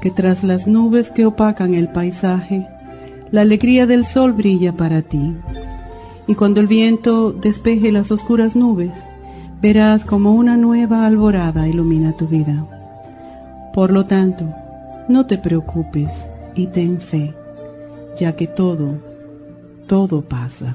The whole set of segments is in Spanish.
que tras las nubes que opacan el paisaje, la alegría del sol brilla para ti. Y cuando el viento despeje las oscuras nubes, verás como una nueva alborada ilumina tu vida. Por lo tanto, no te preocupes y ten fe, ya que todo, todo pasa.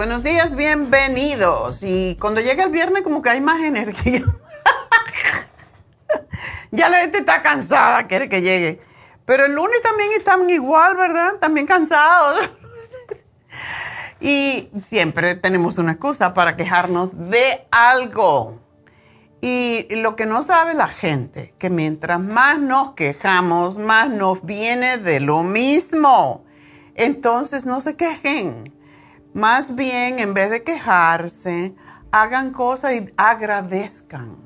Buenos días, bienvenidos. Y cuando llega el viernes como que hay más energía. ya la gente está cansada, quiere que llegue. Pero el lunes también están igual, ¿verdad? También cansados. y siempre tenemos una excusa para quejarnos de algo. Y lo que no sabe la gente, que mientras más nos quejamos, más nos viene de lo mismo. Entonces no se quejen más bien, en vez de quejarse, hagan cosas y agradezcan.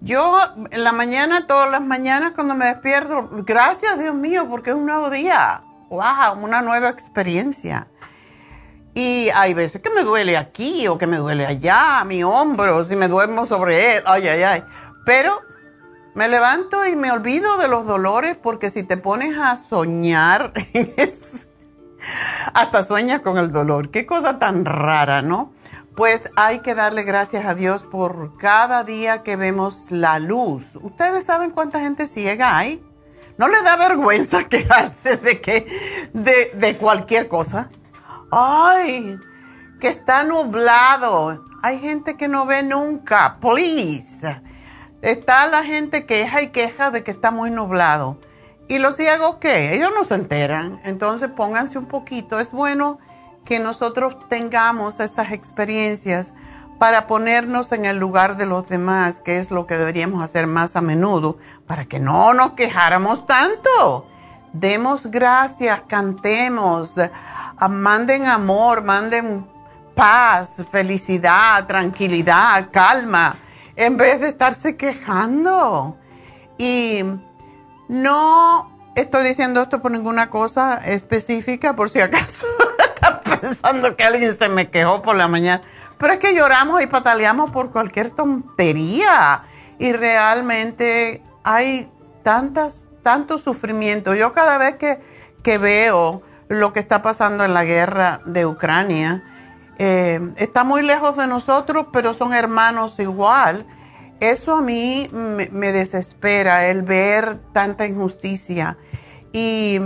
Yo en la mañana, todas las mañanas cuando me despierto, gracias Dios mío, porque es un nuevo día. ¡Wow! Una nueva experiencia. Y hay veces que me duele aquí o que me duele allá, mi hombro, si me duermo sobre él, ay, ay, ay. Pero me levanto y me olvido de los dolores porque si te pones a soñar en hasta sueña con el dolor. Qué cosa tan rara, ¿no? Pues hay que darle gracias a Dios por cada día que vemos la luz. ¿Ustedes saben cuánta gente ciega hay? ¿No le da vergüenza quejarse de que, de, de cualquier cosa? Ay, que está nublado. Hay gente que no ve nunca. Please. Está la gente queja y queja de que está muy nublado. ¿Y los ciegos qué? Ellos no se enteran. Entonces pónganse un poquito. Es bueno que nosotros tengamos esas experiencias para ponernos en el lugar de los demás, que es lo que deberíamos hacer más a menudo, para que no nos quejáramos tanto. Demos gracias, cantemos, manden amor, manden paz, felicidad, tranquilidad, calma, en vez de estarse quejando. Y no estoy diciendo esto por ninguna cosa específica, por si acaso estás pensando que alguien se me quejó por la mañana. Pero es que lloramos y pataleamos por cualquier tontería. Y realmente hay tantas, tanto sufrimiento. Yo cada vez que, que veo lo que está pasando en la guerra de Ucrania, eh, está muy lejos de nosotros, pero son hermanos igual. Eso a mí me, desespera, el ver tanta injusticia. Y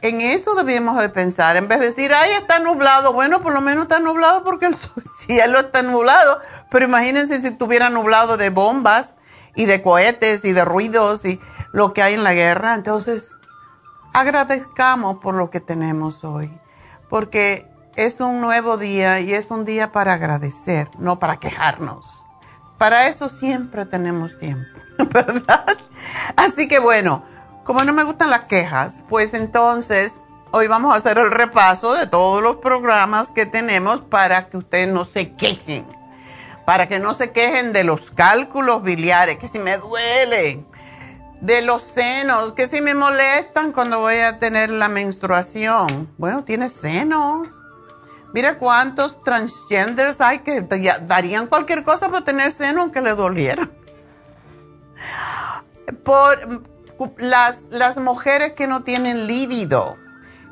en eso debemos de pensar, en vez de decir, ay, está nublado. Bueno, por lo menos está nublado porque el cielo está nublado. Pero imagínense si estuviera nublado de bombas y de cohetes y de ruidos y lo que hay en la guerra. Entonces, agradezcamos por lo que tenemos hoy. Porque es un nuevo día y es un día para agradecer, no para quejarnos. Para eso siempre tenemos tiempo, ¿verdad? Así que bueno, como no me gustan las quejas, pues entonces hoy vamos a hacer el repaso de todos los programas que tenemos para que ustedes no se quejen. Para que no se quejen de los cálculos biliares, que si me duele, de los senos, que si me molestan cuando voy a tener la menstruación. Bueno, tiene senos Mira cuántos transgenders hay que darían cualquier cosa por tener seno aunque le doliera. Por las, las mujeres que no tienen líbido,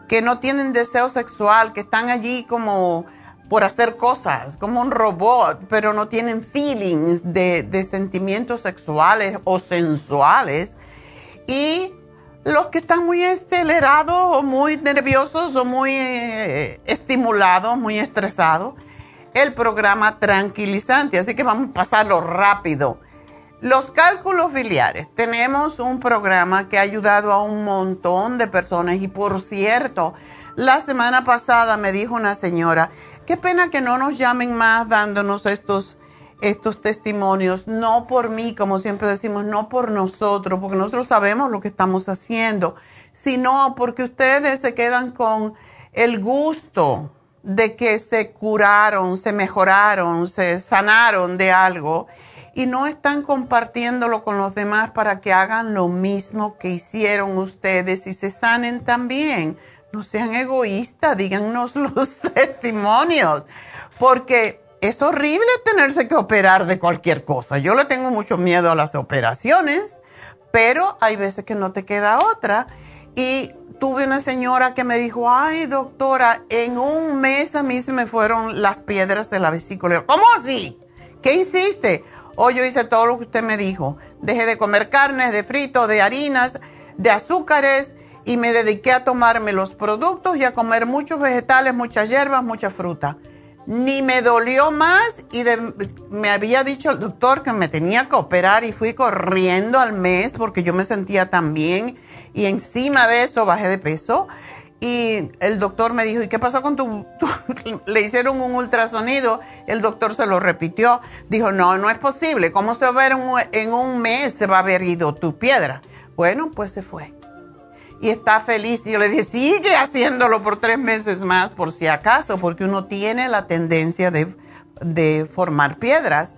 que no tienen deseo sexual, que están allí como por hacer cosas, como un robot, pero no tienen feelings de, de sentimientos sexuales o sensuales. Y los que están muy acelerados o muy nerviosos o muy eh, estimulados, muy estresados, el programa tranquilizante. Así que vamos a pasarlo rápido. Los cálculos biliares. Tenemos un programa que ha ayudado a un montón de personas y por cierto, la semana pasada me dijo una señora, qué pena que no nos llamen más dándonos estos estos testimonios, no por mí, como siempre decimos, no por nosotros, porque nosotros sabemos lo que estamos haciendo, sino porque ustedes se quedan con el gusto de que se curaron, se mejoraron, se sanaron de algo y no están compartiéndolo con los demás para que hagan lo mismo que hicieron ustedes y se sanen también. No sean egoístas, díganos los testimonios, porque es horrible tenerse que operar de cualquier cosa. Yo le tengo mucho miedo a las operaciones, pero hay veces que no te queda otra. Y tuve una señora que me dijo, ay doctora, en un mes a mí se me fueron las piedras de la vesícula. ¿Cómo así? ¿Qué hiciste? Oh, yo hice todo lo que usted me dijo. Dejé de comer carnes, de frito, de harinas, de azúcares y me dediqué a tomarme los productos y a comer muchos vegetales, muchas hierbas, mucha fruta ni me dolió más y me había dicho el doctor que me tenía que operar y fui corriendo al mes porque yo me sentía tan bien y encima de eso bajé de peso. Y el doctor me dijo, ¿y qué pasó con tu, Le hicieron un ultrasonido, el doctor se lo repitió, dijo, no, no es posible, ¿cómo se va a ver en un mes se va a haber ido tu piedra? Bueno, pues se fue y está feliz. Y yo le dije, sigue haciéndolo por tres meses más, por si acaso, porque uno tiene la tendencia de, de formar piedras.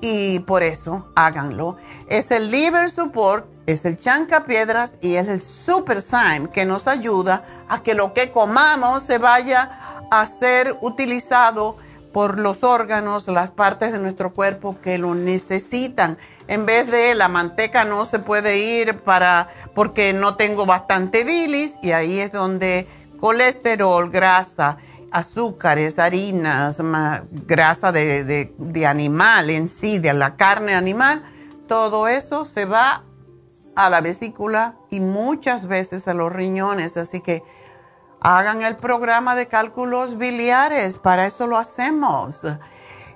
Y por eso háganlo. Es el Liver Support, es el Chanca Piedras y es el Super Syme que nos ayuda a que lo que comamos se vaya a ser utilizado por los órganos, las partes de nuestro cuerpo que lo necesitan. En vez de la manteca no se puede ir para porque no tengo bastante bilis y ahí es donde colesterol, grasa, azúcares, harinas, grasa de, de animal en sí, de la carne animal, todo eso se va a la vesícula y muchas veces a los riñones. Así que hagan el programa de cálculos biliares, para eso lo hacemos.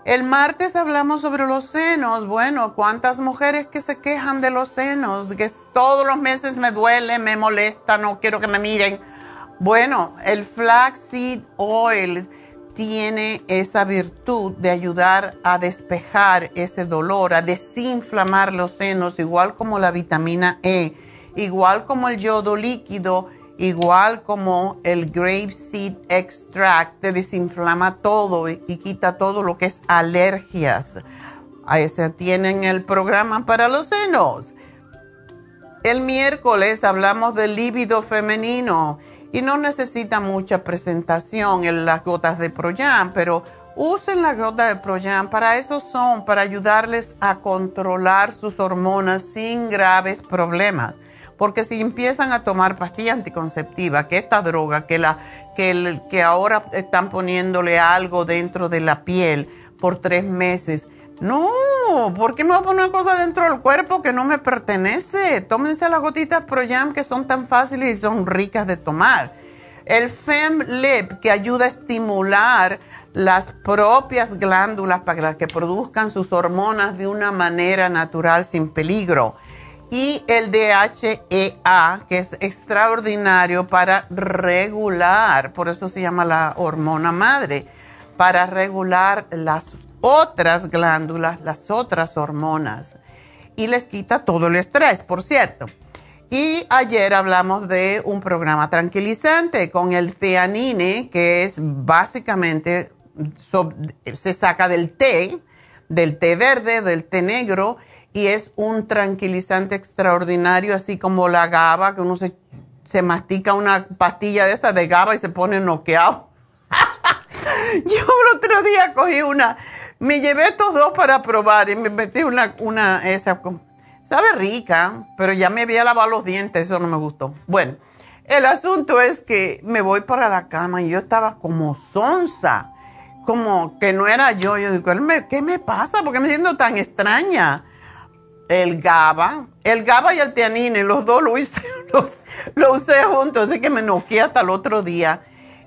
El martes hablamos sobre los senos. Bueno, ¿cuántas mujeres que se quejan de los senos? Que todos los meses me duele, me molesta, no quiero que me miren. Bueno, el flaxseed oil tiene esa virtud de ayudar a despejar ese dolor, a desinflamar los senos, igual como la vitamina E, igual como el yodo líquido, igual como el grapeseed extract, te desinflama todo y, quita todo lo que es alergias. A ese tienen el programa para los senos. El miércoles hablamos del líbido femenino y no necesita mucha presentación en las gotas de Proyan, pero usen las gotas de Proyan, para eso son, para ayudarles a controlar sus hormonas sin graves problemas. Porque si empiezan a tomar pastilla anticonceptiva, que esta droga, que, la, que, ahora están poniéndole algo dentro de la piel por tres meses, no, ¿por qué me voy a poner una cosa dentro del cuerpo que no me pertenece? Tómense las gotitas Proyam que son tan fáciles y son ricas de tomar. El FemLib que ayuda a estimular las propias glándulas para que produzcan sus hormonas de una manera natural sin peligro. Y el DHEA que es extraordinario para regular, por eso se llama la hormona madre, para regular las otras glándulas, las otras hormonas y les quita todo el estrés, por cierto. Y ayer hablamos de un programa tranquilizante con el ceanine, que es básicamente, se saca del té, del té verde, del té negro, y es un tranquilizante extraordinario, así como la GABA, que uno se, se mastica una pastilla de esa de GABA y se pone noqueado. Yo el otro día cogí una me llevé estos dos para probar y me metí una, una esa. Sabe rica, pero ya me había lavado los dientes, eso no me gustó. Bueno, el asunto es que me voy para la cama y yo estaba como sonsa, como que no era yo. Yo digo, ¿qué me pasa? ¿Por qué me siento tan extraña? El GABA, el GABA y el tianine, los dos lo, hice, los, lo usé juntos, así que me noqué hasta el otro día.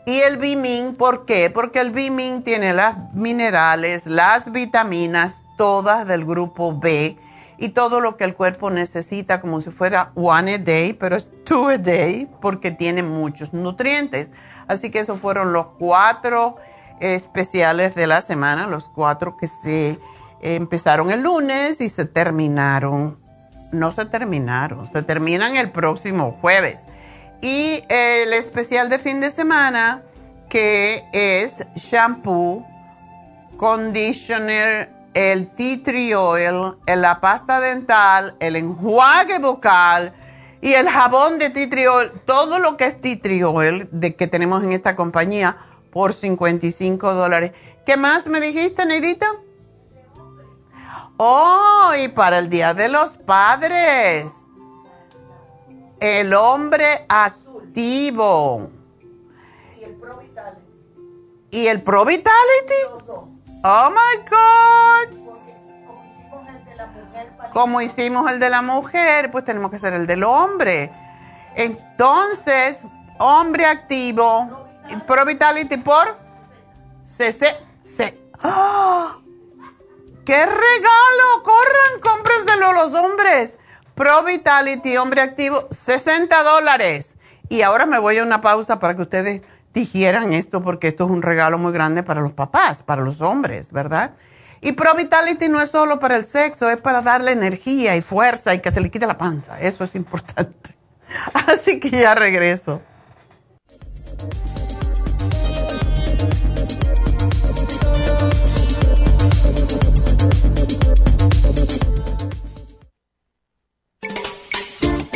Y el Bimin, ¿por qué? Porque el Bimin tiene las minerales, las vitaminas, todas del grupo B y todo lo que el cuerpo necesita como si fuera one a day, pero es two a day porque tiene muchos nutrientes. Así que esos fueron los cuatro especiales de la semana, los cuatro que se empezaron el lunes y se terminaron. No se terminaron, se terminan el próximo jueves. Y el especial de fin de semana, que es shampoo, conditioner, el tea tree oil, la pasta dental, el enjuague bucal y el jabón de tea tree oil, todo lo que es tea tree oil de que tenemos en esta compañía por 55 dólares. ¿Qué más me dijiste, Neidita? Oh, y para el Día de los Padres el hombre activo. Y el Pro Vitality. ¿Y el Pro Vitality? Oh my God. como hicimos el de la mujer, pues tenemos que hacer el del hombre. Entonces, hombre activo, Pro Vitality por CC. ¡Oh! ¡Qué regalo! ¡Corran, cómprenselo los hombres! Pro Vitality, hombre activo, 60 dólares. Y ahora me voy a una pausa para que ustedes digieran esto, porque esto es un regalo muy grande para los papás, para los hombres, ¿verdad? Y Pro Vitality no es solo para el sexo, es para darle energía y fuerza y que se le quite la panza. Eso es importante. Así que ya regreso.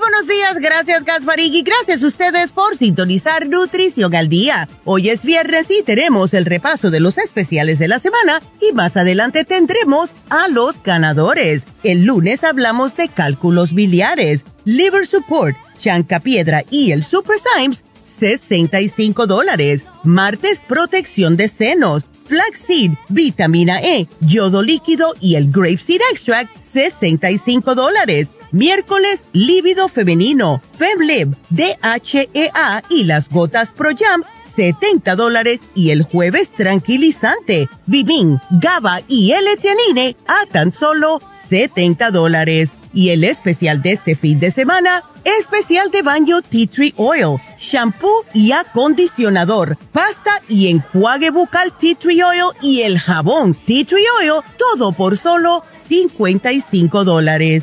Buenos días, gracias Gasparín y gracias a ustedes por sintonizar Nutrición al Día. Hoy es viernes y tenemos el repaso de los especiales de la semana y más adelante tendremos a los ganadores. El lunes hablamos de cálculos biliares, liver support, chanca piedra y el Super Symes, 65 dólares. Martes, protección de senos, flaxseed, vitamina E, yodo líquido y el grapeseed extract, 65 dólares. Miércoles, lívido femenino, FemLib, DHEA y las gotas Pro Jam, 70 dólares. Y el jueves, tranquilizante, Vivin, GABA y L-Tianine a tan solo 70 dólares. Y el especial de este fin de semana, especial de baño Tea Tree Oil, shampoo y acondicionador, pasta y enjuague bucal Tea Tree Oil y el jabón Tea Tree Oil, todo por solo 55 dólares.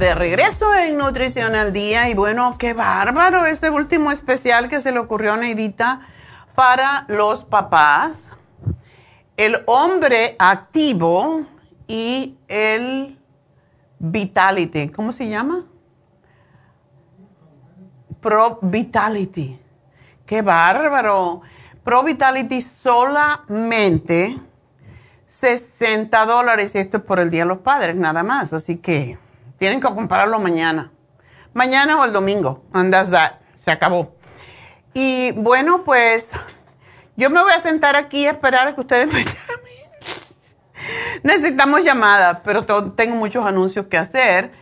De regreso en Nutrición al Día y bueno, qué bárbaro ese último especial que se le ocurrió a Neidita para los papás. El hombre activo y el Vitality, ¿cómo se llama? Pro Vitality. Qué bárbaro. Pro Vitality solamente 60 dólares. Esto es por el Día de los Padres, nada más. Así que tienen que comprarlo mañana. Mañana o el domingo. Andas that. Se acabó. Y bueno, pues yo me voy a sentar aquí a esperar a que ustedes me llamen. Necesitamos llamadas, pero tengo muchos anuncios que hacer.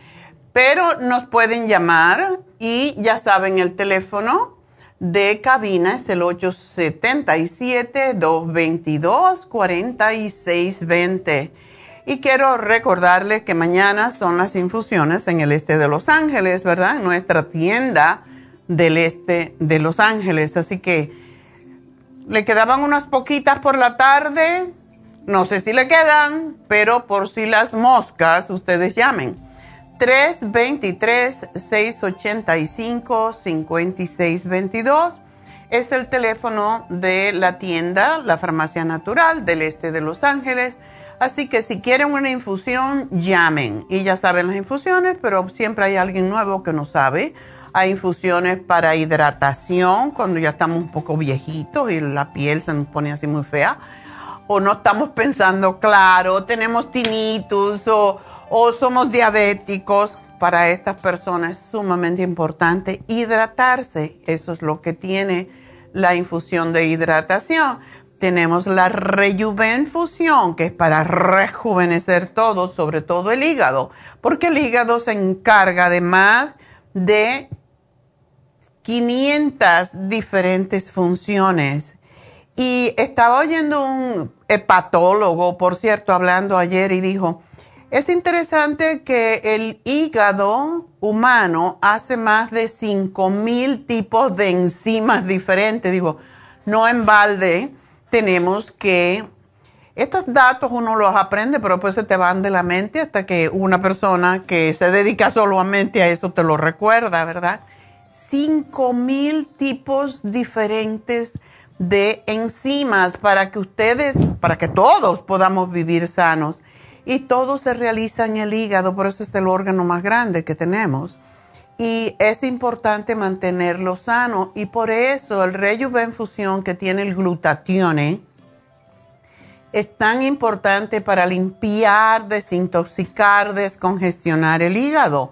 Pero nos pueden llamar y ya saben el teléfono de cabina es el 877-222-4620. Y quiero recordarles que mañana son las infusiones en el este de Los Ángeles, ¿verdad? En nuestra tienda del este de Los Ángeles. Así que le quedaban unas poquitas por la tarde. No sé si le quedan, pero por si las moscas, ustedes llamen. 323-685-5622 es el teléfono de la tienda, la Farmacia Natural del Este de Los Ángeles. Así que si quieren una infusión, llamen. Y ya saben las infusiones, pero siempre hay alguien nuevo que no sabe. Hay infusiones para hidratación cuando ya estamos un poco viejitos y la piel se nos pone así muy fea. O no estamos pensando claro, tenemos tinnitus o, o somos diabéticos. Para estas personas es sumamente importante hidratarse. Eso es lo que tiene la infusión de hidratación tenemos la Rejuvenfusión, que es para rejuvenecer todo, sobre todo el hígado, porque el hígado se encarga de más de 500 diferentes funciones Y estaba oyendo un hepatólogo, por cierto, hablando ayer y dijo, es interesante que el hígado humano hace más de 5.000 tipos de enzimas diferentes. Digo, no en balde tenemos que... Estos datos uno los aprende, pero después se te van de la mente hasta que una persona que se dedica solamente a eso te lo recuerda, ¿verdad? 5.000 tipos diferentes de enzimas para que ustedes, para que todos podamos vivir sanos. Y todo se realiza en el hígado, por eso es el órgano más grande que tenemos. Y es importante mantenerlo sano. Y por eso el Rejuvenfusión que tiene el glutatione es tan importante para limpiar, desintoxicar, descongestionar el hígado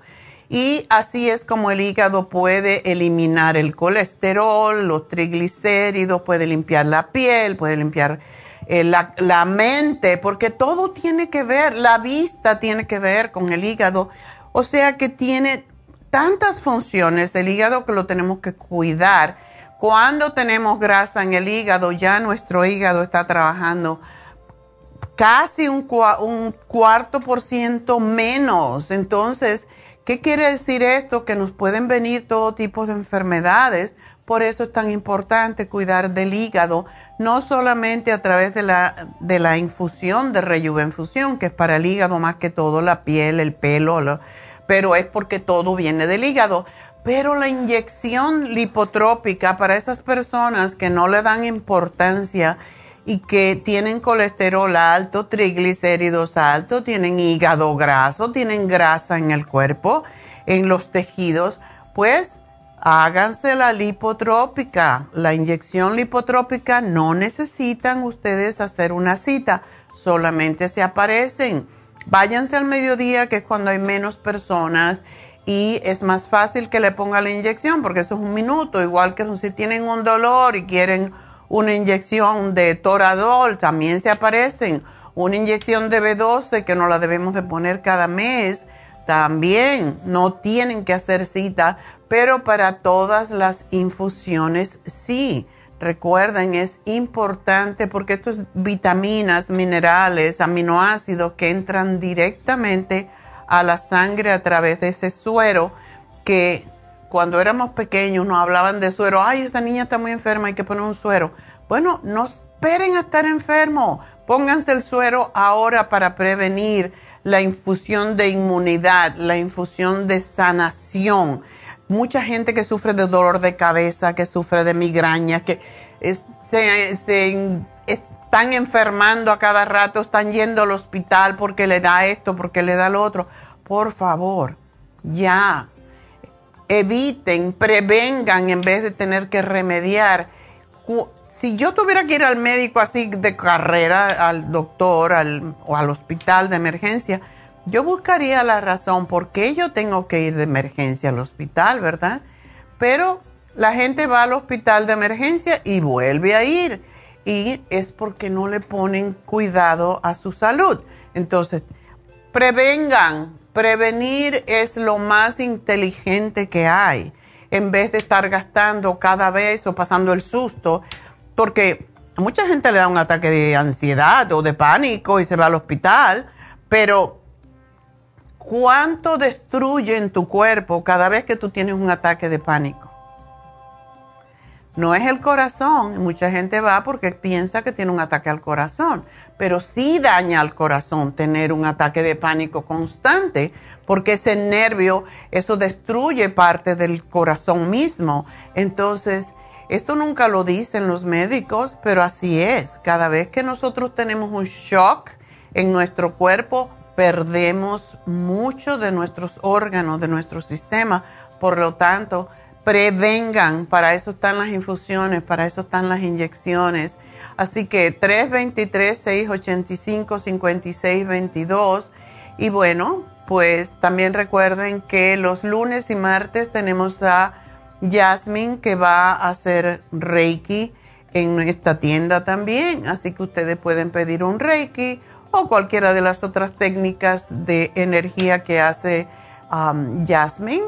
y así es como el hígado puede eliminar el colesterol, los triglicéridos, puede limpiar la piel, puede limpiar eh, la, la, mente, porque todo tiene que ver, la vista tiene que ver con el hígado. O sea que tiene tantas funciones el hígado que lo tenemos que cuidar. Cuando tenemos grasa en el hígado, ya nuestro hígado está trabajando casi un, cuarto por ciento menos. Entonces, ¿Qué quiere decir esto? Que nos pueden venir todo tipo de enfermedades. Por eso es tan importante cuidar del hígado, no solamente a través de la, de la infusión de que es para el hígado más que todo, la piel, el pelo, pero es porque todo viene del hígado. Pero la inyección lipotrópica para esas personas que no le dan importancia y que tienen colesterol alto, triglicéridos altos, tienen hígado graso, tienen grasa en el cuerpo, en los tejidos, pues háganse la lipotrópica. La inyección lipotrópica no necesitan ustedes hacer una cita, solamente se aparecen. Váyanse al mediodía, que es cuando hay menos personas y es más fácil que le ponga la inyección porque eso es un minuto, igual que si tienen un dolor y quieren una inyección de Toradol, también se aparecen, una inyección de B12 que no la debemos de poner cada mes, también no tienen que hacer cita, pero para todas las infusiones sí. Recuerden, es importante porque estos vitaminas, minerales, aminoácidos que entran directamente a la sangre a través de ese suero que cuando éramos pequeños nos hablaban de suero, ay, esa niña está muy enferma, hay que poner un suero. Bueno, no esperen a estar enfermo, pónganse el suero ahora para prevenir la infusión de inmunidad, la infusión de sanación. Mucha gente que sufre de dolor de cabeza, que sufre de migraña, que se, se están enfermando a cada rato, están yendo al hospital porque le da esto, porque le da lo otro. Por favor, ya eviten, prevengan en vez de tener que remediar. Si yo tuviera que ir al médico así de carrera, al doctor o al hospital de emergencia, yo buscaría la razón por qué yo tengo que ir de emergencia al hospital, ¿verdad? Pero la gente va al hospital de emergencia y vuelve a ir. Y es porque no le ponen cuidado a su salud. Entonces, prevengan, Prevenir es lo más inteligente que hay, en vez de estar gastando cada vez o pasando el susto, porque a mucha gente le da un ataque de ansiedad o de pánico y se va al hospital, pero ¿cuánto destruye en tu cuerpo cada vez que tú tienes un ataque de pánico? No es el corazón, mucha gente va porque piensa que tiene un ataque al corazón, pero sí daña al corazón tener un ataque de pánico constante, porque ese nervio, eso destruye parte del corazón mismo. Entonces, esto nunca lo dicen los médicos, pero así es. Cada vez que nosotros tenemos un shock en nuestro cuerpo, perdemos mucho de nuestros órganos, de nuestro sistema. Por lo tanto, prevengan, para eso están las infusiones, para eso están las inyecciones Así que 323-685-5622. Y bueno, pues también recuerden que los lunes y martes tenemos a Jasmine que va a hacer Reiki en esta tienda también. Así que ustedes pueden pedir un Reiki o cualquiera de las otras técnicas de energía que hace um, Jasmine.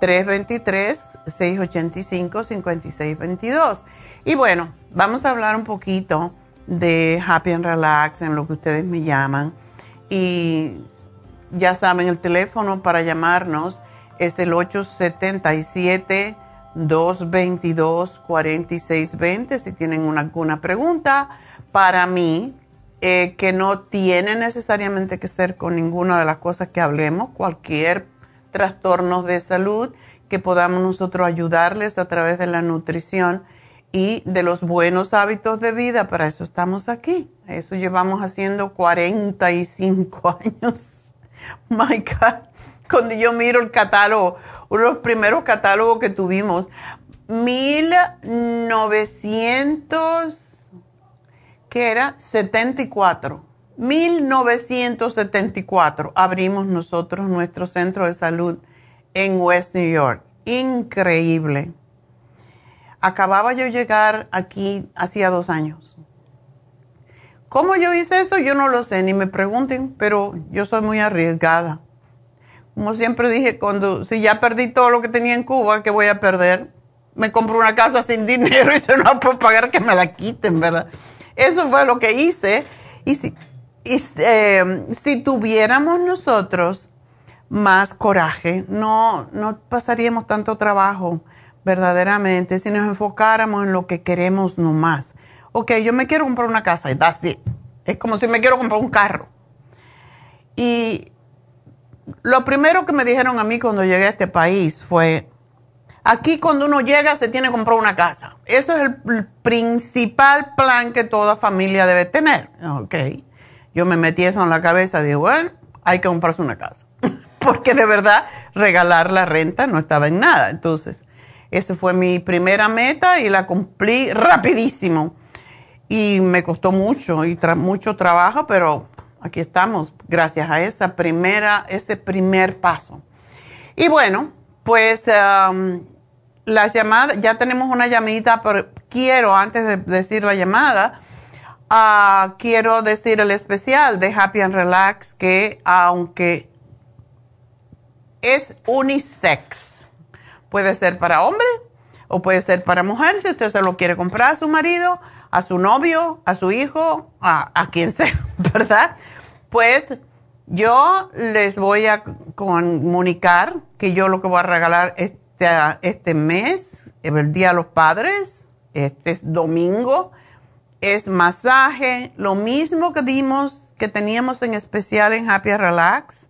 323-685-5622. Y bueno, vamos a hablar un poquito de Happy and Relax en lo que ustedes me llaman. Y ya saben, el teléfono para llamarnos es el 877-222-4620 si tienen alguna pregunta para mí, eh, que no tiene necesariamente que ser con ninguna de las cosas que hablemos, cualquier trastorno de salud que podamos nosotros ayudarles a través de la nutrición y de los buenos hábitos de vida. Para eso estamos aquí. Eso llevamos haciendo 45 años. My God. Cuando yo miro el catálogo, uno de los primeros catálogos que tuvimos, 1900, ¿qué era? 74. 1974 abrimos nosotros nuestro centro de salud en West New York. Increíble. Acababa yo llegar aquí hacía dos años. ¿Cómo yo hice eso? Yo no lo sé, ni me pregunten, pero yo soy muy arriesgada. Como siempre dije, cuando si ya perdí todo lo que tenía en Cuba, ¿qué voy a perder? Me compro una casa sin dinero y se no puedo pagar que me la quiten, ¿verdad? Eso fue lo que hice. Y si, eh, si tuviéramos nosotros más coraje, no, no pasaríamos tanto trabajo verdaderamente si nos enfocáramos en lo que queremos nomás. Ok, yo me quiero comprar una casa y that's it. Es como si me quiero comprar un carro. Y lo primero que me dijeron a mí cuando llegué a este país fue, aquí cuando uno llega se tiene que comprar una casa. Eso es el principal plan que toda familia debe tener. Ok, yo me metí eso en la cabeza dije, bueno, hay que comprarse una casa. Porque de verdad regalar la renta no estaba en nada. Entonces, esa fue mi primera meta y la cumplí rapidísimo. Y me costó mucho y mucho trabajo, pero aquí estamos gracias a esa primera, ese primer paso. Y bueno, pues las llamadas, ya tenemos una llamadita, pero quiero, antes de decir la llamada, uh, quiero decir el especial de Happy and Relax, que aunque es unisex, Puede ser para hombre o puede ser para mujer, si usted se lo quiere comprar a su marido, a su novio, a su hijo, a, quien sea, ¿verdad? Pues yo les voy a comunicar que yo lo que voy a regalar este, este mes, el Día de los Padres, este es domingo, es masaje, lo mismo que dimos, que teníamos en especial en Happy Relax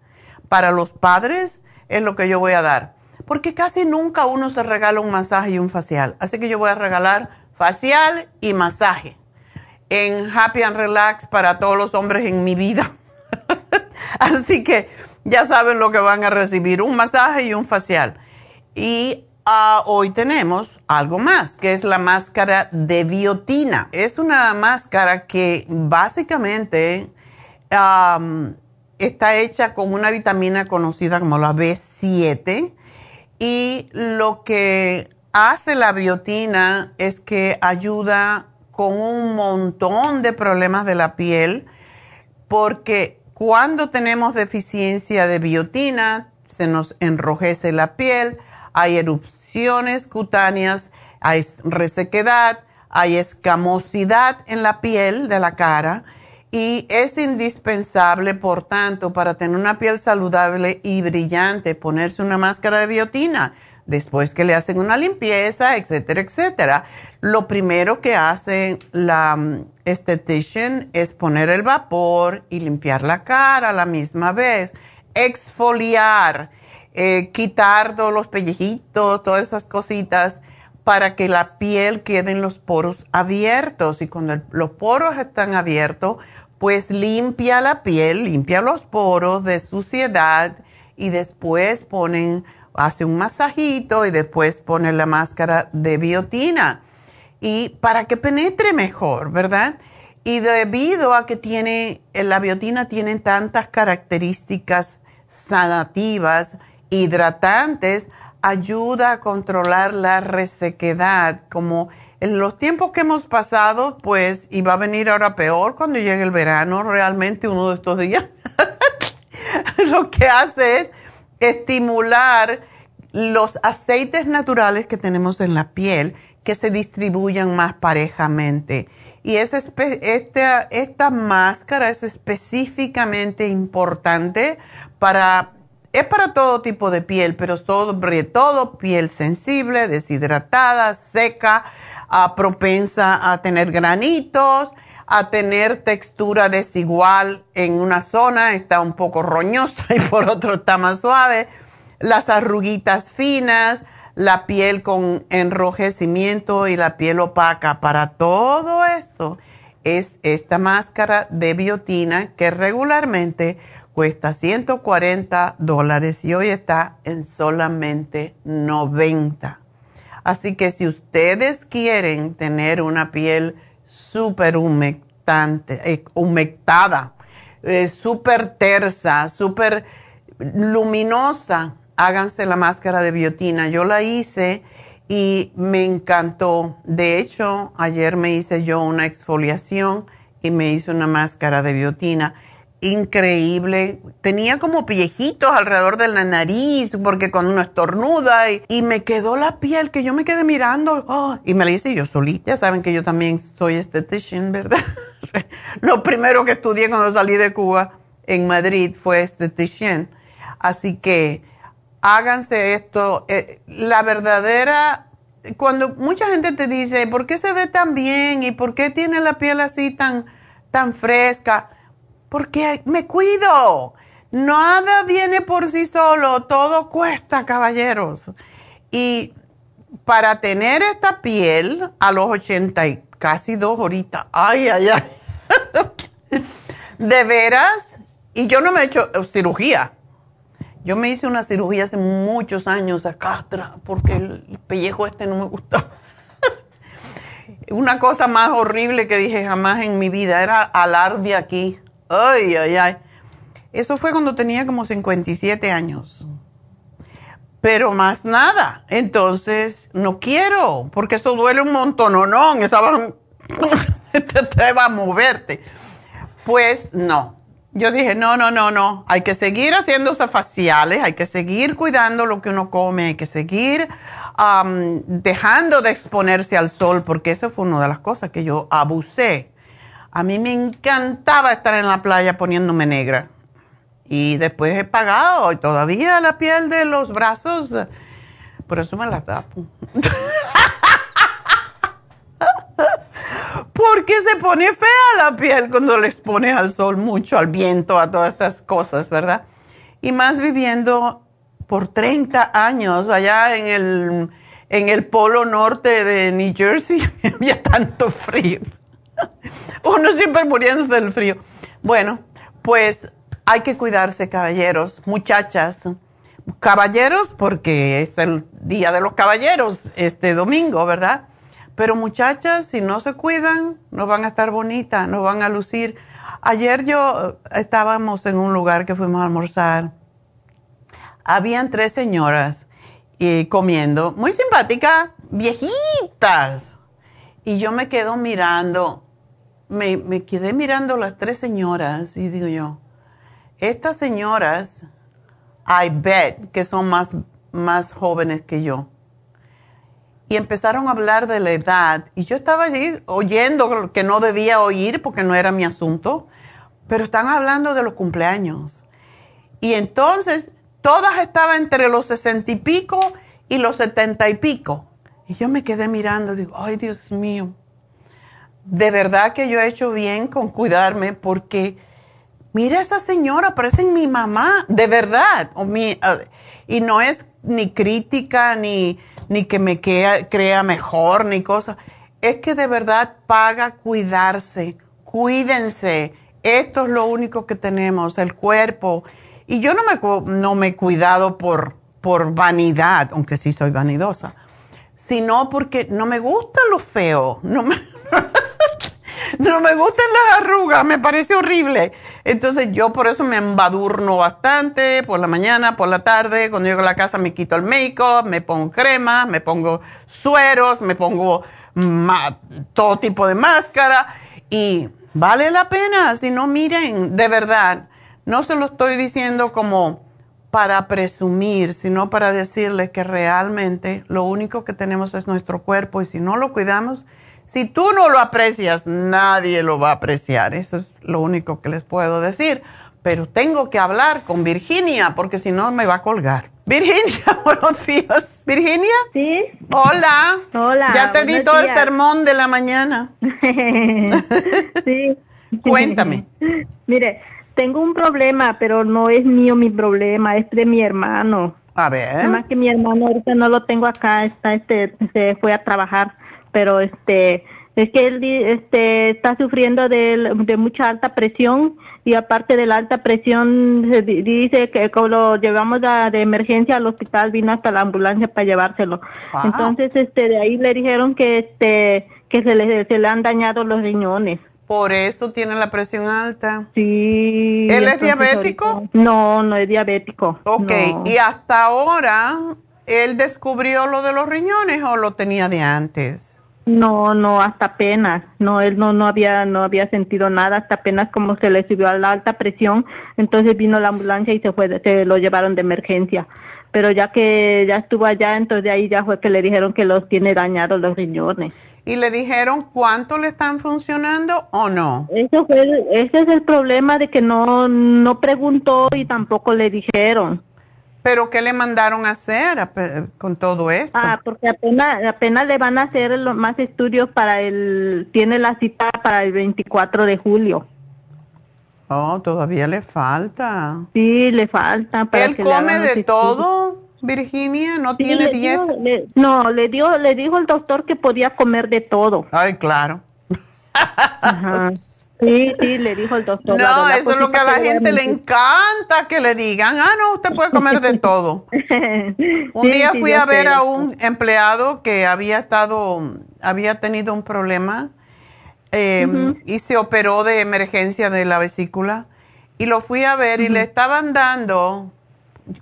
para los padres, es lo que yo voy a dar porque casi nunca uno se regala un masaje y un facial. Así que yo voy a regalar facial y masaje en Happy and Relax para todos los hombres en mi vida. Así que ya saben lo que van a recibir, un masaje y un facial. Y ah, hoy tenemos algo más, que es la máscara de biotina. Es una máscara que básicamente está hecha con una vitamina conocida como la B7 y lo que hace la biotina es que ayuda con un montón de problemas de la piel, porque cuando tenemos deficiencia de biotina, se nos enrojece la piel, hay erupciones cutáneas, hay resequedad, hay escamosidad en la piel de la cara y es indispensable, por tanto, para tener una piel saludable y brillante, ponerse una máscara de biotina después que le hacen una limpieza, etcétera, etcétera. Lo primero que hace la um, estetician es poner el vapor y limpiar la cara a la misma vez, exfoliar, eh, quitar todos los pellejitos, todas esas cositas para que la piel quede en los poros abiertos. Y cuando los poros están abiertos, pues limpia la piel, limpia los poros de suciedad y después ponen, hace un masajito y después pone la máscara de biotina. Y para que penetre mejor, ¿verdad? Y debido a que tiene, la biotina tiene tantas características sanativas, hidratantes, ayuda a controlar la resequedad, como en los tiempos que hemos pasado, pues, y va a venir ahora peor cuando llegue el verano, realmente uno de estos días, lo que hace es estimular los aceites naturales que tenemos en la piel que se distribuyan más parejamente. Y esta, esta máscara es específicamente importante para, es para todo tipo de piel, pero sobre todo piel sensible, deshidratada, seca, ah, propensa a tener granitos, a tener textura desigual en una zona, está un poco roñosa y por otro está más suave, las arruguitas finas, la piel con enrojecimiento y la piel opaca. Para todo esto es esta máscara de biotina que regularmente cuesta 140 dólares y hoy está en solamente 90. Así que si ustedes quieren tener una piel súper humectante, eh, humectada, eh, súper tersa, súper luminosa, háganse la máscara de biotina. Yo la hice y me encantó. De hecho, ayer me hice yo una exfoliación y me hice una máscara de biotina. Increíble. Tenía como pellejitos alrededor de la nariz porque cuando uno estornuda y, me quedó la piel que yo me quedé mirando oh, y me la hice yo solita. Ya saben que yo también soy estetician, ¿verdad? Lo primero que estudié cuando salí de Cuba en Madrid fue estetician. Así que háganse esto. Eh, la verdadera, cuando mucha gente te dice, ¿por qué se ve tan bien y por qué tiene la piel así tan, tan fresca? Porque me cuido. Nada viene por sí solo, todo cuesta, caballeros. Y para tener esta piel a los 80 y casi dos horitas, ay, ay, ay, de veras, y yo no me he hecho cirugía, yo me hice una cirugía hace muchos años acá porque el pellejo este no me gustaba. una cosa más horrible que dije jamás en mi vida era alarde aquí. Ay, ay, ay. Eso fue cuando tenía como 57 años. Pero más nada. Entonces, no quiero, porque eso duele un montón, ¿o no? Estaba, te va a moverte. Pues no, yo dije, no, no, no, no, hay que seguir haciéndose faciales, hay que seguir cuidando lo que uno come, hay que seguir dejando de exponerse al sol, porque eso fue una de las cosas que yo abusé. A mí me encantaba estar en la playa poniéndome negra. Y después he pagado y todavía la piel de los brazos, por eso me la tapo. porque se pone fea la piel cuando le expones al sol mucho, al viento, a todas estas cosas, ¿verdad? Y más viviendo por 30 años allá en el, en el polo norte de New Jersey, había tanto frío. Uno siempre muriéndose del frío. Bueno, pues hay que cuidarse, caballeros, muchachas. Caballeros, porque es el día de los caballeros este domingo, ¿verdad? Pero muchachas, si no se cuidan, no van a estar bonitas, no van a lucir. Ayer yo estábamos en un lugar que fuimos a almorzar. Habían tres señoras y comiendo, muy simpáticas, viejitas. Y yo me quedo mirando, me, me quedé mirando las tres señoras y digo yo, estas señoras, I bet que son más, más jóvenes que yo y empezaron a hablar de la edad. Y yo estaba allí oyendo que no debía oír porque no era mi asunto, pero están hablando de los cumpleaños. Y entonces todas estaban entre los sesenta y pico y los setenta y pico. Y yo me quedé mirando, digo, ay Dios mío, de verdad que yo he hecho bien con cuidarme porque mira esa señora, parece mi mamá, de verdad. O mi, ah, y no es ni crítica ni ni que me crea mejor, ni cosa. Es que de verdad paga cuidarse, cuídense. Esto es lo único que tenemos, el cuerpo. Y yo no me, no me he cuidado por, por vanidad, aunque sí soy vanidosa, sino porque no me gusta lo feo. no me gustan las arrugas, me parece horrible. Entonces yo por eso me embadurno bastante, por la mañana, por la tarde, cuando llego a la casa me quito el make-up, me pongo crema, me pongo sueros, me pongo todo tipo de máscara y vale la pena, si no miren, de verdad, no se lo estoy diciendo como para presumir, sino para decirles que realmente lo único que tenemos es nuestro cuerpo y si no lo cuidamos, si tú no lo aprecias, nadie lo va a apreciar. Eso es lo único que les puedo decir. Pero tengo que hablar con Virginia porque si no me va a colgar. Virginia, buenos días. Virginia. Sí. Hola. Hola. Ya te di todo el sermón de la mañana. sí. Cuéntame. Mire, tengo un problema, pero no es mío mi problema, es de mi hermano. A ver. Además que mi hermano ahorita no lo tengo acá, está este se fue a trabajar pero este es que él este, está sufriendo de, de, mucha alta presión y aparte de la alta presión dice que como lo llevamos de emergencia al hospital vino hasta la ambulancia para llevárselo entonces este de ahí le dijeron que este que se le, se le han dañado los riñones por eso tiene la presión alta. Sí. ¿Él es diabético? no, no es diabético. Ok, y hasta ahora, ¿él descubrió lo de los riñones o lo tenía de antes? No, no, hasta apenas. No, él no, no había, no había sentido nada. Hasta apenas como se le subió a la alta presión, entonces vino la ambulancia y se fue, se lo llevaron de emergencia. Pero ya que ya estuvo allá, entonces de ahí ya fue que le dijeron que los tiene dañados los riñones. ¿Y le dijeron cuánto le están funcionando o no? Eso fue, ese es el problema de que no, no preguntó y tampoco le dijeron. ¿Pero qué le mandaron a hacer con todo esto? Ah, porque apenas, apenas le van a hacer más estudios para el, tiene la cita para el 24 de julio. Oh, todavía le falta. Sí, le falta. Para ¿Él come de todo, Virginia? ¿No tiene dieta? no, le, dio, le dijo el doctor que podía comer de todo. Ay, claro. Ajá. Sí, sí, le dijo el doctor. No, eso es lo que a la gente le encanta que le digan. Ah, no, usted puede comer de todo. un día fui a ver a un empleado que había estado, había tenido un problema em, y se operó de emergencia de la vesícula y lo fui a ver y le estaban dando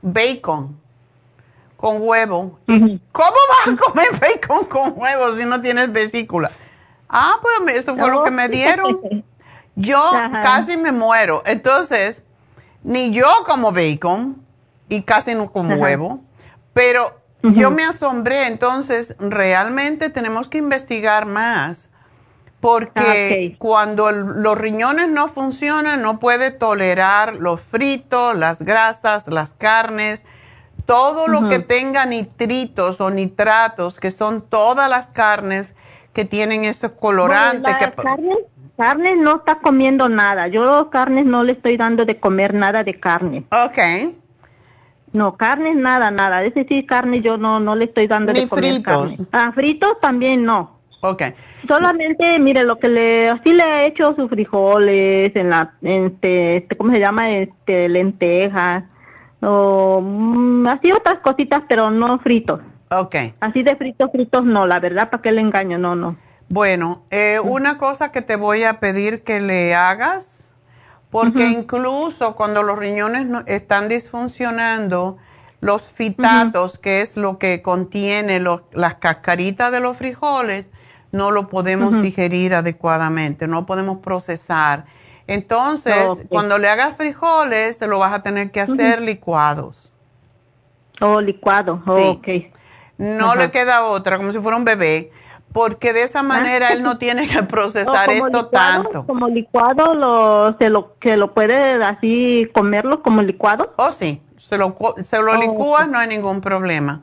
bacon con huevo. ¿Y cómo vas a comer bacon con huevo si no tienes vesícula? Ah, pues eso fue lo que me dieron. Yo casi me muero. Entonces, ni yo como bacon y casi no como huevo, pero yo me asombré. Entonces, realmente tenemos que investigar más. Porque cuando los riñones no funcionan, no puede tolerar los fritos, las grasas, las carnes, todo lo que tenga nitritos o nitratos, que son todas las carnes que tienen ese colorante. que, carne no está comiendo nada. Yo carnes no le estoy dando de comer nada de carne. Ok. No, carne nada, nada. Es decir, carne yo no, no le estoy dando de comer fritos. carne. Ah, fritos también no. Ok. Solamente, mire, lo que le, así le he hecho sus frijoles, en la, este, este ¿cómo se llama? Este, lentejas, o mm, así otras cositas, pero no fritos. Ok. Así de fritos, fritos no, la verdad, ¿para qué le engaño? No, no. Bueno, eh, una cosa que te voy a pedir que le hagas, porque incluso cuando los riñones no, están disfuncionando, los fitatos, que es lo que contiene las cascaritas de los frijoles, no lo podemos digerir adecuadamente, no podemos procesar. Entonces, cuando le hagas frijoles, se lo vas a tener que hacer licuados. Oh, licuado, ok. No le queda otra, como si fuera un bebé porque de esa manera él no tiene que procesar esto tanto. Como licuado, lo, se lo, que lo puede así comerlo como licuado. Oh, sí, se lo, se lo licúas, no hay ningún problema.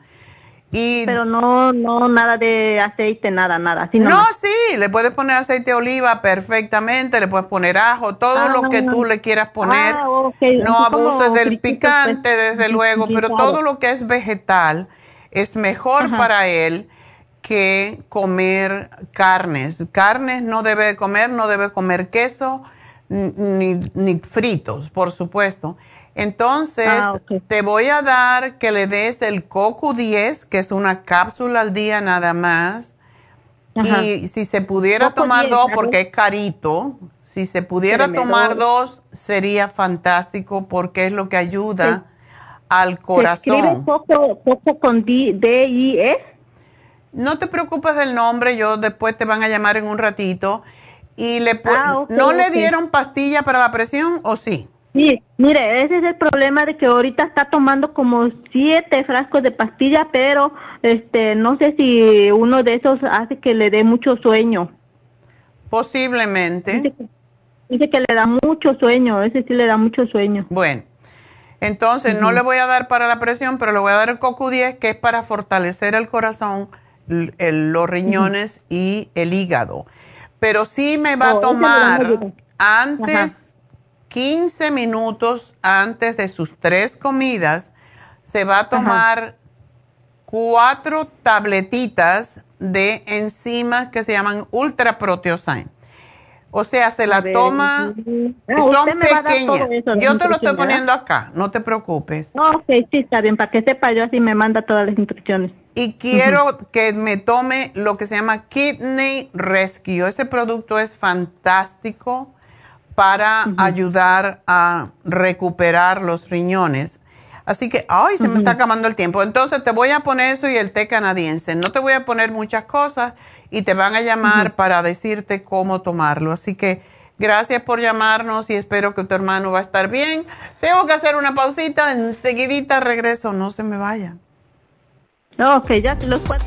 Y, Pero no, no, nada de aceite, nada, nada. no, sí, le puedes poner aceite de oliva perfectamente, le puedes poner ajo, todo lo que tú le quieras poner. Ah, no abuses del pues, picante, desde luego, pero todo lo que es vegetal es mejor para él que comer carnes. Carnes no debe comer, no debe comer queso ni, ni fritos, por supuesto. Entonces, ah, te voy a dar que le des el Coco 10, que es una cápsula al día nada más. Y si se pudiera tomar dos, porque es carito, si se pudiera tomar dos, sería fantástico porque es lo que ayuda al corazón. ¿Se escribe Coco, con D-I-E? No te preocupes del nombre, yo después te van a llamar en un ratito. ¿Y le ah, no le dieron pastilla para la presión o sí? Sí, mire, ese es el problema de que ahorita está tomando como siete frascos de pastilla, pero este, no sé si uno de esos hace que le dé mucho sueño. Posiblemente. Dice que, le da mucho sueño, ese sí le da mucho sueño. Bueno, entonces no le voy a dar para la presión, pero le voy a dar el CoQ10, que es para fortalecer el corazón, los riñones y el hígado. Pero sí me va a oh, tomar antes 15 minutos antes de sus tres comidas, se va a tomar cuatro tabletitas de enzimas que se llaman ultra proteosine. O sea, se la toma, ah, son pequeñas. yo te lo estoy poniendo acá, no te preocupes. ok, sí, está bien, para que sepa yo así me manda todas las instrucciones. Y quiero que me tome lo que se llama Kidney Rescue. Ese producto es fantástico para ayudar a recuperar los riñones. Así que, ay, se me está acabando el tiempo. Entonces te voy a poner eso y el té canadiense. No te voy a poner muchas cosas y te van a llamar para decirte cómo tomarlo. Así que gracias por llamarnos y espero que tu hermano va a estar bien. Tengo que hacer una pausita, enseguidita regreso, no se me vaya. Ok, ya los cuatro.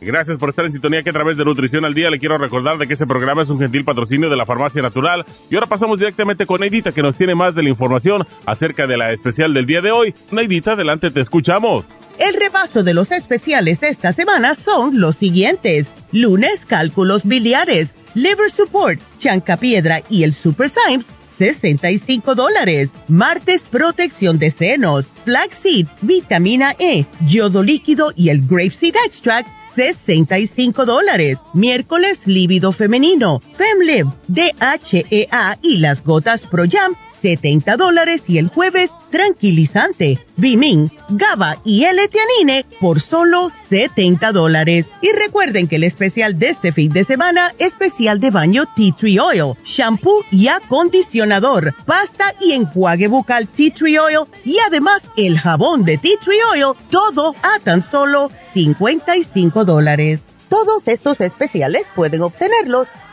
Gracias por estar en sintonía que a través de Nutrición al Día le quiero recordar de que este programa es un gentil patrocinio de la Farmacia Natural. Y ahora pasamos directamente con Neidita que nos tiene más de la información acerca de la especial del día de hoy. Neidita, adelante, te escuchamos. El repaso de los especiales de esta semana son los siguientes. Lunes, cálculos biliares, liver support, chancapiedra y el super Symes 65 dólares. Martes, protección de senos, flaxseed, vitamina E, yodo líquido y el grapeseed extract, 65 dólares. Miércoles, líbido femenino, FemLib, DHEA y las gotas Pro Jam, 70 dólares. Y el jueves, tranquilizante, Bimin, GABA y L-Tianine por solo 70 dólares. Y recuerden que el especial de este fin de semana, especial de baño Tea Tree Oil, shampoo y acondicionador, pasta y enjuague bucal Tea Tree Oil y además el jabón de Tea Tree Oil, todo a tan solo 55 dólares. Todos estos especiales pueden obtenerlos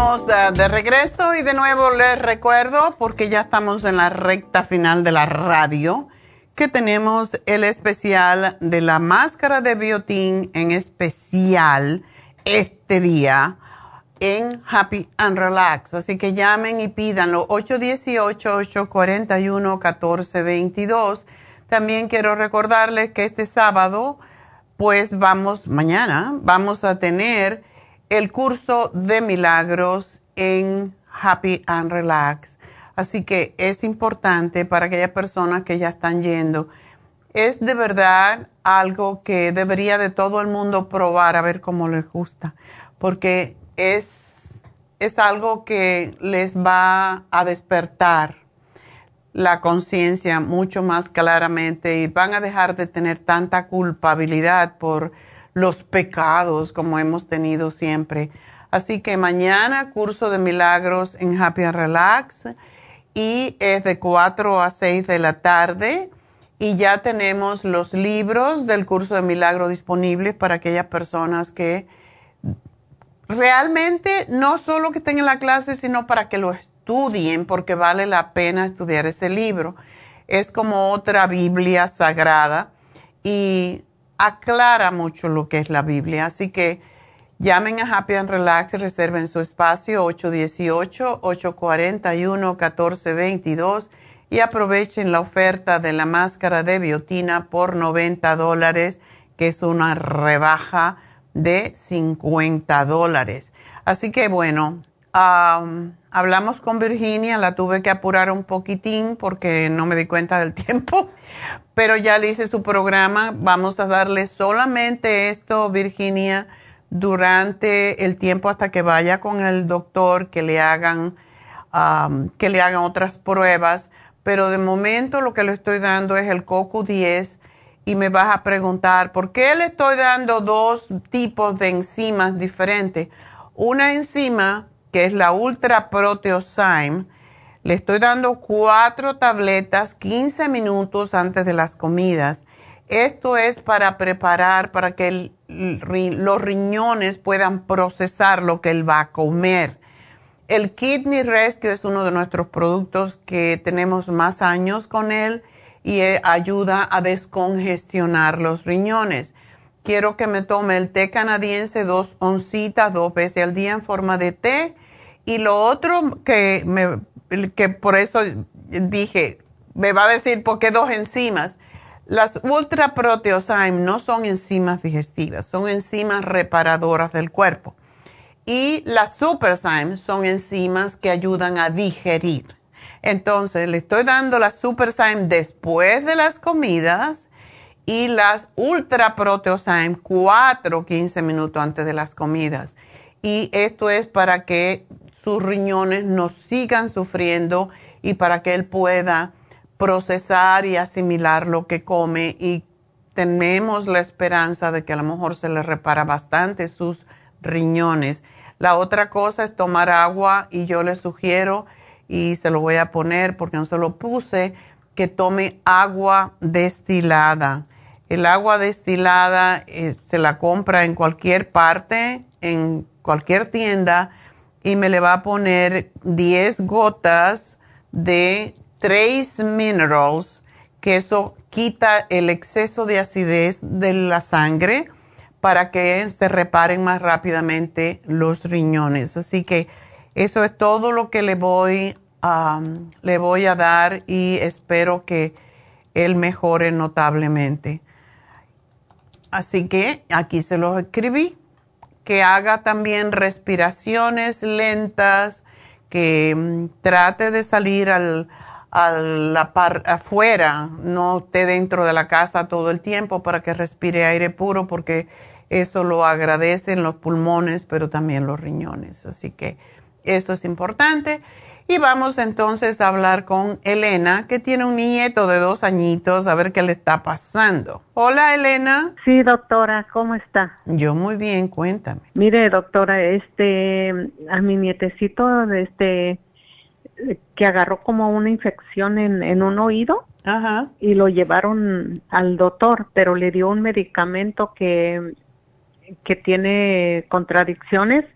De, regreso y de nuevo les recuerdo, porque ya estamos en la recta final de la radio, que tenemos el especial de la máscara de biotín en especial este día en Happy and Relax. Así que llamen y pídanlo 818-841-1422. También quiero recordarles que este sábado, pues vamos, mañana, vamos a tener el curso de milagros en Happy and Relax. Así que es importante para aquellas personas que ya están yendo. Es de verdad algo que debería de todo el mundo probar a ver cómo les gusta, porque es, es algo que les va a despertar la conciencia mucho más claramente y van a dejar de tener tanta culpabilidad por los pecados como hemos tenido siempre. Así que mañana curso de milagros en Happy Relax y es de 4 a 6 de la tarde y ya tenemos los libros del curso de milagros disponibles para aquellas personas que realmente no solo que estén en la clase, sino para que lo estudien porque vale la pena estudiar ese libro. Es como otra Biblia sagrada y aclara mucho lo que es la Biblia. Así que llamen a Happy and Relax y reserven su espacio 818-841-1422 y aprovechen la oferta de la máscara de biotina por 90 dólares, que es una rebaja de 50 dólares. Así que bueno, hablamos con Virginia, la tuve que apurar un poquitín porque no me di cuenta del tiempo, pero ya le hice su programa. Vamos a darle solamente esto, Virginia, durante el tiempo hasta que vaya con el doctor, que le hagan, que le hagan otras pruebas. Pero de momento lo que le estoy dando es el COCO 10 y me vas a preguntar, ¿por qué le estoy dando dos tipos de enzimas diferentes? Una enzima que es la Ultra Proteosyme, le estoy dando cuatro tabletas 15 minutos antes de las comidas. Esto es para preparar para que los riñones puedan procesar lo que él va a comer. El Kidney Rescue es uno de nuestros productos que tenemos más años con él y eh, ayuda a descongestionar los riñones. Quiero que me tome el té canadiense dos oncitas dos veces al día en forma de té. Y lo otro que, me, que por eso dije, me va a decir por qué dos enzimas. Las ultra proteosyme no son enzimas digestivas, son enzimas reparadoras del cuerpo. Y las superzyme son enzimas que ayudan a digerir. Entonces, le estoy dando la superzyme después de las comidas y las ultra proteosyme 4 15 minutos antes de las comidas. Y esto es para que sus riñones no sigan sufriendo y para que él pueda procesar y asimilar lo que come y tenemos la esperanza de que a lo mejor se le repara bastante sus riñones. La otra cosa es tomar agua y yo le sugiero y se lo voy a poner porque no se lo puse que tome agua destilada. El agua destilada eh, se la compra en cualquier parte, en cualquier tienda, y me le va a poner 10 gotas de Trace Minerals, que eso quita el exceso de acidez de la sangre para que se reparen más rápidamente los riñones. Así que eso es todo lo que le voy, le voy a dar y espero que él mejore notablemente. Así que aquí se los escribí, que haga también respiraciones lentas, que mm, trate de salir al, a la par, afuera, no esté dentro de la casa todo el tiempo para que respire aire puro, porque eso lo agradecen los pulmones, pero también los riñones. Así que eso es importante. Y vamos entonces a hablar con Elena, que tiene un nieto de dos añitos, a ver qué le está pasando. Hola, Elena. Sí, doctora, ¿cómo está? Yo muy bien, cuéntame. Mire, doctora, este, a mi nietecito, este, que agarró como una infección en, en un oído Ajá. y lo llevaron al doctor, pero le dio un medicamento que, que tiene contradicciones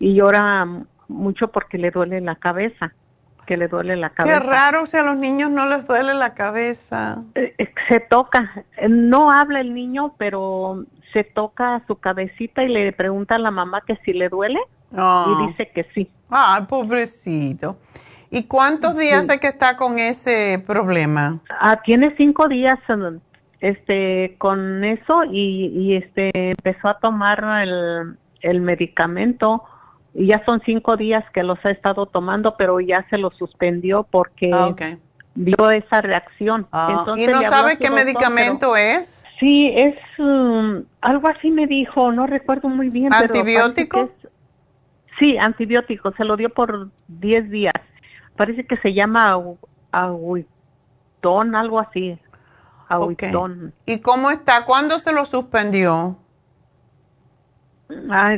y llora mucho porque le duele la cabeza, que le duele la cabeza. Qué raro, si a los niños no les duele la cabeza. Eh, eh, se toca, no habla el niño, pero se toca su cabecita y le pregunta a la mamá que si le duele y ah. dice que sí. Ay, pobrecito. ¿Y cuántos días hay que está con ese problema? Ah, tiene cinco días este con eso y, y este empezó a tomar el, el medicamento y ya son cinco días que los ha estado tomando, pero ya se lo suspendió porque ah, vio esa reacción. Ah, ¿Y no sabe qué medicamento es? Sí, es um, algo así me dijo, no recuerdo muy bien. ¿Antibiótico? sí, antibiótico, se lo dio por diez días. Parece que se llama aguitón, algo así. ¿Y cómo está? ¿Cuándo se lo suspendió? Ah,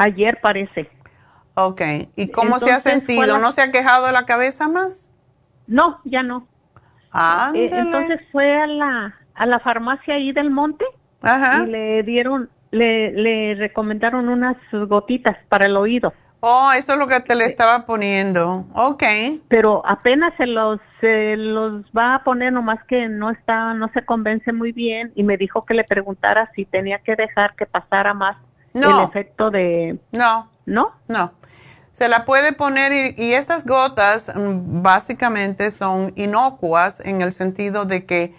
ayer parece. Ok, ¿y cómo se ha sentido? ¿No se ha quejado de la cabeza más? No, ya no. Ah, entonces fue a la, a la farmacia ahí del monte y le dieron, le, le recomendaron unas gotitas para el oído. Oh, eso es lo que te le estaba poniendo. Ok. Pero apenas se los, se los va a poner, nomás que no está, no se convence muy bien y me dijo que le preguntara si tenía que dejar que pasara más el efecto de... No. ¿No? No. Se la puede poner y, y esas gotas mm, básicamente son inocuas en el sentido de que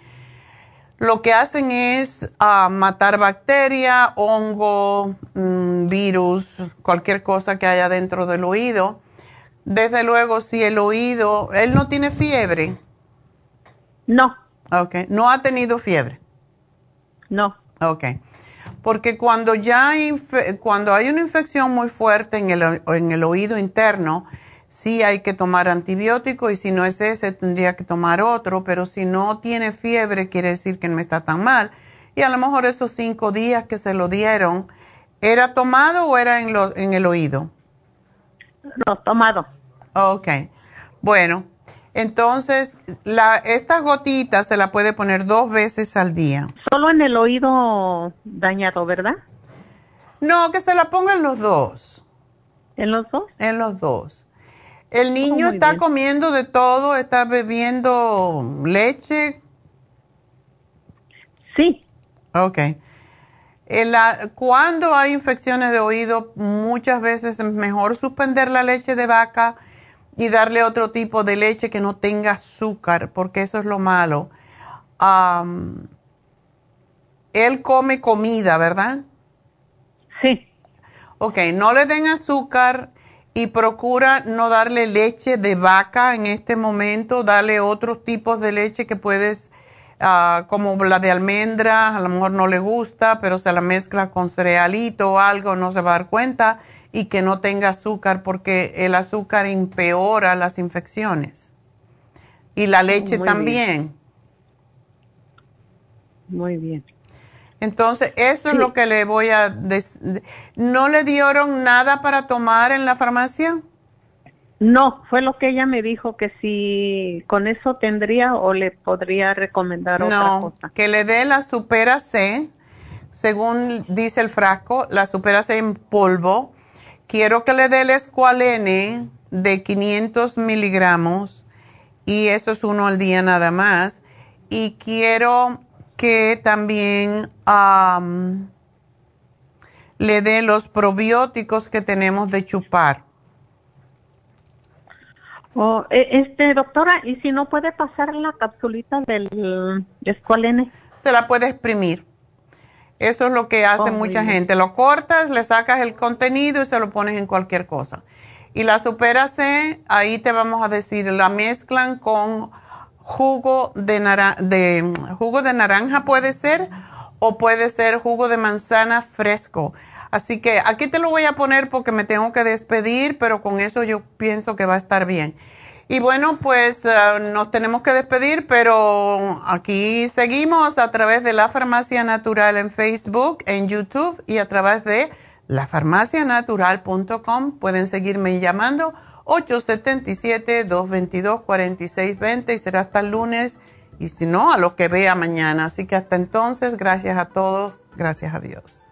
lo que hacen es ah, matar bacteria, hongo, mm, virus, cualquier cosa que haya dentro del oído. Desde luego, si el oído, él no tiene fiebre. No. Ok, no ha tenido fiebre. No. Ok. Porque cuando ya hay, cuando hay una infección muy fuerte en el, en el oído interno, sí hay que tomar antibiótico y si no es ese tendría que tomar otro, pero si no tiene fiebre quiere decir que no está tan mal. Y a lo mejor esos cinco días que se lo dieron, ¿era tomado o era en, lo, en el oído? No, tomado. Ok, bueno, entonces la, estas gotitas se la puede poner dos veces al día. Solo en el oído dañado, ¿verdad? No, que se la ponga en los dos. ¿En los dos? En los dos. ¿El niño está comiendo de todo? ¿Está bebiendo leche? Sí. Ok. cuando hay infecciones de oído, muchas veces es mejor suspender la leche de vaca y darle otro tipo de leche que no tenga azúcar, porque eso es lo malo. él come comida, ¿verdad? Sí. Ok, no le den azúcar y procura no darle leche de vaca en este momento, dale otros tipos de leche que puedes, ah, como la de almendra, a lo mejor no le gusta, pero se la mezcla con cerealito o algo, no se va a dar cuenta, y que no tenga azúcar porque el azúcar empeora las infecciones. Y la leche también. Muy bien. Entonces, eso es lo que le voy a... ¿No le dieron nada para tomar en la farmacia? No, fue lo que ella me dijo, que si con eso tendría o le podría recomendar otra cosa. Que le dé la Supera C, según dice el frasco, la Supera C en polvo. Quiero que le dé el Esqualene de 500 miligramos y eso es uno al día nada más. Y quiero que también le dé los probióticos que tenemos de chupar. Oh, e, este, doctora, ¿y si no puede pasar la capsulita del escualene? Se la puede exprimir. Eso es lo que hace oh, mucha gente. Lo cortas, le sacas el contenido y se lo pones en cualquier cosa. Y la Supera C, ahí te vamos a decir, la mezclan con jugo de, de, jugo de naranja puede ser o puede ser jugo de manzana fresco. Así que aquí te lo voy a poner porque me tengo que despedir, pero con eso yo pienso que va a estar bien. Y bueno, pues uh, nos tenemos que despedir, pero aquí seguimos a través de la Farmacia Natural en Facebook, en YouTube y a través de lafarmacianatural.com. Pueden seguirme llamando 877-222-4620 y será hasta el lunes y si no, a lo que vea mañana. Así que hasta entonces, gracias a todos, gracias a Dios.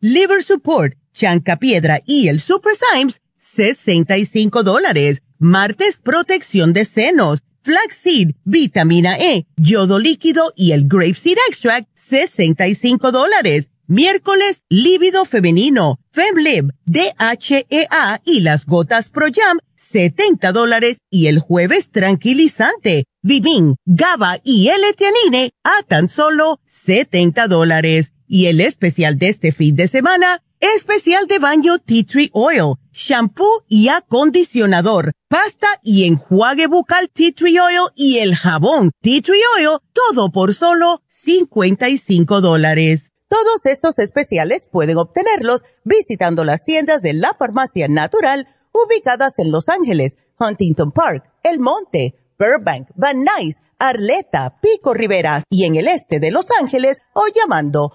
liver support, Chanca Piedra y el Super Symes, 65 dólares. Martes, protección de senos, flaxseed, vitamina E, yodo líquido y el grapeseed extract, 65 dólares. Miércoles, lívido femenino, FemLib, DHEA y las gotas Pro Jam, 70 dólares. Y el jueves, tranquilizante, Vivin, GABA y L-Tianine a tan solo 70 dólares. Y el especial de este fin de semana, Especial de baño Tea Tree Oil, shampoo y acondicionador, pasta y enjuague bucal Tea Tree Oil y el jabón Tea Tree Oil, todo por solo 55 dólares. Todos estos especiales pueden obtenerlos visitando las tiendas de la farmacia natural ubicadas en Los Ángeles, Huntington Park, El Monte, Burbank, Van Nuys, Arleta, Pico Rivera y en el este de Los Ángeles o llamando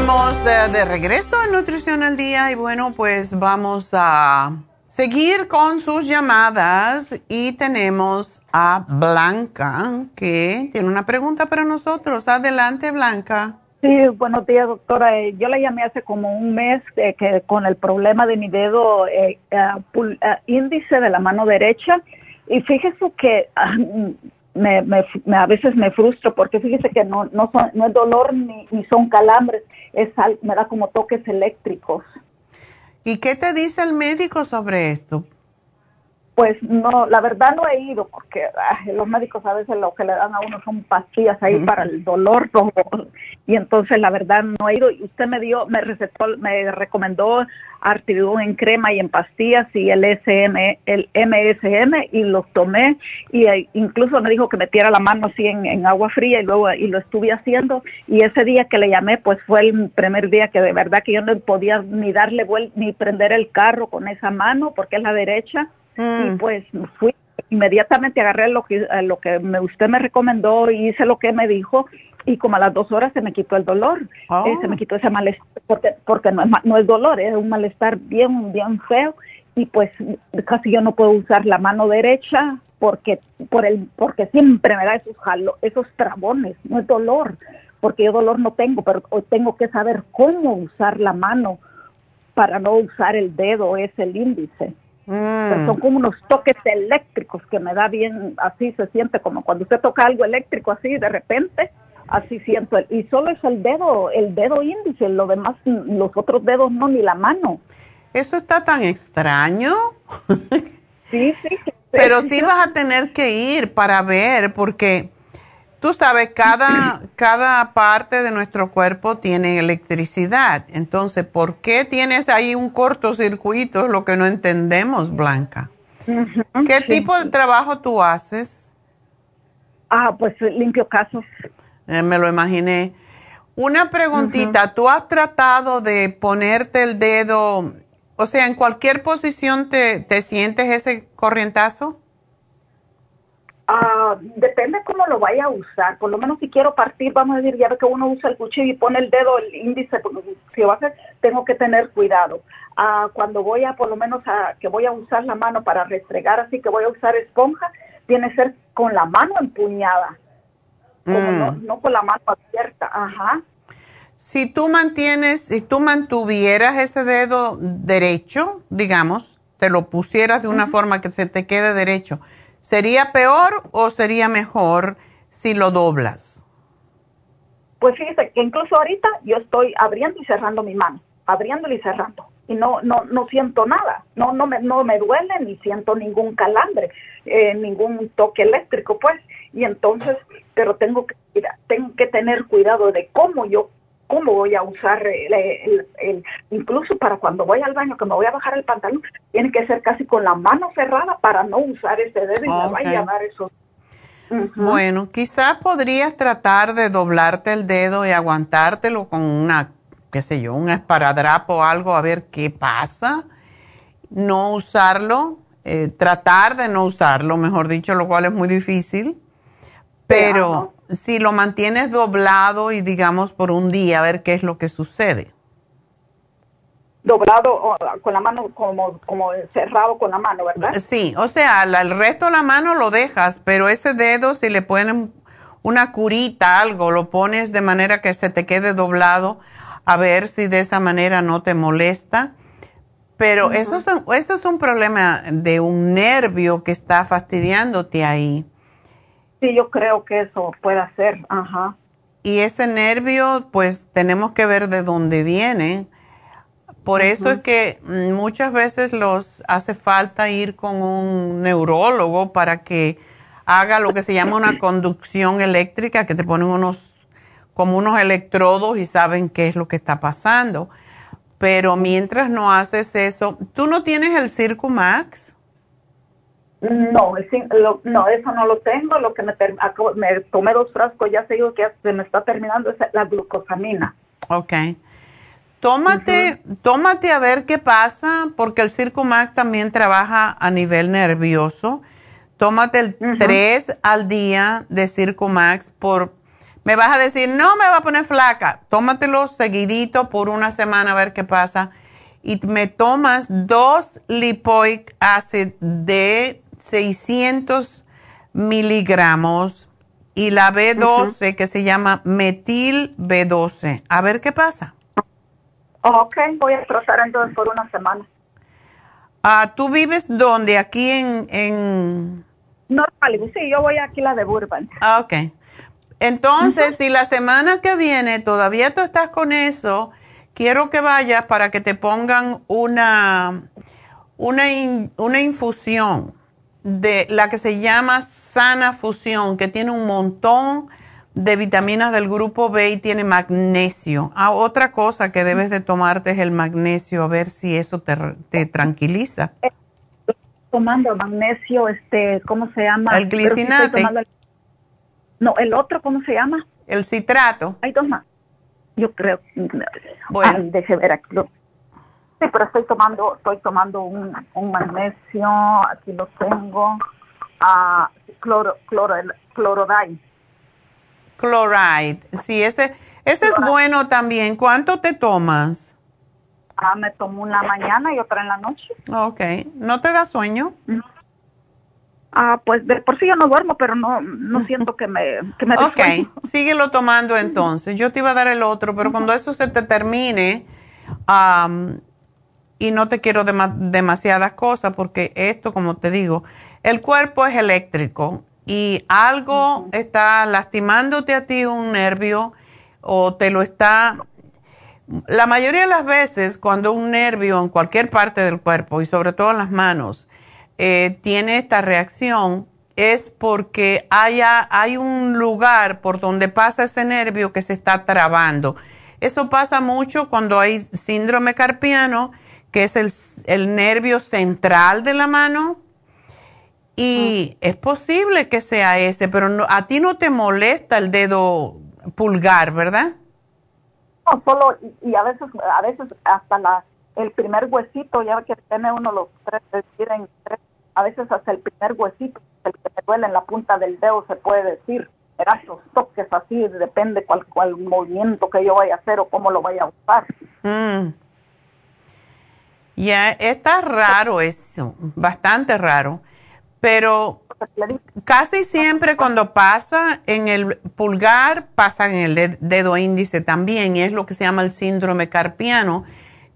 Estamos de, regreso en Nutrición al Día y bueno, pues vamos a seguir con sus llamadas y tenemos a Blanca que tiene una pregunta para nosotros. Adelante, Blanca. Sí, buenos días, doctora. Eh, yo la llamé hace como un mes eh, que con el problema de mi dedo eh, índice de la mano derecha y fíjese que ah, me, me, a veces me frustro porque fíjese que no, no, no es dolor ni son calambres, es me da como toques eléctricos. ¿Y qué te dice el médico sobre esto? Pues no, la verdad no he ido porque los médicos a veces lo que le dan a uno son pastillas ahí para el dolor y entonces la verdad no he ido. Y usted me dio, me recetó, me recomendó Artidón en crema y en pastillas y el SM, el MSM y los tomé y eh, incluso me dijo que metiera la mano así en, agua fría y luego y lo estuve haciendo. Y ese día que le llamé pues fue el primer día que de verdad que yo no podía ni darle vuelta ni prender el carro con esa mano porque es la derecha. Y mm. pues fui. Inmediatamente agarré lo que lo que me, usted me recomendó y hice lo que me dijo y como a las dos horas se me quitó el dolor, eh, se me quitó ese malestar porque porque no es no es dolor, es un malestar bien bien feo y pues casi yo no puedo usar la mano derecha porque por el porque siempre me da esos jalo, esos trabones, no es dolor, porque yo dolor no tengo, pero tengo que saber cómo usar la mano para no usar el dedo, es el índice. Mm. son como unos toques eléctricos que me da bien, así se siente como cuando usted toca algo eléctrico así de repente, así siento. Y solo es el dedo, el dedo índice, lo demás, los otros dedos no, ni la mano. Eso está tan extraño. sí, sí. Pero sí vas a tener que ir para ver, porque Tú sabes, cada, cada parte de nuestro cuerpo tiene electricidad. Entonces, ¿por qué tienes ahí un cortocircuito? Es lo que no entendemos, Blanca. ¿Qué tipo de trabajo tú haces? Ah, pues limpio casos. Eh, me lo imaginé. Una preguntita, ¿tú has tratado de ponerte el dedo, o sea, en cualquier posición te, te sientes ese corrientazo? Ah, depende cómo lo vaya a usar. Por lo menos si quiero partir, vamos a decir, ya ve que uno usa el cuchillo y pone el dedo, el índice, porque si va a hacer, tengo que tener cuidado. Ah, cuando voy a, por lo menos, a, que voy a usar la mano para restregar, así que voy a usar esponja, tiene que ser con la mano empuñada, como no, Mm. no con la mano abierta, ajá. Si tú mantienes, si tú mantuvieras ese dedo derecho, digamos, te lo pusieras de una forma que se te quede derecho, ¿sería peor o sería mejor si lo doblas? Pues fíjese que incluso ahorita yo estoy abriendo y cerrando mi mano, abriéndola y cerrando. Y no, no, no siento nada, no, no me, no me duele ni siento ningún calambre, eh, ningún toque eléctrico, pues. Y entonces, pero tengo que, tengo que tener cuidado de cómo yo, cómo voy a usar el, el- el- incluso para cuando voy al baño, que me voy a bajar el pantalón, tiene que ser casi con la mano cerrada para no usar ese dedo y me vaya a dar esos. Bueno, quizás podrías tratar de doblarte el dedo y aguantártelo con una, qué sé yo, un esparadrapo o algo a ver qué pasa. No usarlo, eh, tratar de no usarlo, mejor dicho, lo cual es muy difícil. Pero si lo mantienes doblado y digamos por un día, a ver qué es lo que sucede. doblado con la mano como como cerrado con la mano, ¿verdad? Sí, o sea, la- el resto de la mano lo dejas, pero ese dedo si le ponen una curita, algo, lo pones de manera que se te quede doblado, a ver si de esa manera no te molesta. Pero eso, es, un- eso es un problema de un nervio que está fastidiándote ahí. Sí, yo creo que eso puede ser, ajá. Y ese nervio, pues tenemos que ver de dónde viene. Por eso es que mm, muchas veces los hace falta ir con un neurólogo para que haga lo que se llama una conducción eléctrica, que te ponen unos como unos electrodos y saben qué es lo que está pasando. Pero mientras no haces eso, ¿tú no tienes el Circumax? No, es in- lo- no, eso no lo tengo. Lo que me, acabo- me tomé dos frascos, ya sé digo que ya se me está terminando es la glucosamina. Ok. Tómate, tómate a ver qué pasa, porque el Circumax también trabaja a nivel nervioso. Tómate el 3 al día de Circumax por... Me vas a decir, no me va a poner flaca. Tómatelo seguidito por una semana a ver qué pasa. Y me tomas dos lipoic acid de 600 miligramos y la B12 que se llama metil B12. A ver qué pasa. Ok, voy a tratar entonces por una semana. Ah, ¿Tú vives dónde? Aquí en... en... No, sí, yo voy aquí la de Burbank. Ah, ok. Entonces, si la semana que viene todavía tú estás con eso, quiero que vayas para que te pongan una, una, in- una infusión de la que se llama Sana Fusión, que tiene un montón de vitaminas del grupo B y tiene magnesio. Ah, otra cosa que debes de tomarte es el magnesio, a ver si eso te, te tranquiliza. Tomando magnesio, este, ¿cómo se llama? El glicinate. el- No, el otro, ¿cómo se llama? El citrato. Hay dos más. Yo creo. Bueno. Ay, deje ver aquí. lo- Sí, pero estoy tomando, estoy tomando un, un magnesio, aquí lo tengo, ah, cloro, cloro, clorodine. Chloride. Sí, ese, ese es bueno también. ¿Cuánto te tomas? Ah, me tomo una mañana y otra en la noche. Ok. ¿No te da sueño? Ah, pues de por sí yo no duermo, pero no, no siento que me, que me Ok, sueño. síguelo tomando entonces. Yo te iba a dar el otro, pero cuando eso se te termine, am, y no te quiero dema- demasiadas cosas, porque esto, como te digo, el cuerpo es eléctrico y algo está lastimándote a ti un nervio o te lo está... La mayoría de las veces cuando un nervio en cualquier parte del cuerpo y sobre todo en las manos eh, tiene esta reacción es porque haya, hay un lugar por donde pasa ese nervio que se está trabando. Eso pasa mucho cuando hay síndrome carpiano, que es el, el nervio central de la mano. Y es posible que sea ese, pero no- a ti no te molesta el dedo pulgar, ¿verdad? No, solo, y, y a veces, a veces hasta la, el primer huesito, ya que tiene uno los tres, a veces hasta el primer huesito, el que me duele en la punta del dedo, se puede decir, era esos toques así, depende cuál, cuál movimiento que yo vaya a hacer o cómo lo vaya a usar. Mm. Ya, está raro eso, bastante raro. Pero casi siempre cuando pasa en el pulgar, pasa en el dedo índice también, y es lo que se llama el síndrome carpiano,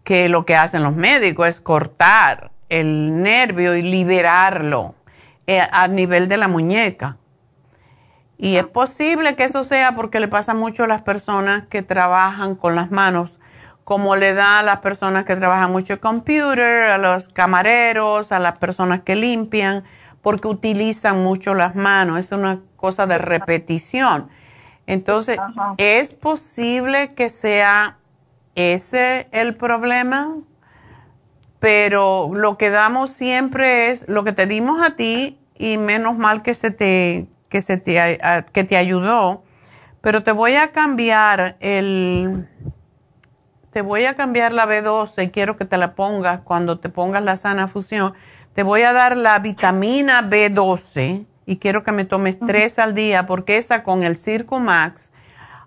que lo que hacen los médicos es cortar el nervio y liberarlo eh, a nivel de la muñeca. Y es posible que eso sea porque le pasa mucho a las personas que trabajan con las manos, como le da a las personas que trabajan mucho el computer, a los camareros, a las personas que limpian, porque utilizan mucho las manos. Es una cosa de repetición. Entonces, ¿es posible que sea ese el problema? Pero lo que damos siempre es lo que te dimos a ti y menos mal que se te que, se te, que te ayudó, pero te voy a cambiar el, te voy a cambiar la B12 y quiero que te la pongas cuando te pongas la sana fusión. Te voy a dar la vitamina B12 y quiero que me tomes tres al día porque esa con el Circo Max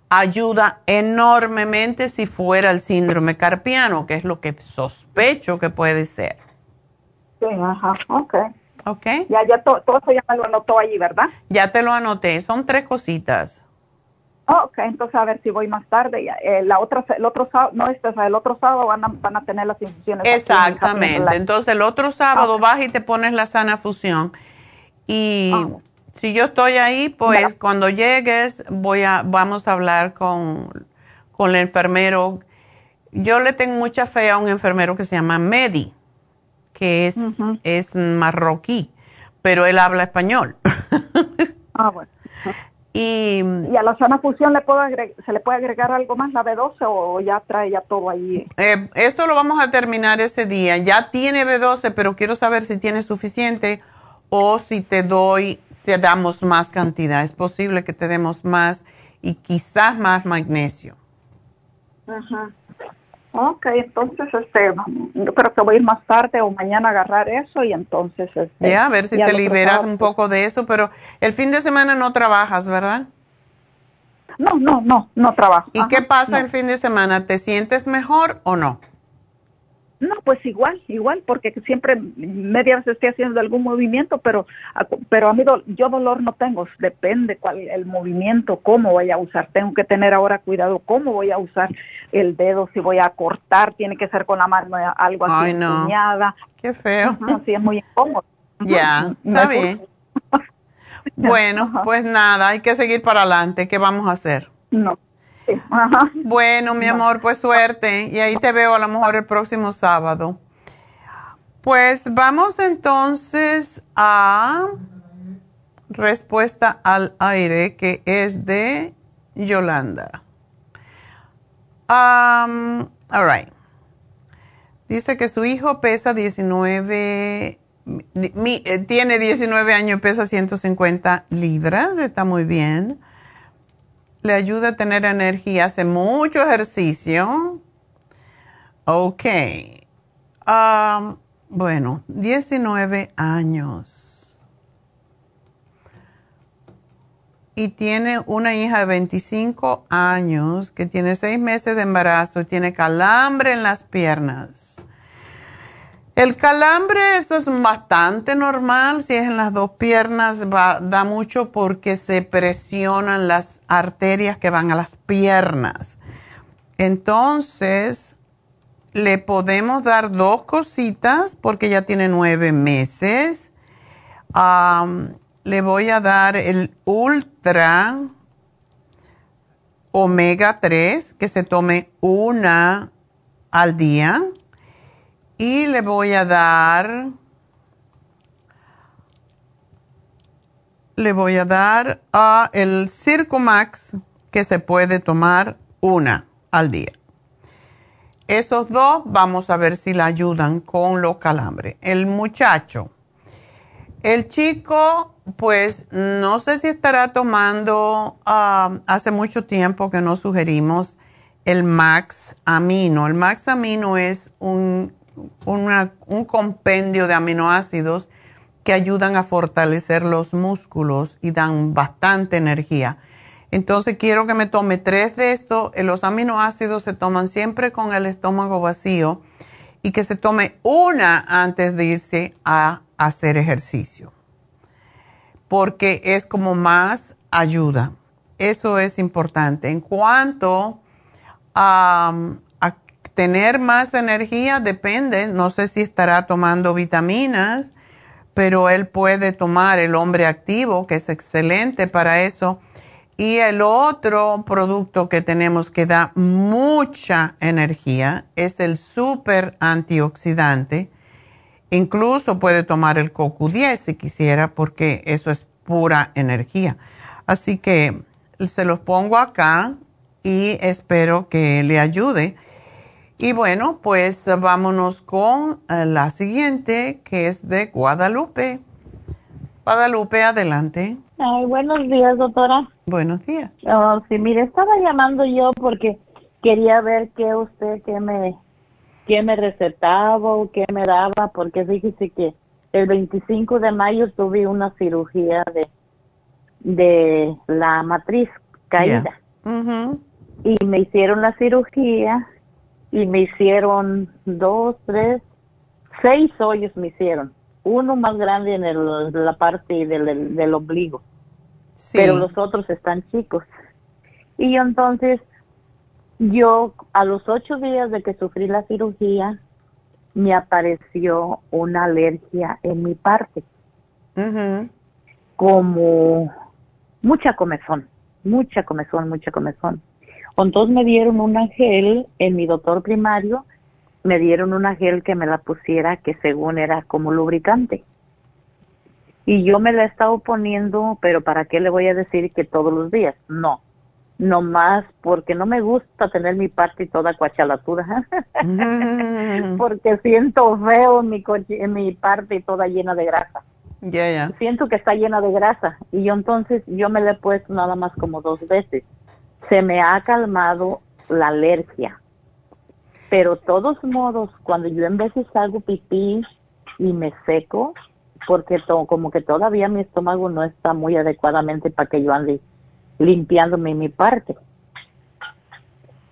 ayuda enormemente si fuera el síndrome carpiano, que es lo que sospecho que puede ser. Sí, ajá, ok. Ok. Ya, ya todo eso ya me lo anotó allí, ¿verdad? Ya te lo anoté, son tres cositas. Oh, ok, entonces a ver si voy más tarde. Eh, la otra, el otro sábado, no, este, el otro sábado van a, van a tener las infusiones. Exactamente, entonces el otro sábado vas y te pones la sana fusión. Y ah. si yo estoy ahí, pues cuando llegues voy a, vamos a hablar con, con el enfermero. Yo le tengo mucha fe a un enfermero que se llama Medi que es, es marroquí, pero él habla español. ah, bueno. Y, a la sana fusión le puedo se le puede agregar algo más, la B12 o ya trae ya todo ahí? Eh, eso lo vamos a terminar ese día. Ya tiene B12, pero quiero saber si tiene suficiente o si te doy, te damos más cantidad. Es posible que te demos más y quizás más magnesio. Ajá. Ok, entonces este, yo creo que voy a ir más tarde o mañana a agarrar eso y entonces... Este, ya, a ver si te liberas un poco de eso, pero el fin de semana no trabajas, ¿verdad? No, no, no, no trabajo. ¿Y qué pasa el fin de semana? ¿Te sientes mejor o no? No, pues igual, igual, porque siempre media vez estoy haciendo algún movimiento, pero pero a mí yo dolor no tengo, depende cuál el movimiento, cómo voy a usar. Tengo que tener ahora cuidado cómo voy a usar el dedo, si voy a cortar, tiene que ser con la mano algo así Ay, no. Qué feo. sí, es muy incómodo. Ya, está bien. bueno, pues nada, hay que seguir para adelante. ¿Qué vamos a hacer? No. Bueno, mi amor, pues suerte. Y ahí te veo a lo mejor el próximo sábado. Pues vamos entonces a respuesta al aire que es de Yolanda. Um, all right. Dice que su hijo pesa 19, eh, tiene 19 años, pesa 150 libras, está muy bien le ayuda a tener energía, hace mucho ejercicio. Ok. Bueno, 19 años. Y tiene una hija de 25 años que tiene 6 meses de embarazo y tiene calambre en las piernas. El calambre, eso es bastante normal, si es en las dos piernas, da mucho porque se presionan las arterias que van a las piernas. Entonces, le podemos dar dos cositas porque ya tiene nueve meses. le voy a dar el Ultra Omega 3, que se tome una al día y le voy a dar, le voy a dar a el Circumax que se puede tomar una al día. Esos dos vamos a ver si le ayudan con los calambres. El muchacho, el chico, pues no sé si estará tomando, ah, hace mucho tiempo que no sugerimos el Max Amino. El Max Amino es un un compendio de aminoácidos que ayudan a fortalecer los músculos y dan bastante energía. Entonces quiero que me tome tres de estos. Eh, los aminoácidos se toman siempre con el estómago vacío y que se tome una antes de irse a hacer ejercicio. porque es como más ayuda. Eso es importante. En cuanto a tener más energía, depende, no sé si estará tomando vitaminas, pero él puede tomar el hombre activo, que es excelente para eso. Y el otro producto que tenemos que da mucha energía es el super antioxidante. Incluso puede tomar el CoQ10 si quisiera, porque eso es pura energía. Así que se los pongo acá y espero que le ayude. Y bueno, pues vámonos con eh, la siguiente, que es de Guadalupe. Guadalupe, adelante. Ay, buenos días, doctora. Buenos días. Oh, sí, mire, estaba llamando yo porque quería ver qué usted, qué me, qué me recetaba o qué me daba, porque fíjese que el 25 de mayo tuve una cirugía de, de la matriz caída. Y me hicieron la cirugía y me hicieron dos, tres, seis hoyos me hicieron. Uno más grande en el, la parte del, del ombligo. Pero los otros están chicos. Y entonces yo a los ocho días de que sufrí la cirugía me apareció una alergia en mi parte. Como mucha comezón, mucha comezón, mucha comezón. Entonces me dieron una gel en mi doctor primario, me dieron una gel que me la pusiera que según era como lubricante. Y yo me la he estado poniendo, pero ¿para qué le voy a decir que todos los días? No, no más porque no me gusta tener mi parte toda cuachalatura, porque siento feo mi, mi parte toda llena de grasa. Ya, ya. Siento que está llena de grasa y yo entonces yo me la he puesto nada más como dos veces se me ha calmado la alergia. Pero todos modos, cuando yo en veces hago pipí y me seco, porque como que todavía mi estómago no está muy adecuadamente para que yo ande limpiándome mi parte.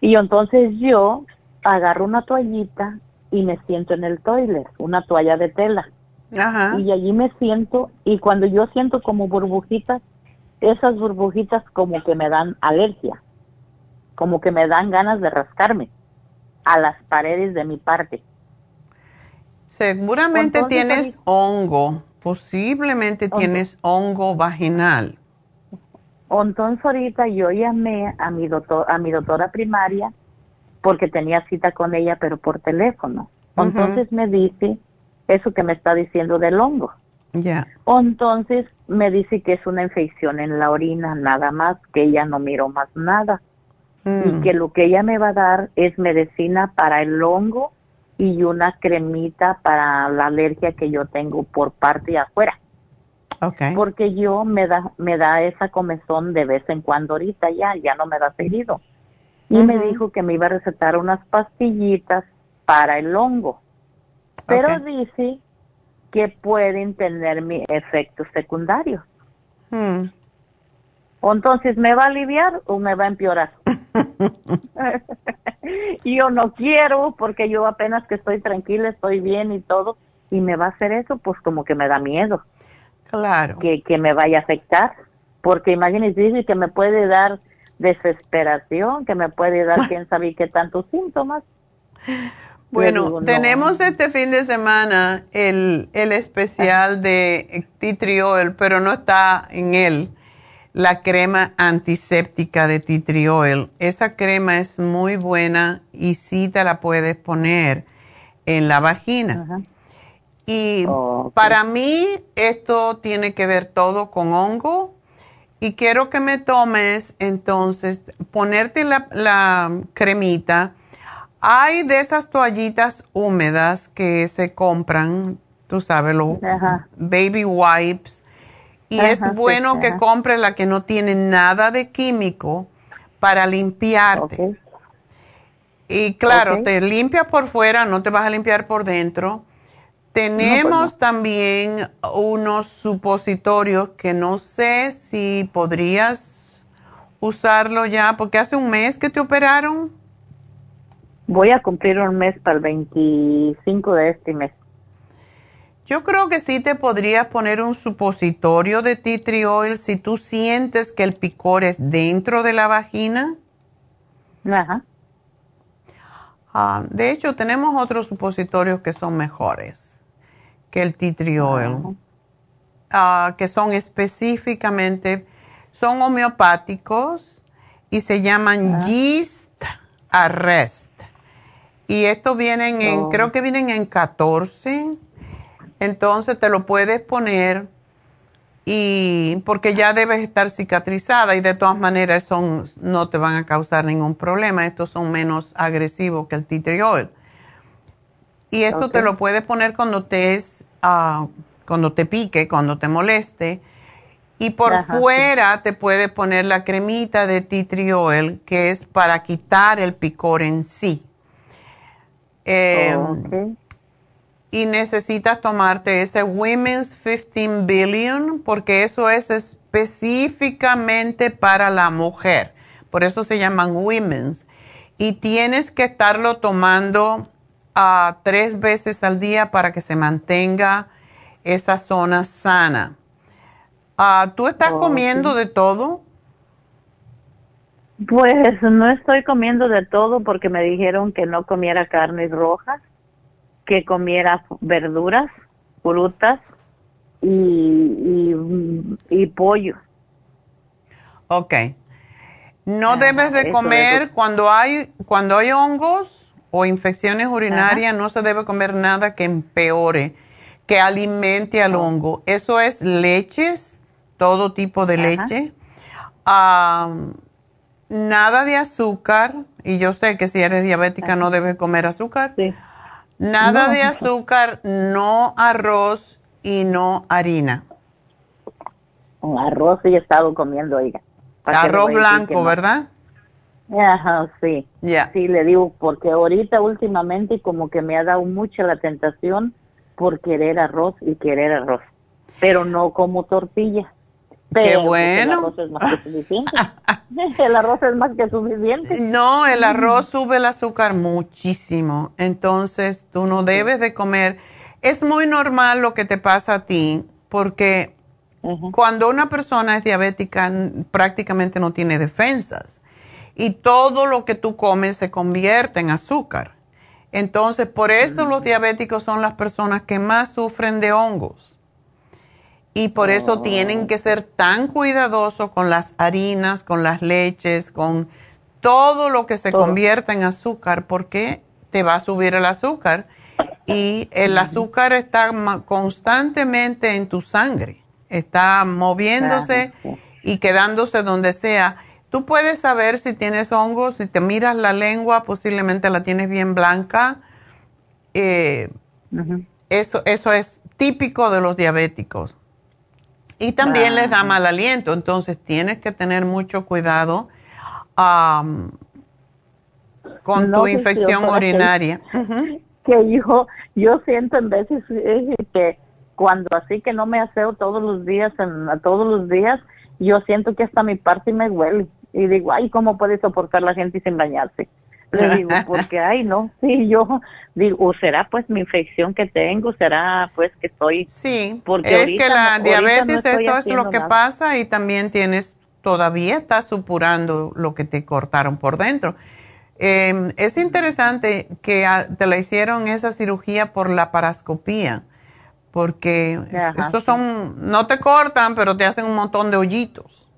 Y entonces yo agarro una toallita y me siento en el toilet, una toalla de tela. Y allí me siento y cuando yo siento como burbujitas, esas burbujitas como que me dan alergia, como que me dan ganas de rascarme a las paredes de mi parte. Seguramente tienes hongo, posiblemente tienes hongo vaginal. Entonces ahorita yo llamé a mi doctor, a mi doctora primaria porque tenía cita con ella pero por teléfono. Entonces me dice eso que me está diciendo del hongo. Ya. Entonces me dice que es una infección en la orina, nada más, que ella no miró más nada. Y Mm. que lo que ella me va a dar es medicina para el hongo y una cremita para la alergia que yo tengo por parte de afuera. Okay. Porque yo me da, me da esa comezón de vez en cuando ahorita ya, ya no me da seguido. Y me dijo que me iba a recetar unas pastillitas para el hongo. Pero dice que pueden tener mi efectos secundarios. Hmm. O entonces, ¿me va a aliviar o me va a empeorar? yo no quiero porque yo apenas que estoy tranquila, estoy bien y todo, y me va a hacer eso, pues como que me da miedo. Claro. Que, que me vaya a afectar. Porque imagínense, dice que me puede dar desesperación, que me puede dar quién sabe qué tantos síntomas. Bueno, digo, no. tenemos este fin de semana el, el especial de oil, pero no está en él la crema antiséptica de tea tree oil. Esa crema es muy buena y sí te la puedes poner en la vagina. Y para mí esto tiene que ver todo con hongo y quiero que me tomes entonces, ponerte la, la cremita. Hay de esas toallitas húmedas que se compran, tú sabes, los baby wipes. Y Ajá, es sí, bueno que ajá. compres la que no tiene nada de químico para limpiarte. Y claro, te limpia por fuera, no te vas a limpiar por dentro. Tenemos también unos supositorios que no sé si podrías usarlo ya, porque hace un mes que te operaron. Voy a cumplir un mes para el 25 de este mes. Yo creo que sí te podrías poner un supositorio de tea tree oil si tú sientes que el picor es dentro de la vagina. Ajá. Ah, de hecho, tenemos otros supositorios que son mejores que el tea tree oil, ah, que son específicamente, son homeopáticos y se llaman yeast arrest. Y estos vienen en, oh. creo que vienen en 14 entonces te lo puedes poner y porque ya debes estar cicatrizada y de todas maneras son, no te van a causar ningún problema. Estos son menos agresivos que el tea oil. Y esto te lo puedes poner cuando te es, ah, cuando te pique, cuando te moleste. Y por fuera te puedes poner la cremita de tea oil que es para quitar el picor en sí. Eh, y necesitas tomarte ese Women's 15 Billion porque eso es específicamente para la mujer. Por eso se llaman Women's. Y tienes que estarlo tomando uh, tres veces al día para que se mantenga esa zona sana. Uh, ¿Tú estás comiendo de todo? Pues no estoy comiendo de todo porque me dijeron que no comiera carnes rojas que comiera verduras, frutas y, y, pollo. Ok. No ah, debes de comer cuando hay cuando hay hongos o infecciones urinarias, no se debe comer nada que empeore, que alimente al hongo. Eso es leches, todo tipo de leche. nada de azúcar, y yo sé que si eres diabética no debes comer azúcar. Sí. Nada de azúcar, no arroz y no harina. Arroz sí he estado comiendo, oiga. Arroz blanco, ¿verdad? Ajá, sí. Sí, le digo, porque ahorita últimamente como que me ha dado mucha la tentación por querer arroz y querer arroz, pero no como tortilla. Qué bueno. El arroz es más que suficiente. el arroz es más que suficiente. No, el arroz sube el azúcar muchísimo. Entonces, tú no debes de comer. Es muy normal lo que te pasa a ti, porque cuando una persona es diabética, prácticamente no tiene defensas. Y todo lo que tú comes se convierte en azúcar. Entonces, por eso los diabéticos son las personas que más sufren de hongos y por eso tienen oh. que ser tan cuidadosos con las harinas, con las leches, con todo lo que se convierta en azúcar, porque te va a subir el azúcar y el azúcar está constantemente en tu sangre, está moviéndose y quedándose donde sea. Tú puedes saber si tienes hongos, si te miras la lengua, posiblemente la tienes bien blanca. Eh, eso, eso es típico de los diabéticos. Y también les da mal aliento, entonces tienes que tener mucho cuidado con tu infección urinaria. Que, yo, yo siento en veces que cuando así que no me aseo todos los días, en, todos los días, yo siento que hasta mi parte me huele. Y digo, ay, ¿cómo puede soportar la gente sin bañarse? Le digo, porque, ay, no, sí, yo digo, o será pues mi infección que tengo, será pues que estoy. Sí, porque es que la diabetes, eso es lo que pasa y también tienes, todavía estás supurando lo que te cortaron por dentro. Em, es interesante que te la hicieron esa cirugía por la parascopía, porque estos son, no te cortan, pero te hacen un montón de hoyitos.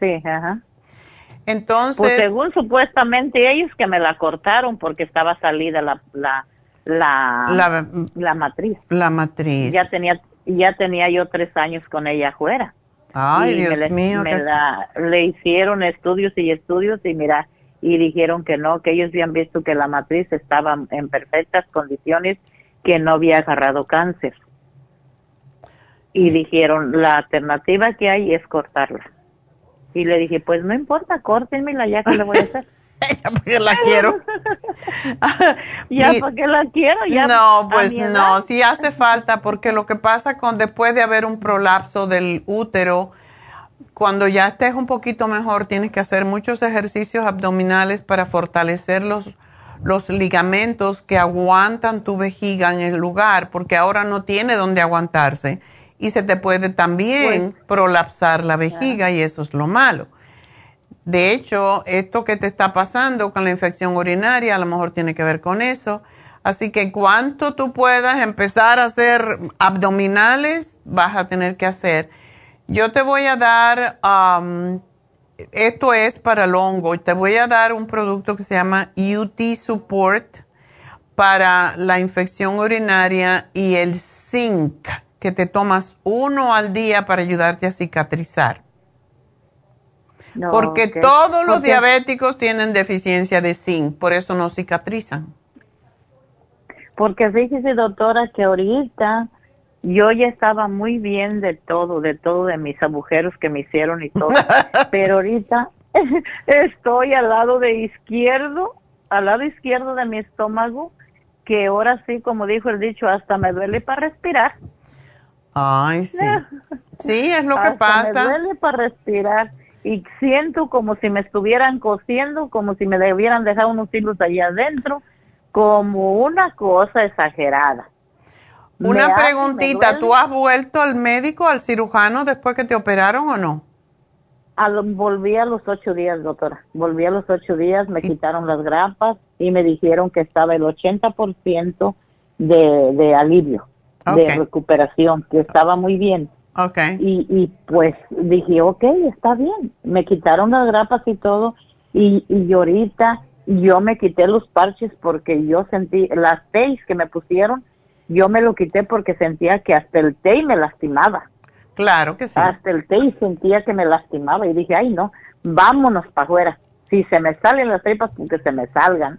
Sí, ajá. Entonces. Pues según supuestamente ellos que me la cortaron porque estaba salida la la la, la, matriz. La matriz. Ya tenía ya tenía yo tres años con ella afuera. Ay, Dios mío. le hicieron estudios y estudios y mira, y dijeron que no, que ellos habían visto que la matriz estaba en perfectas condiciones, que no había agarrado cáncer. Y dijeron, la alternativa que hay es cortarla. Y le dije, pues no importa, córtenmela ya que le voy a hacer. ya porque la quiero. ya porque la quiero. Ya no, pues no, sí hace falta porque lo que pasa con después de haber un prolapso del útero, cuando ya estés un poquito mejor, tienes que hacer muchos ejercicios abdominales para fortalecer los, los ligamentos que aguantan tu vejiga en el lugar, porque ahora no tiene donde aguantarse y se te puede también pues, prolapsar la vejiga y eso es lo malo. De hecho, esto que te está pasando con la infección urinaria a lo mejor tiene que ver con eso. Así que cuanto tú puedas empezar a hacer abdominales, vas a tener que hacer. Yo te voy a dar, um, esto es para el hongo, te voy a dar un producto que se llama UT Support para la infección urinaria y el zinc, que te tomas uno al día para ayudarte a cicatrizar. Porque todos los diabéticos tienen deficiencia de zinc, por eso no cicatrizan. Porque fíjese, doctora, que ahorita yo ya estaba muy bien de todo, de todo, de mis agujeros que me hicieron y todo. pero ahorita estoy al lado de izquierdo, al lado izquierdo de mi estómago, que ahora sí, como dijo el dicho, hasta me duele para respirar. Ay, sí. Sí, es lo que pasa. Me duele para respirar y siento como si me estuvieran cosiendo, como si me hubieran dejado unos hilos ahí adentro, como una cosa exagerada. Una preguntita, ¿tú has vuelto al médico, al cirujano después que te operaron o no? volví a los ocho días, doctora. Volví a los ocho días, me quitaron las grapas y me dijeron que estaba el 80% de, de alivio, de recuperación, que estaba muy bien. Okay. Y, y pues dije, ok, está bien. Me quitaron las grapas y todo. Y, y ahorita yo me quité los parches porque yo sentí, las seis que me pusieron, yo me lo quité porque sentía que hasta el té me lastimaba. Claro que sí. Hasta el té sentía que me lastimaba y dije, ay no, vámonos para afuera. Si se me salen las tripas, porque se me salgan.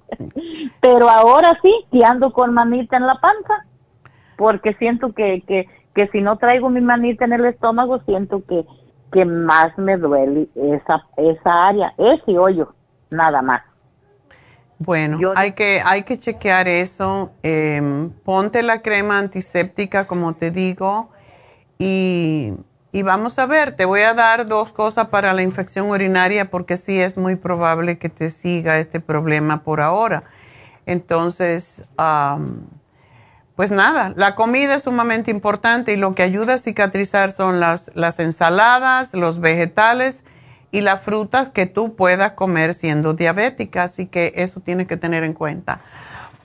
Pero ahora sí, que ando con manita en la panza, porque siento que, que, que si no traigo mi manita en el estómago, siento que, que más me duele esa, esa área, ese hoyo, nada más. Bueno, hay, que, hay que chequear eso. Em, ponte la crema antiséptica, como te digo, y, y, vamos a ver. Te voy a dar dos cosas para la infección urinaria porque sí es muy probable que te siga este problema por ahora. Entonces, pues nada, la comida es sumamente importante y lo que ayuda a cicatrizar son las, las ensaladas, los vegetales y las frutas que tú puedas comer siendo diabética, así que eso tienes que tener en cuenta.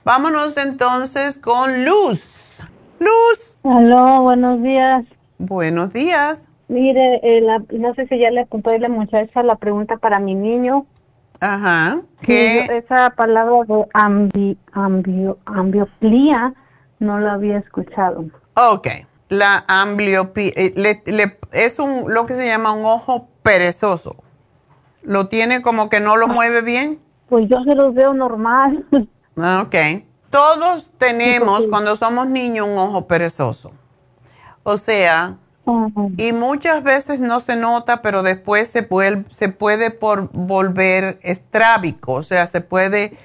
Vámonos entonces con Luz. Luz. Aló, buenos días. Buenos días. Mire, eh, no sé si ya le apuntó la muchacha la pregunta para mi niño. Ajá. ¿Qué? esa palabra de ambi, ambio, ambioplia no lo había escuchado. Ok, la ambliopía eh, es un, lo que se llama un ojo perezoso. ¿Lo tiene como que no lo ah. mueve bien? Pues yo se los veo normal. Ah, ok. Todos tenemos cuando somos niños un ojo perezoso. O sea, y muchas veces no se nota, pero después se puede, se puede por volver estrábico, o sea, se puede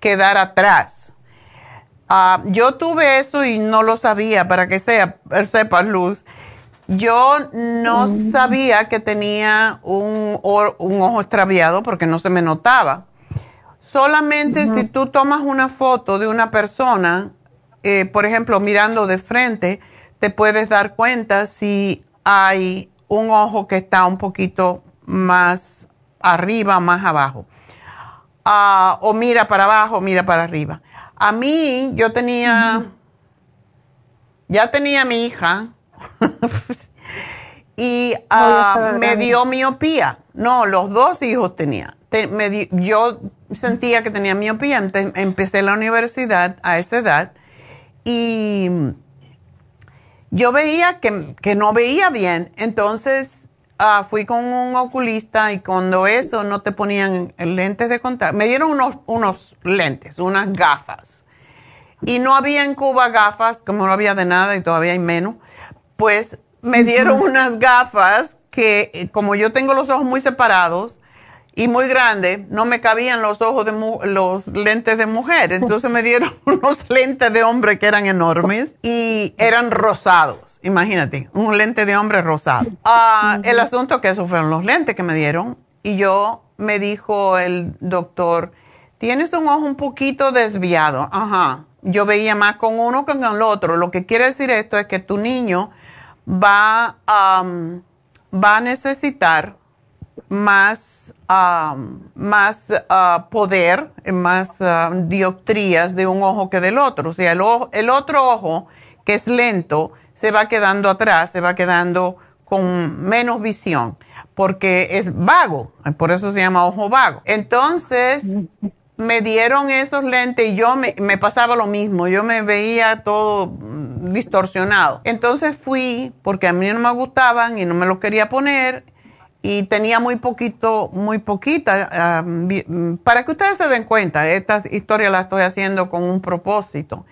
quedar atrás. Ah, yo tuve eso y no lo sabía, para que sea, sepas, Luz. Yo no mm. sabía que tenía un, ojo extraviado porque no se me notaba. Solamente si tú tomas una foto de una persona, eh, por ejemplo, mirando de frente, te puedes dar cuenta si hay un ojo que está un poquito más arriba, más abajo. Ah, o mira para abajo, mira para arriba. A mí, yo tenía, ya tenía mi hija y ah, me dio miopía. No, los dos hijos tenía. yo sentía que tenía miopía, empecé la universidad a esa edad y yo veía que, no veía bien. Entonces ah, fui con un oculista y cuando eso no te ponían lentes de contacto, me dieron unos, unos lentes, unas gafas. Y no había en Cuba gafas, como no había de nada y todavía hay menos, pues me dieron unas gafas que eh, como yo tengo los ojos muy separados y muy grandes, no me cabían los ojos de los lentes de mujer, entonces me dieron unos lentes de hombre que eran enormes y eran rosados, imagínate, un lente de hombre rosado. Ah, el asunto que esos fueron los lentes que me dieron y yo me dijo el doctor, Tienes un ojo un poquito desviado. Ajá. Yo veía más con uno que con el otro. Lo que quiere decir esto es que tu niño va, va a necesitar más, más ah, poder, más uh, dioptrías de un ojo que del otro. O sea, el, el otro ojo, que es lento, se va quedando atrás, se va quedando con menos visión, porque es vago, por eso se llama ojo vago. Entonces, me dieron esos lentes y yo me, pasaba lo mismo, yo me veía todo mm, distorsionado. Entonces fui, porque a mí no me gustaban y no me los quería poner, y tenía muy poquito, muy poquita, ah, mm, para que ustedes se den cuenta, esta historia la estoy haciendo con un propósito.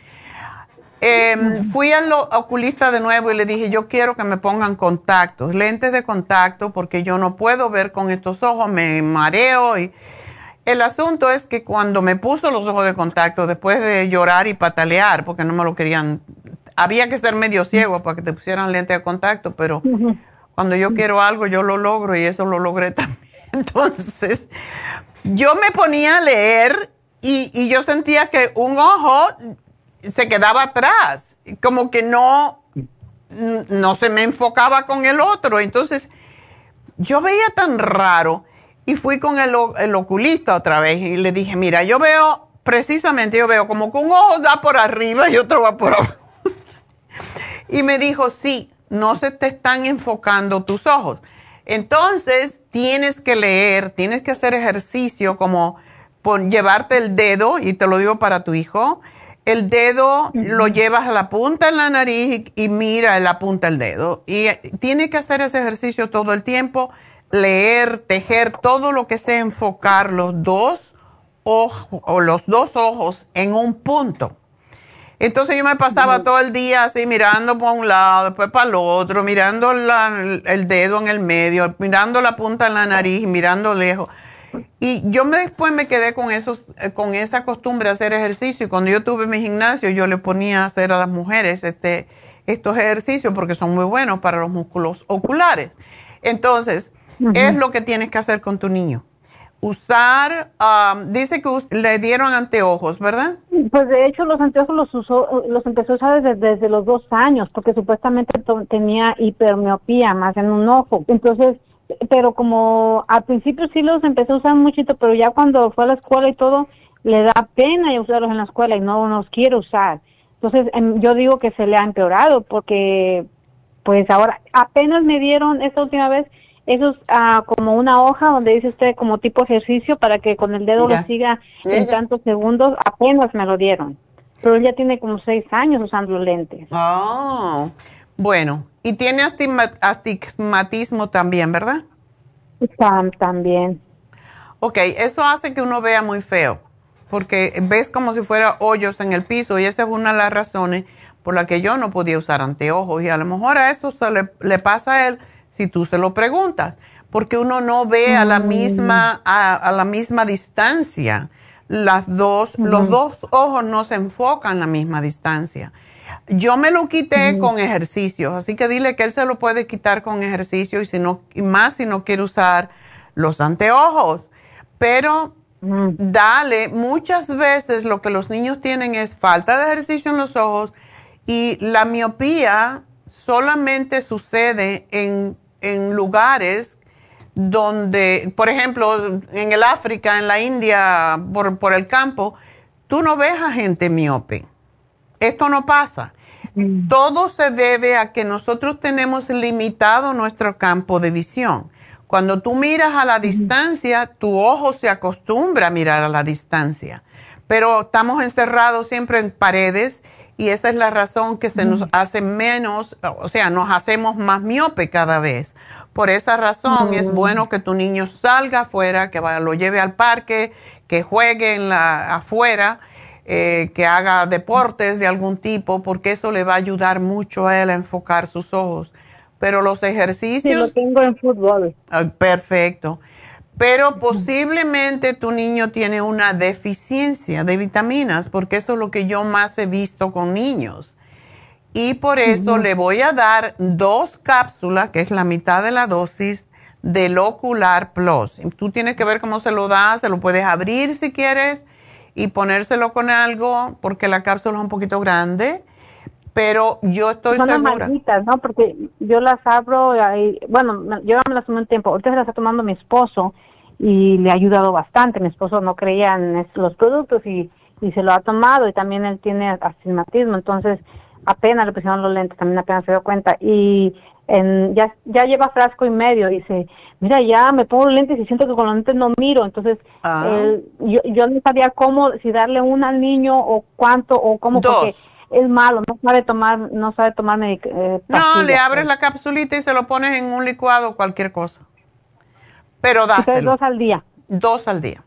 Em, fui al oculista de nuevo y le dije, yo quiero que me pongan contactos, lentes de contacto, porque yo no puedo ver con estos ojos, me mareo y el asunto es que cuando me puso los ojos de contacto, después de llorar y patalear, porque no me lo querían, había que ser medio ciego para que te pusieran lente de contacto, pero cuando yo quiero algo, yo lo logro y eso lo logré también. Entonces, yo me ponía a leer y, y yo sentía que un ojo se quedaba atrás, como que no, no se me enfocaba con el otro. Entonces, yo veía tan raro y fui con el, oculista otra vez y le dije, mira, yo veo, precisamente yo veo como que un ojo va por arriba y otro va por abajo. y me dijo, sí, no se te están enfocando tus ojos. Entonces, tienes que leer, tienes que hacer ejercicio como llevarte el dedo, y te lo digo para tu hijo, el dedo lo llevas a la punta de la nariz y, y mira la punta del dedo. Y tiene que hacer ese ejercicio todo el tiempo leer, tejer, todo lo que sea enfocar los dos ojos o los dos ojos en un punto. Entonces yo me pasaba todo el día así mirando por un lado, después para el otro, mirando el dedo en el medio, mirando la punta de la nariz, mirando lejos. Y yo me, después me quedé con, esos, eh, con esa costumbre de hacer ejercicio. Y cuando yo tuve mi gimnasio, yo le ponía a hacer a las mujeres este, estos ejercicios porque son muy buenos para los músculos oculares. Entonces, es lo que tienes que hacer con tu niño. Usar, um, dice que le dieron anteojos, ¿verdad? Pues de hecho los anteojos los usó, los empezó a usar desde, los dos años, porque supuestamente tenía hipermiopía más en un ojo. Entonces, pero como al principio sí los empezó a usar muchito, pero ya cuando fue a la escuela y todo, le da pena usarlos en la escuela y no los quiere usar. Entonces, em, yo digo que se le ha empeorado porque, pues ahora, apenas me dieron esta última vez, eso es ah, como una hoja donde dice usted como tipo ejercicio para que con el dedo lo siga en tantos segundos. Apenas me lo dieron. Pero él ya tiene como seis años usando lentes. Oh, bueno. Y tiene astigmatismo también, ¿verdad? también. Ok, eso hace que uno vea muy feo, porque ves como si fuera hoyos en el piso y esa es una de las razones por la que yo no podía usar anteojos y a lo mejor a eso se le, le pasa a él si tú se lo preguntas, porque uno no ve a la mm. misma, a, la misma distancia. Las dos, los dos ojos no se enfocan a la misma distancia. Yo me lo quité con ejercicios, así que dile que él se lo puede quitar con ejercicio y si no, y más si no quiere usar los anteojos. Pero dale, muchas veces lo que los niños tienen es falta de ejercicio en los ojos y la miopía solamente sucede en en lugares donde, por ejemplo, en el África, en la India, por, por el campo, tú no ves a gente miope. Esto no pasa. Mm. Todo se debe a que nosotros tenemos limitado nuestro campo de visión. Cuando tú miras a la distancia, tu ojo se acostumbra a mirar a la distancia. Pero estamos encerrados siempre en paredes y esa es la razón que se nos hace menos, o sea, nos hacemos más miope cada vez. Por esa razón es bueno que tu niño salga afuera, que vaya, lo lleve al parque, que juegue en la, afuera, eh, que haga deportes de algún tipo, porque eso le va a ayudar mucho a él a enfocar sus ojos. Pero los ejercicios... Sí, lo tengo en fútbol. Ah, perfecto pero posiblemente tu niño tiene una deficiencia de vitaminas, porque eso es lo que yo más he visto con niños. Y por eso le voy a dar dos cápsulas, que es la mitad de la dosis del Ocular Plus. Tú tienes que ver cómo se lo das, se lo puedes abrir si quieres y ponérselo con algo porque la cápsula es un poquito grande, pero yo estoy Son segura. ¿no? Porque yo las abro, y, bueno, yo me las tomé un tiempo, ahorita se las está tomando mi esposo y le ha ayudado bastante. Mi esposo no creía en los productos y, y se lo ha tomado y también él tiene astigmatismo, entonces apenas le pusieron los lentes, también apenas se dio cuenta y en, ya, ya lleva frasco y medio y dice, mira, ya me pongo los lentes y siento que con los lentes no miro, entonces Ah. él- yo, yo no sabía cómo, si darle una al niño o cuánto o cómo, Dos. porque es malo, no sabe tomar, no sabe tomar medic- eh, No, le abres pues. la capsulita y se lo pones en un licuado, cualquier cosa. Pero Entonces, dáselo. dos al día. Dos al día.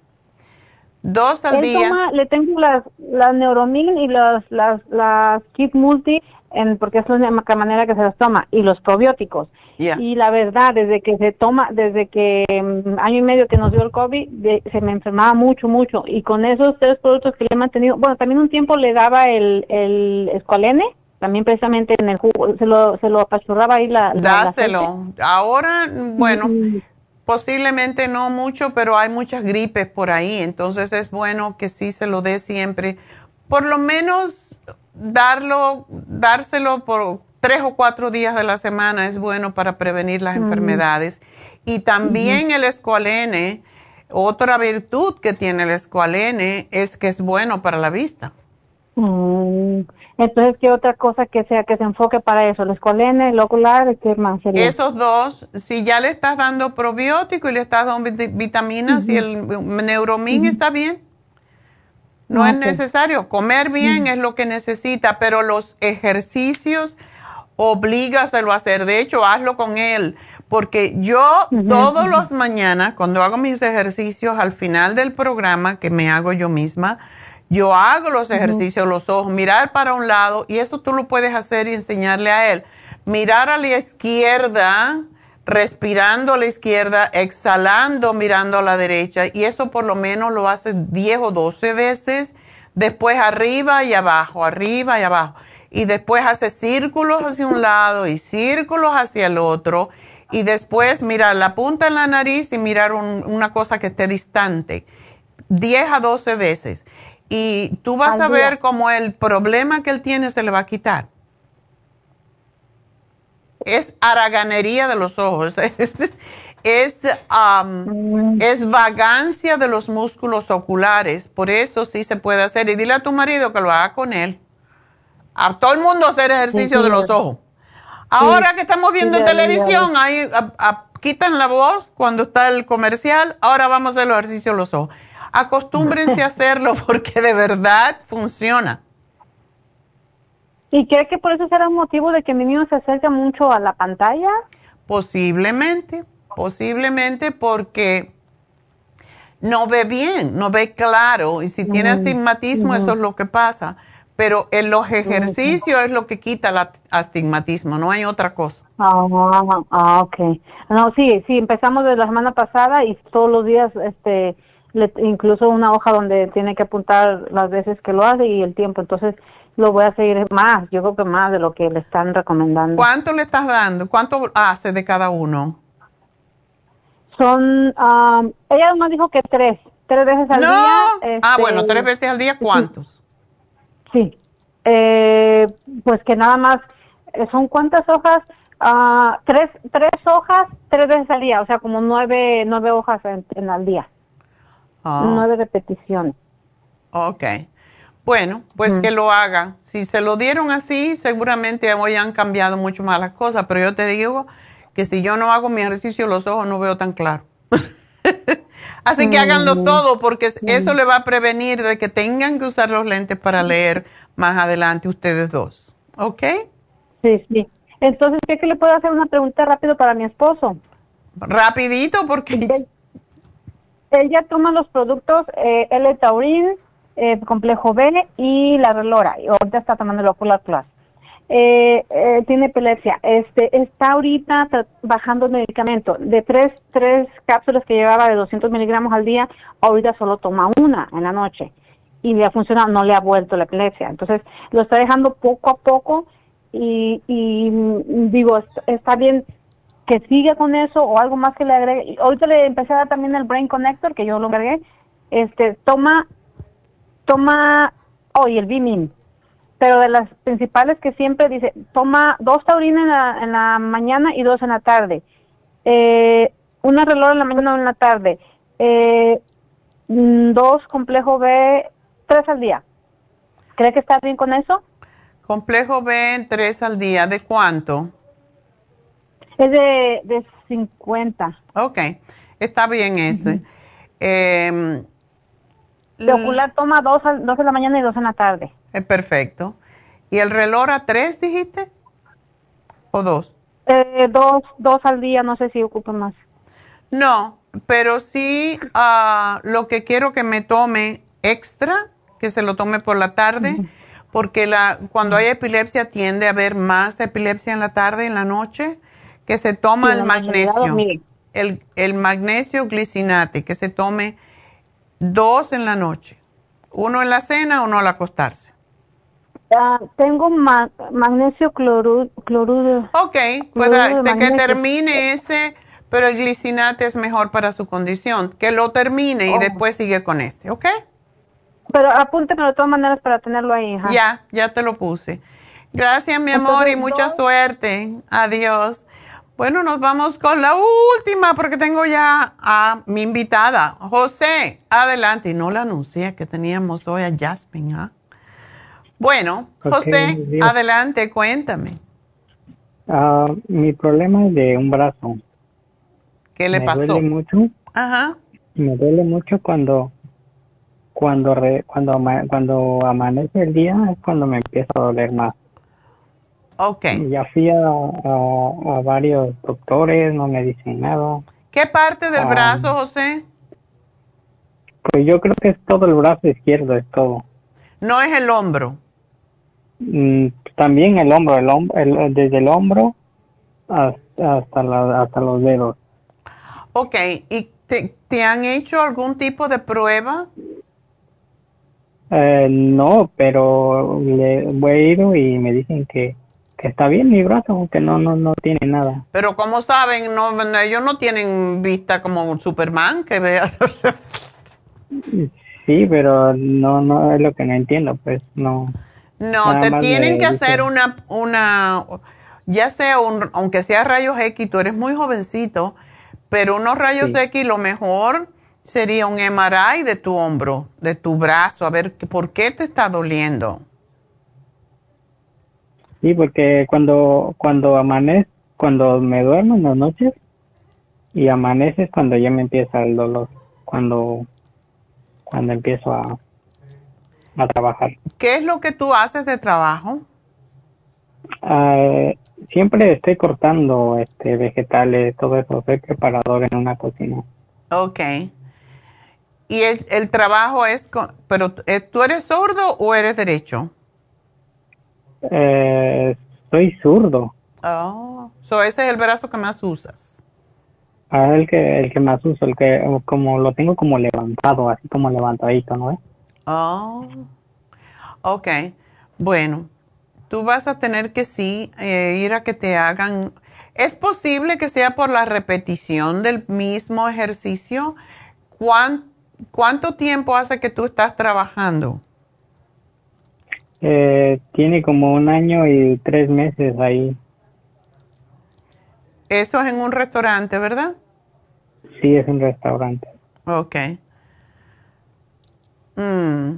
Dos al Él día. toma- le tengo las, las Neuromin y las, las, las Kit Multi, en, porque es la única manera que se las toma, y los probióticos. Y la verdad, desde que se toma, desde que mm, año y medio que nos dio el COVID, de- se me enfermaba mucho, mucho. Y con esos tres productos que le he mantenido, bueno, también un tiempo le daba el, el escualene, también precisamente en el jugo, se lo, se lo apachurraba ahí la Dáselo. Ahora, bueno, posiblemente no mucho, pero hay muchas gripes por ahí, entonces es bueno que sí se lo dé siempre. Por lo menos darlo, dárselo por tres o cuatro días de la semana es bueno para prevenir las Mm. enfermedades. Y también el escualene, otra virtud que tiene el escualene es que es bueno para la vista. Mm, Entonces, ¿qué otra cosa que sea que se enfoque para eso? ¿El escualene, el ocular, qué más sería? Esos dos, si ya le estás dando probiótico y le estás dando vit- vitaminas y el neuromin está bien, no es necesario. Comer bien es lo que necesita, pero los ejercicios oblígaselo a hacer. De hecho, hazlo con él. Porque yo todos los mañanas, cuando hago mis ejercicios al final del programa, que me hago yo misma, yo hago los ejercicios, los ojos, mirar para un lado, y eso tú lo puedes hacer y enseñarle a él. Mirar a la izquierda, respirando a la izquierda, exhalando, mirando a la derecha, y eso por lo menos lo hace 10 o 12 veces, después arriba y abajo, arriba y abajo, y después hace círculos hacia un lado y círculos hacia el otro, y después mirar la punta en la nariz y mirar un- una cosa que esté distante, 10 a 12 veces. Y tú vas a ver cómo el problema que él tiene se le va a quitar. Es haraganería de los ojos. Es, es, um, es vagancia de los músculos oculares. Por eso sí se puede hacer. Y dile a tu marido que lo haga con él. A todo el mundo hacer ejercicio Sí, de los ojos. Ahora que estamos viendo Sí, televisión, ahí a- a- quitan la voz cuando está el comercial. Ahora vamos a hacer los ejercicios de los ojos. Acostúmbrense a hacerlo porque de verdad funciona. ¿Y cree que por eso será un motivo de que mi niño se acerca mucho a la pantalla? Posiblemente, posiblemente porque no ve bien, no ve claro. Y si tiene Ujú, astigmatismo, eso es lo que pasa. Pero en los ejercicios es lo que quita el at- astigmatismo, no hay otra cosa. Ah, ah, ok. No, sí, sí, empezamos desde la semana pasada y todos los días, este, le- incluso una hoja donde tiene que apuntar las veces que lo hace y el tiempo. Entonces, lo voy a seguir más, yo creo que más de lo que le están recomendando. ¿Cuánto le estás dando? ¿Cuánto hace de cada uno? Son, ah, ella además dijo que tres, tres veces al No. día. Ah, este, bueno, tres veces al día, ¿cuántos? Sí, eh, pues que nada más, eh, ¿son cuántas hojas? Ah, tres, tres hojas, tres veces al día, o sea, como nueve, nueve hojas en, en al día, Ah. nueve repeticiones. Ok. Bueno, pues que lo haga. Si se lo dieron así, seguramente hoy han cambiado mucho más las cosas, pero yo te digo que si yo no hago mi ejercicio, los ojos no veo tan claro. así que háganlo Mm. todo porque es- eso le va a prevenir de que tengan que usar los lentes para leer más adelante ustedes dos. ¿Ok? Sí, sí. Entonces, ¿qué que le puedo hacer una pregunta rápido para mi esposo? Rapidito porque... Ella toma los productos eh, L-Taurin, eh, complejo B y la relora. Y ahorita está tomando el Ocular Plus. Eh, eh, tiene epilepsia. Este, está ahorita bajando el medicamento. De tres, tres cápsulas que llevaba de 200 miligramos al día, ahorita solo toma una en la noche. Y le ha funcionado, no le ha vuelto la epilepsia. Entonces, lo está dejando poco a poco y, y digo, est- está bien que siga con eso o algo más que le agregue. Ahorita le empecé a dar también el Brain Connector, que yo lo agregué. Este, toma toma, hoy el Bimin, pero de las principales que siempre dice, toma dos taurinas en la, en la mañana y dos en la tarde. Eh, una reloj en la mañana o en la tarde. Eh, mm, dos complejo B, tres al día. ¿Cree que está bien con eso? Complejo B, tres al día. ¿De cuánto? Es de, de 50. Ok, está bien ese. de ocular toma dos, dos en la mañana y dos en la tarde. Es perfecto. ¿Y el reloj a tres dijiste? ¿O dos? Eh, dos, dos al día, no sé si ocupa más. No, pero sí ah, lo que quiero que me tome extra, que se lo tome por la tarde, porque la, cuando hay epilepsia tiende a haber más epilepsia en la tarde, en la noche, que se toma el magnesio. El, el magnesio glicinate, que se tome dos en la noche. Uno en la cena, uno al acostarse. Ah, tengo magnesio cloruro. Ok, pues que termine ese, pero el glicinate es mejor para su condición. Que lo termine y oh. después sigue con este, ¿ok? Pero apúnteme de todas maneras para tenerlo ahí. Ya, ya te lo puse. Gracias, mi amor, y mucha suerte. Adiós. Bueno, nos vamos con la última porque tengo ya a mi invitada. José, adelante. Y no la anuncié que teníamos hoy a Jasmine, ¿ah? Bueno, José, adelante, cuéntame. Ah, mi problema es de un brazo. ¿Qué le pasó? Me duele mucho. Ajá. Me duele mucho cuando cuando cuando cuando amanece el día es cuando me empieza a doler más. Ok. Ya fui a, a, varios doctores, no me dicen nada. ¿Qué parte del ah. brazo, José? Pues yo creo que es todo el brazo izquierdo, es todo. No es el hombro. Mm, también el hombro, el hombro desde el hombro hasta, hasta, hasta los dedos. Ok, ¿y te, te, han hecho algún tipo de prueba? Eh, no, pero le voy a ir y me dicen que, que está bien mi brazo, aunque no, no, no tiene nada. Pero como saben, no, ellos no tienen vista como un Superman que vea. sí, pero no, no es lo que no entiendo, pues no. No, te tienen que hacer una, una, ya sea un, aunque sea rayos X, tú eres muy jovencito, pero unos rayos X lo mejor sería un MRI de tu hombro, de tu brazo, a ver por qué te está doliendo. Sí, porque cuando, cuando amanece, cuando me duermo en las noches y amanece es cuando ya me empieza el dolor, cuando, cuando empiezo a, a trabajar. ¿Qué es lo que tú haces de trabajo? Ah, siempre estoy cortando este vegetales, todo eso, soy preparador en una cocina. Ok. ¿Y el, trabajo es, pero eh, tú eres sordo o eres derecho? Eh, soy zurdo. Oh, so ese es el brazo que más usas. Ah, el que, el que más uso, el que como lo tengo como levantado, así como levantadito, ¿no es? Oh, ok. Bueno, tú vas a tener que sí eh, ir a que te hagan. Es posible que sea por la repetición del mismo ejercicio. ¿Cuánto tiempo hace que tú estás trabajando? Eh, tiene como un año y tres meses ahí. Eso es en un restaurante, ¿verdad? Sí, es un restaurante. Ok. Mm.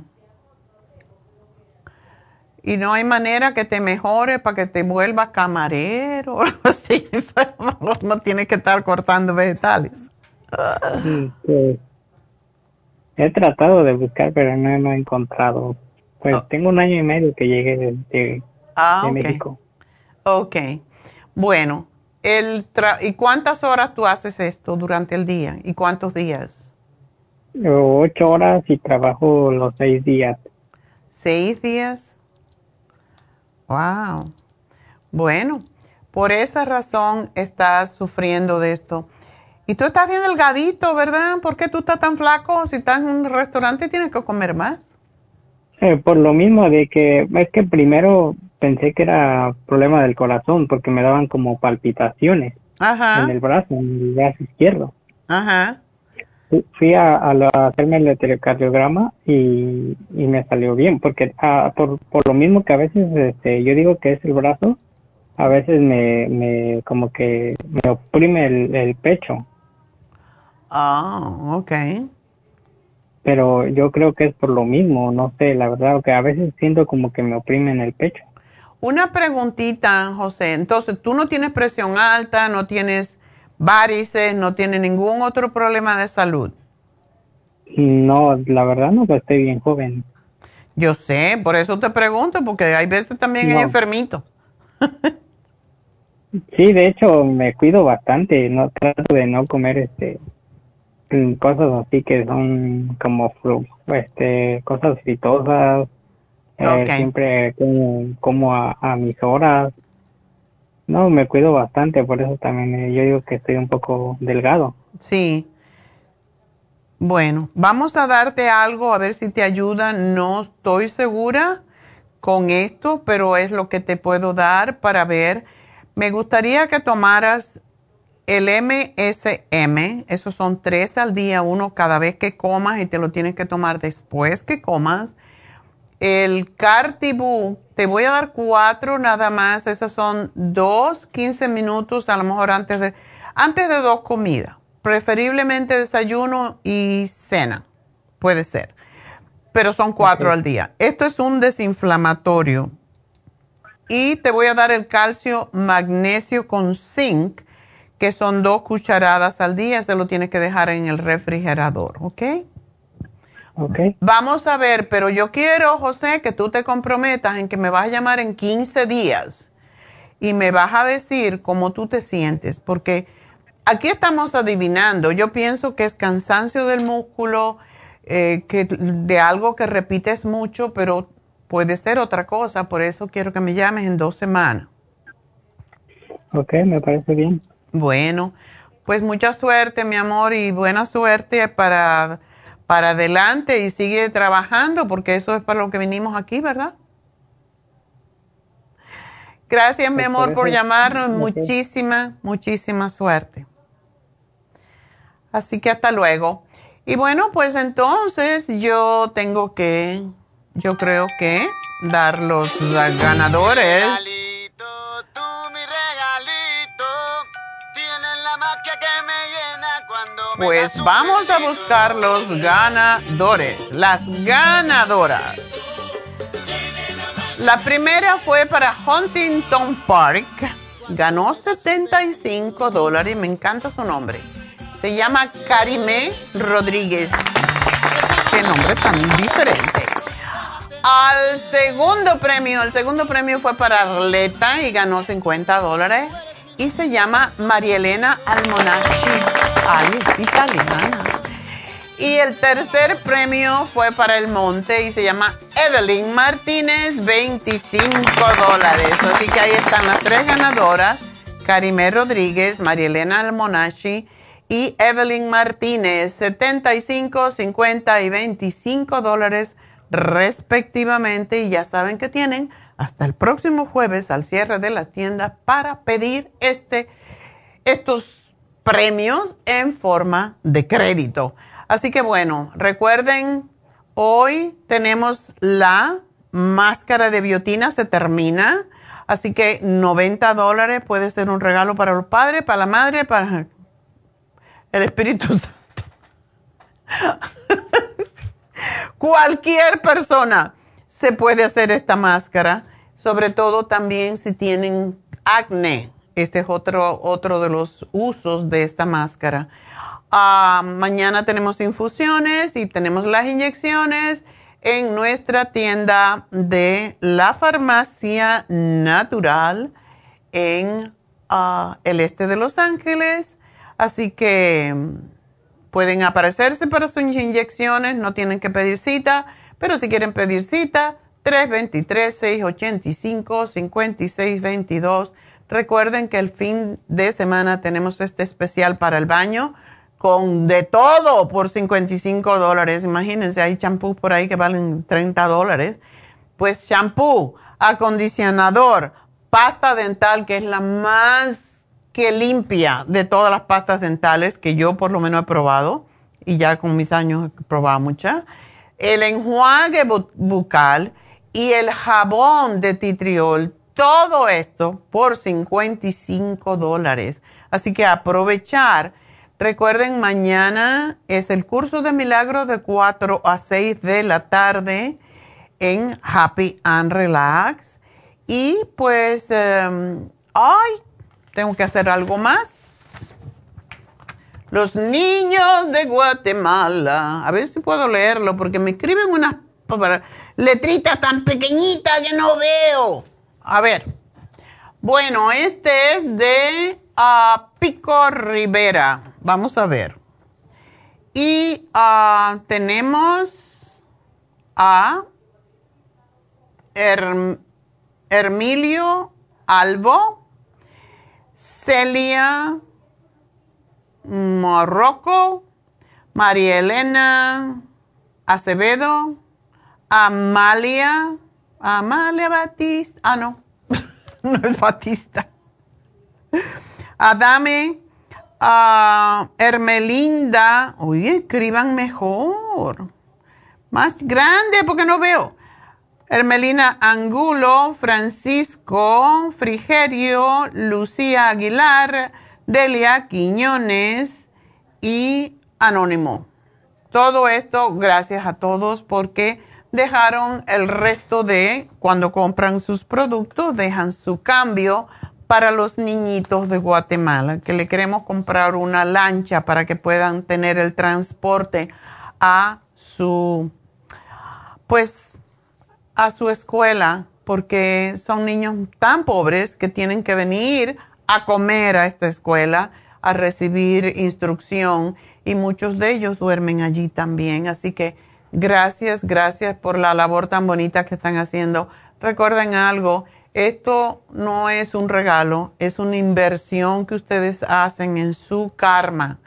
Y no hay manera que te mejore para que te vuelvas camarero o algo así. no tienes que estar cortando vegetales. Pues, he tratado de buscar, pero no, he encontrado. Pues oh. tengo un año y medio que llegué de, ah, México. Ok. Bueno, el ¿y cuántas horas tú haces esto durante el día? ¿Y cuántos días? Ocho horas y trabajo los seis días. ¿Seis días? Wow. Bueno, por esa razón estás sufriendo de esto. Y tú estás bien delgadito, ¿verdad? ¿Por qué tú estás tan flaco? Si estás en un restaurante tienes que comer más. Eh, por lo mismo de que es que primero pensé que era problema del corazón porque me daban como palpitaciones en el brazo, en el brazo izquierdo. Ajá. fui a, hacerme el electrocardiograma y, y me salió bien, porque ah, por, por lo mismo que a veces este, yo digo que es el brazo, a veces me, me como que me oprime el, el pecho. Ah, ok. Pero yo creo que es por lo mismo, no sé, la verdad, que a veces siento como que me oprime en el pecho. Una preguntita, José. Entonces, tú no tienes presión alta, no tienes varices, no tienes ningún otro problema de salud. No, la verdad no, pues estoy bien joven. Yo sé, por eso te pregunto, porque hay veces también hay enfermito. sí, de hecho me cuido bastante, no trato de no comer este cosas así que son como este cosas fritosas. Eh, siempre como, a, a mis horas. No, me cuido bastante, por eso también eh, yo digo que estoy un poco delgado. Sí. Bueno, vamos a darte algo a ver si te ayuda. No estoy segura con esto, pero es lo que te puedo dar para ver. Me gustaría que tomaras el MSM, esos son tres al día, uno cada vez que comas y te lo tienes que tomar después que comas. El Cartibú, te voy a dar cuatro nada más, esos son dos, 15 minutos, a lo mejor antes de, antes de dos comidas, preferiblemente desayuno y cena, puede ser, pero son cuatro al día. Esto es un desinflamatorio. Y te voy a dar el calcio magnesio con zinc, que son dos cucharadas al día, se lo tienes que dejar en el refrigerador, ¿ok? Vamos a ver, pero yo quiero, José, que tú te comprometas en que me vas a llamar en 15 días y me vas a decir cómo tú te sientes, porque aquí estamos adivinando. Yo pienso que es cansancio del músculo, eh, que de algo que repites mucho, pero puede ser otra cosa. Por eso quiero que me llames en dos semanas. Ok, me parece bien. Bueno, pues mucha suerte, mi amor, y buena suerte para para adelante y sigue trabajando porque eso es para lo que vinimos aquí, ¿verdad? Gracias, mi amor, por llamarnos. Muchísima, muchísima suerte. Así que hasta luego. Y bueno, pues entonces yo tengo que, yo creo que dar los ganadores. Pues vamos a buscar los ganadores, las ganadoras. La primera fue para Huntington Park. Ganó 75 dólares y me encanta su nombre. Se llama Karime Rodríguez. Qué nombre tan diferente. Al segundo premio, el segundo premio fue para Arleta y ganó 50 dólares y se llama María Elena Almonachi. Ay, es italiana. Y el tercer premio fue para el Monte y se llama Evelyn Martínez, 25 dólares. Así que ahí están las tres ganadoras, Karime Rodríguez, María Elena Almonachi y Evelyn Martínez, 75, 50 y 25 dólares respectivamente. Y ya saben que tienen hasta el próximo jueves al cierre de la tienda para pedir este, estos premios en forma de crédito. Así que bueno, recuerden, hoy tenemos la máscara de biotina, se termina. Así que 90 dólares puede ser un regalo para los padres, para la madre, para el Espíritu Santo. Cualquier persona se puede hacer esta máscara, sobre todo también si tienen acné. Este es otro, otro de los usos de esta máscara. Ah, mañana tenemos infusiones y tenemos las inyecciones en nuestra tienda de la farmacia natural en ah, el este de Los Ángeles. Así que mm, pueden aparecerse para sus inyecciones, no tienen que pedir cita pero si quieren pedir cita, 323-685-5622. Recuerden que el fin de semana tenemos este especial para el baño con de todo por 55 dólares. Imagínense, hay champús por ahí que valen 30 dólares. Pues champú, acondicionador, pasta dental, que es la más que limpia de todas las pastas dentales que yo por lo menos he probado y ya con mis años he probado muchas. El enjuague bucal y el jabón de titriol, todo esto por 55 dólares. Así que aprovechar. Recuerden, mañana es el curso de milagro de 4 a 6 de la tarde en Happy and Relax. Y pues, em, ay, tengo que hacer algo más. Los niños de Guatemala. A ver si puedo leerlo porque me escriben unas letritas tan pequeñitas que no veo. A ver. Bueno, este es de uh, Pico Rivera. Vamos a ver. Y uh, tenemos a Hermilio Albo Celia Morroco, María Elena Acevedo, Amalia, Amalia Batista, ah, no, no es Batista. Adame, uh, Hermelinda, oye, escriban mejor, más grande porque no veo. Hermelina Angulo, Francisco Frigerio, Lucía Aguilar, Delia Quiñones y Anónimo. Todo esto gracias a todos porque dejaron el resto de, cuando compran sus productos, dejan su cambio para los niñitos de Guatemala, que le queremos comprar una lancha para que puedan tener el transporte a su, pues, a su escuela porque son niños tan pobres que tienen que venir a comer a esta escuela, a recibir instrucción y muchos de ellos duermen allí también. Así que gracias, gracias por la labor tan bonita que están haciendo. Recuerden algo, esto no es un regalo, es una inversión que ustedes hacen en su karma.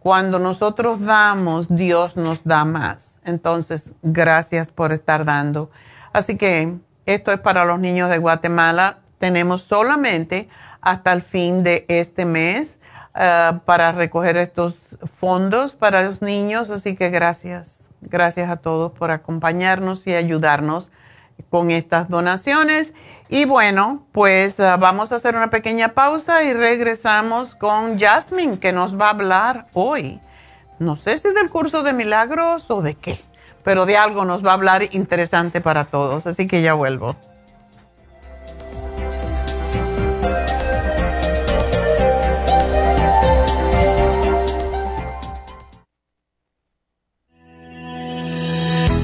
Cuando nosotros damos, Dios nos da más. Entonces, gracias por estar dando. Así que esto es para los niños de Guatemala. Tenemos solamente hasta el fin de este mes eh, para recoger estos fondos para los niños. Así que gracias, gracias a todos por acompañarnos y ayudarnos con estas donaciones. Y bueno, pues eh, vamos a hacer una pequeña pausa y regresamos con Jasmine que nos va a hablar hoy. No sé si del curso de milagros o de qué pero de algo nos va a hablar interesante para todos. Así que ya vuelvo.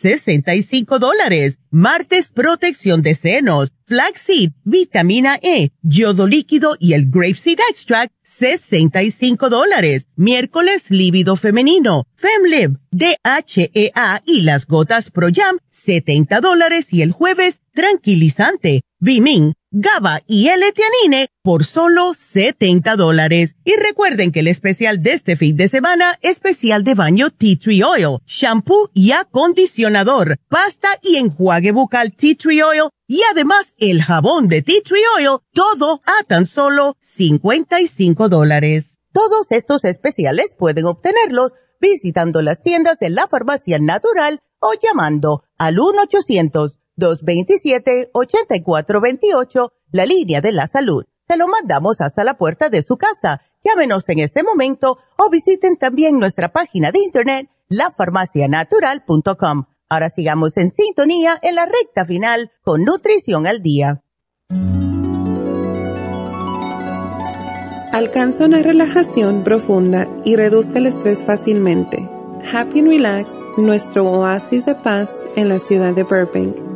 65 dólares. Martes, protección de senos, flaxseed, vitamina E, yodo líquido y el grapeseed extract, 65 dólares. Miércoles, líbido femenino, FemLib, DHEA y las gotas Pro Jam, 70 dólares. Y el jueves, tranquilizante, Bimin, GABA y L-Tianine por solo 70 dólares. Y recuerden que el especial de este fin de semana, especial de baño Tea Tree Oil, shampoo y acondicionador, pasta y enjuague bucal Tea Tree Oil y además el jabón de Tea Tree Oil, todo a tan solo 55 dólares. Todos estos especiales pueden obtenerlos visitando las tiendas de la farmacia natural o llamando al 1 800 227-8428, la línea de la salud. Se lo mandamos hasta la puerta de su casa. Llámenos en este momento o visiten también nuestra página de internet, lafarmacianatural.com. Ahora sigamos en sintonía en la recta final con Nutrición al Día. Alcanza una relajación profunda y reduzca el estrés fácilmente. Happy Relax, nuestro oasis de paz en la ciudad de Burbank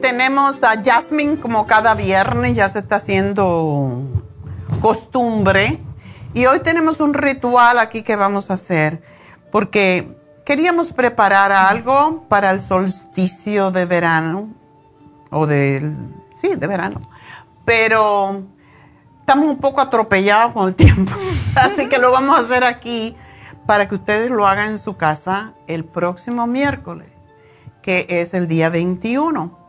Tenemos a Jasmine como cada viernes, ya se está haciendo costumbre. Y hoy tenemos un ritual aquí que vamos a hacer, porque queríamos preparar algo para el solsticio de verano, o del, sí, de verano, pero estamos un poco atropellados con el tiempo, así que lo vamos a hacer aquí para que ustedes lo hagan en su casa el próximo miércoles, que es el día 21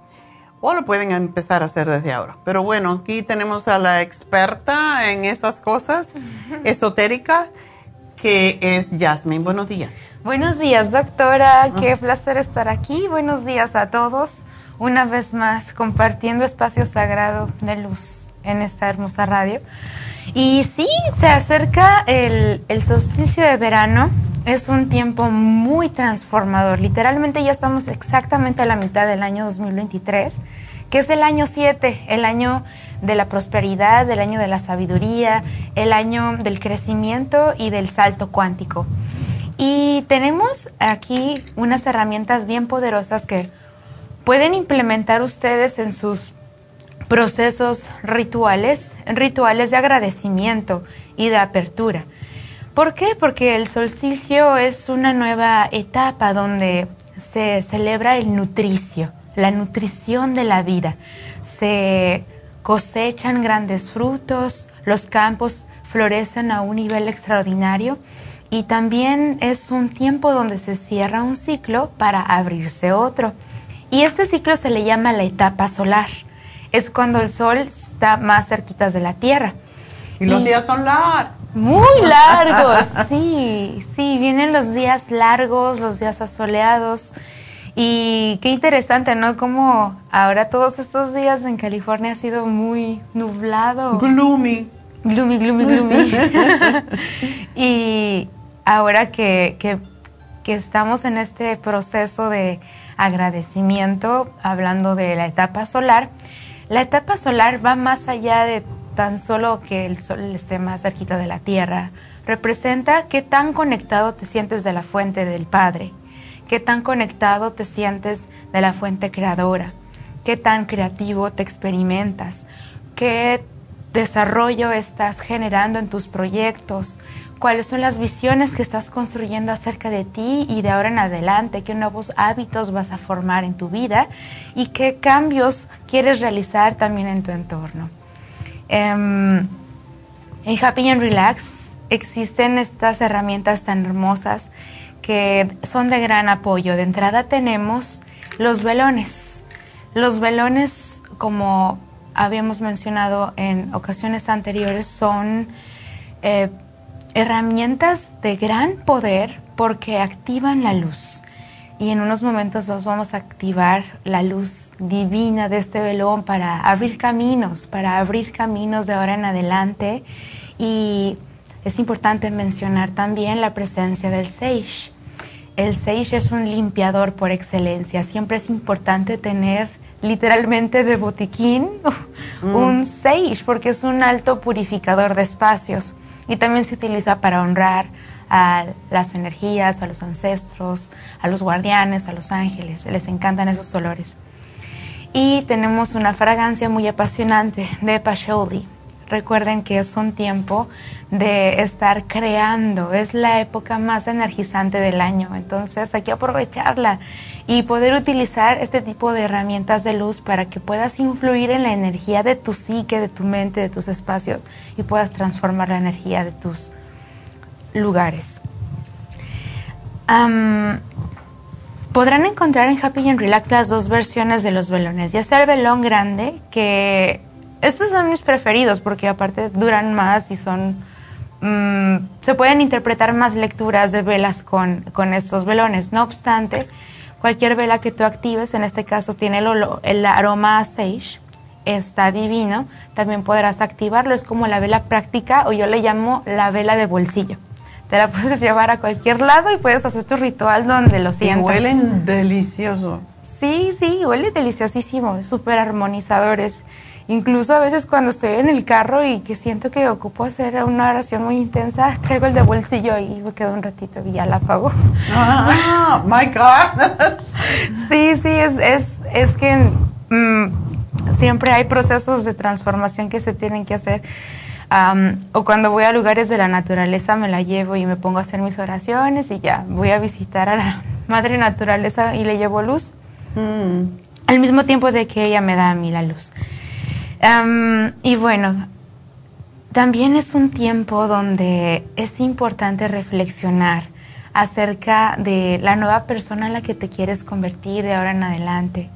o lo pueden empezar a hacer desde ahora. Pero bueno, aquí tenemos a la experta en esas cosas esotéricas, que es Jasmine. Buenos días. Buenos días, doctora. Ah. Qué placer estar aquí. Buenos días a todos. Una vez más, compartiendo espacio sagrado de luz en esta hermosa radio. Y sí, se acerca el, el solsticio de verano es un tiempo muy transformador. Literalmente ya estamos exactamente a la mitad del año 2023, que es el año 7, el año de la prosperidad, el año de la sabiduría, el año del crecimiento y del salto cuántico. Y tenemos aquí unas herramientas bien poderosas que pueden implementar ustedes en sus procesos rituales, rituales de agradecimiento y de apertura. ¿Por qué? Porque el solsticio es una nueva etapa donde se celebra el nutricio, la nutrición de la vida. Se cosechan grandes frutos, los campos florecen a un nivel extraordinario y también es un tiempo donde se cierra un ciclo para abrirse otro. Y este ciclo se le llama la etapa solar. Es cuando el sol está más cerquita de la Tierra. Y los días son largos. Muy largos, sí, sí, vienen los días largos, los días asoleados. Y qué interesante, ¿no? Como ahora todos estos días en California ha sido muy nublado. Gloomy. Gloomy, gloomy, gloomy. y ahora que, que que estamos en este proceso de agradecimiento, hablando de la etapa solar. La etapa solar va más allá de tan solo que el sol esté más cerquita de la Tierra. Representa qué tan conectado te sientes de la fuente del Padre, qué tan conectado te sientes de la fuente creadora, qué tan creativo te experimentas, qué desarrollo estás generando en tus proyectos, cuáles son las visiones que estás construyendo acerca de ti y de ahora en adelante, qué nuevos hábitos vas a formar en tu vida y qué cambios quieres realizar también en tu entorno. Em, en Happy and Relax existen estas herramientas tan hermosas que son de gran apoyo. De entrada tenemos los velones. Los velones, como habíamos mencionado en ocasiones anteriores, son eh, herramientas de gran poder porque activan la luz. Y en unos momentos nos vamos a activar la luz divina de este velón para abrir caminos, para abrir caminos de ahora en adelante. Y es importante mencionar también la presencia del sage. El sage es un limpiador por excelencia. Siempre es importante tener literalmente de botiquín mm. un sage porque es un alto purificador de espacios y también se utiliza para honrar a las energías, a los ancestros, a los guardianes, a los ángeles. Les encantan esos olores. Y tenemos una fragancia muy apasionante de Pacholi. Recuerden que es un tiempo de estar creando, es la época más energizante del año, entonces hay que aprovecharla y poder utilizar este tipo de herramientas de luz para que puedas influir en la energía de tu psique, de tu mente, de tus espacios y puedas transformar la energía de tus lugares. podrán encontrar en Happy and Relax las dos versiones de los velones, ya sea el velón grande, que estos son mis preferidos porque aparte duran más y son... Mm, se pueden interpretar más lecturas de velas con, con estos velones. No obstante, Cualquier vela que tú actives, en este caso tiene el, el aroma sage, está divino, también podrás activarlo, es como la vela práctica o yo le llamo la vela de bolsillo. Te la puedes llevar a cualquier lado y puedes hacer tu ritual donde lo sientas. Y huelen delicioso. Sí, sí, huele deliciosísimo, súper armonizadores. Incluso a veces cuando estoy en el carro y que siento que ocupo hacer una oración muy intensa, traigo el de bolsillo y me quedo un ratito y ya la apago. Ah, my God. sí, sí, es, es, es que mm, siempre hay procesos de transformación que se tienen que hacer. o cuando voy a lugares de la naturaleza me la llevo y me pongo a hacer mis oraciones y ya voy a visitar a la madre naturaleza y le llevo luz. Mm. Al mismo tiempo de que ella me da a mí la luz y bueno, también es un tiempo donde es importante reflexionar acerca de la nueva persona en la que te quieres convertir de ahora en adelante.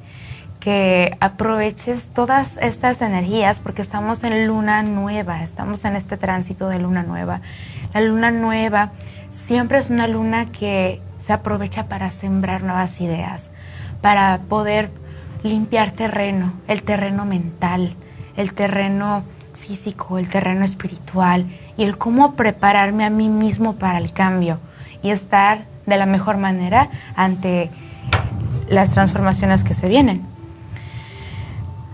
Que aproveches todas estas energías porque estamos en luna nueva, estamos en este tránsito de luna nueva. La luna nueva siempre es una luna que se aprovecha para sembrar nuevas ideas, para poder limpiar terreno, el terreno mental, el terreno físico, el terreno espiritual y el cómo prepararme a mí mismo para el cambio y estar de la mejor manera ante las transformaciones que se vienen.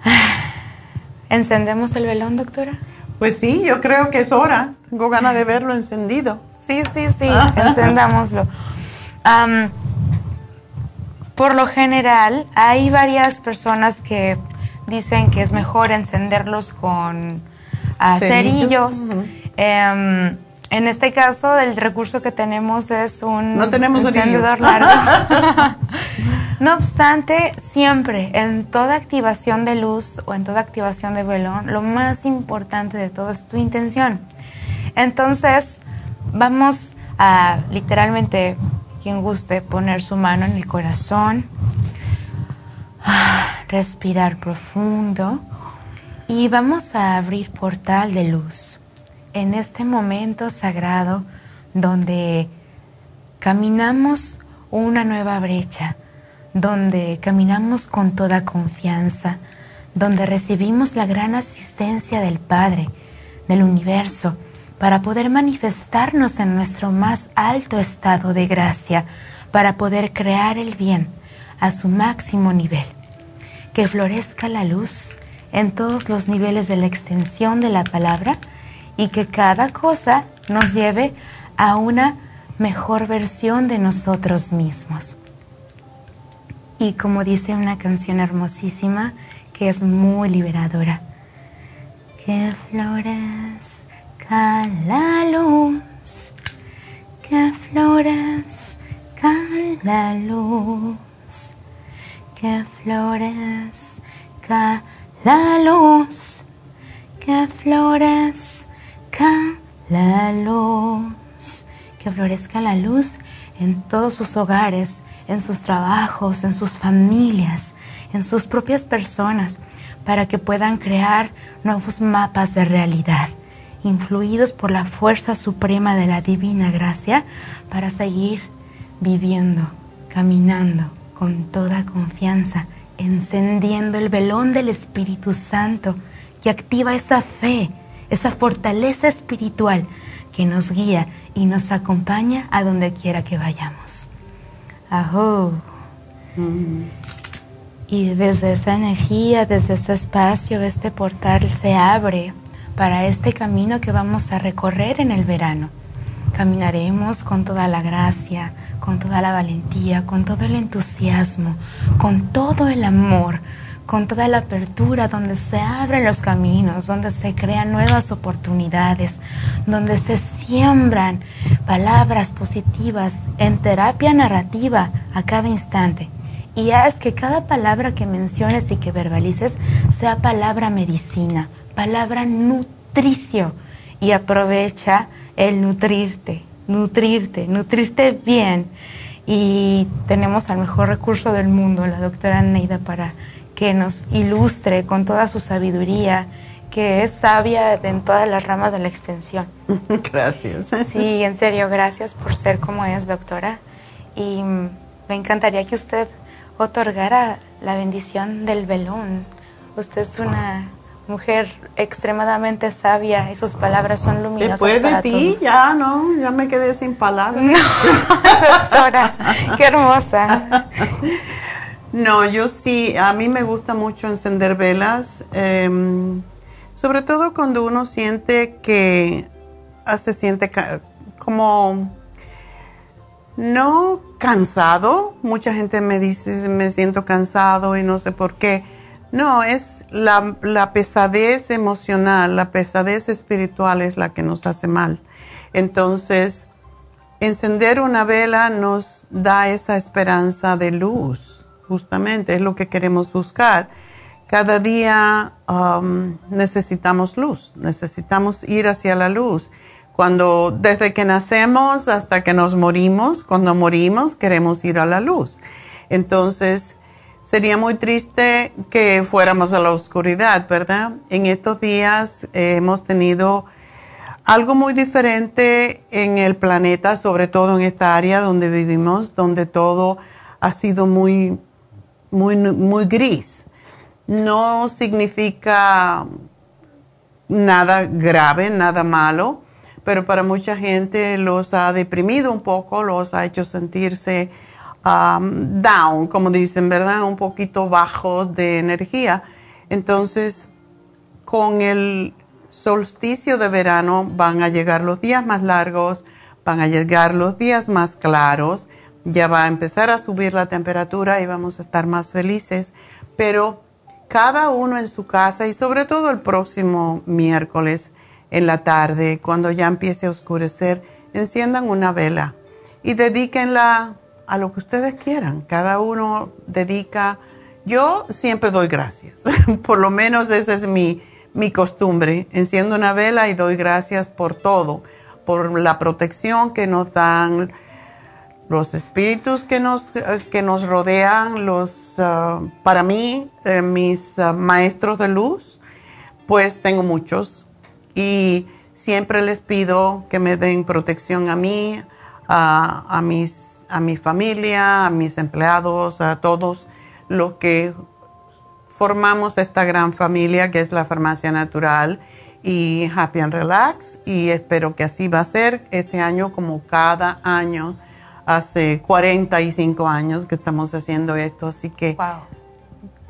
¿Encendemos el velón, doctora? Pues sí, yo creo que es hora. Tengo ganas de verlo encendido. Sí, sí, sí, encendámoslo. por lo general, hay varias personas que dicen que es mejor encenderlos con ah, cerillos. Em, en este caso, el recurso que tenemos es un no tenemos encendedor largo. no obstante, siempre en toda activación de luz o en toda activación de velón, lo más importante de todo es tu intención. Entonces, vamos a literalmente, quien guste, poner su mano en el corazón respirar profundo. Y vamos a abrir portal de luz. En este momento sagrado donde caminamos una nueva brecha, donde caminamos con toda confianza, donde recibimos la gran asistencia del Padre, del universo, para poder manifestarnos en nuestro más alto estado de gracia, para poder crear el bien a su máximo nivel. Que florezca la luz en todos los niveles de la extensión de la palabra y que cada cosa nos lleve a una mejor versión de nosotros mismos. Y como dice una canción hermosísima que es muy liberadora, que florezca la luz, que florezca la luz, que florezca la luz, que florezca la luz, que florezca la luz en todos sus hogares, en sus trabajos, en sus familias, en sus propias personas, para que puedan crear nuevos mapas de realidad, influidos por la fuerza suprema de la divina gracia, para seguir viviendo, caminando con toda confianza encendiendo el velón del Espíritu Santo que activa esa fe, esa fortaleza espiritual que nos guía y nos acompaña a donde quiera que vayamos. Ajú. Y desde esa energía, desde ese espacio, este portal se abre para este camino que vamos a recorrer en el verano. Caminaremos con toda la gracia, con toda la valentía, con todo el entusiasmo, con todo el amor, con toda la apertura, donde se abren los caminos, donde se crean nuevas oportunidades, donde se siembran palabras positivas en terapia narrativa a cada instante. Y haz que cada palabra que menciones y que verbalices sea palabra medicina, palabra nutricio. Y aprovecha el nutrirte, nutrirte, nutrirte bien. Y tenemos al mejor recurso del mundo, la doctora Neida, para que nos ilustre con toda su sabiduría, que es sabia en todas las ramas de la extensión. Gracias. Sí, en serio, gracias por ser como es, doctora. Y me encantaría que usted otorgara la bendición del velón. Usted es una mujer extremadamente sabia y sus palabras son luminosas Después de ti, ya, ¿no? Ya me quedé sin palabras. doctora, qué hermosa. No, yo sí, a mí me gusta mucho encender velas, em, sobre todo cuando uno siente que ah, se siente como no cansado. Mucha gente me dice, me siento cansado y no sé por qué no, es la, pesadez emocional, la pesadez espiritual es la que nos hace mal. Entonces, encender una vela nos da esa esperanza de luz, justamente, es lo que queremos buscar. Cada día um, necesitamos luz, necesitamos ir hacia la luz. Cuando, desde que nacemos hasta que nos morimos, cuando morimos queremos ir a la luz. Entonces, Sería muy triste que fuéramos a la oscuridad, ¿verdad? En estos días eh, hemos tenido algo muy diferente en el planeta, sobre todo en esta área donde vivimos, donde todo ha sido muy, muy, muy gris. No significa nada grave, nada malo, pero para mucha gente los ha deprimido un poco, los ha hecho sentirse Um, down, como dicen, ¿verdad? Un poquito bajo de energía. Entonces, con el solsticio de verano van a llegar los días más largos, van a llegar los días más claros, ya va a empezar a subir la temperatura y vamos a estar más felices, pero cada uno en su casa y sobre todo el próximo miércoles en la tarde, cuando ya empiece a oscurecer, enciendan una vela y dedíquenla a lo que ustedes quieran. Cada uno dedica, yo siempre doy gracias, por lo menos esa es mi, mi costumbre. Enciendo una vela y doy gracias por todo, por la protección que nos dan los espíritus que nos, que nos rodean, los, ah, para mí, eh, mis ah, maestros de luz, pues tengo muchos y siempre les pido que me den protección a mí, a mis a mi familia, a mis empleados, a todos los que formamos esta gran familia que es la farmacia natural y Happy and Relax y espero que así va a ser este año como cada año. Hace 45 años que estamos haciendo esto, así que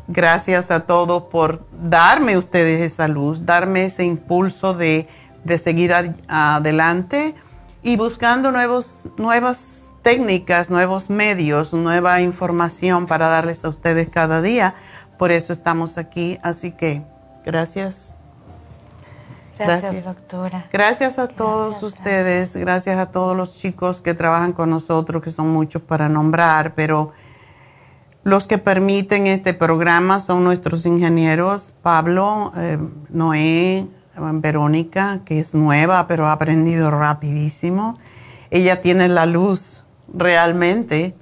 gracias a todos por darme ustedes esa luz, darme ese impulso de, seguir adelante y buscando nuevos, nuevas técnicas, nuevos medios, nueva información para darles a ustedes cada día. Por eso estamos aquí, así que gracias. Gracias, doctora. Gracias a todos ustedes, gracias a todos los chicos que trabajan con nosotros, que son muchos para nombrar, pero los que permiten este programa son nuestros ingenieros, Pablo, eh, Noé, Verónica, que es nueva, pero ha aprendido rapidísimo. Ella tiene la luz realmente,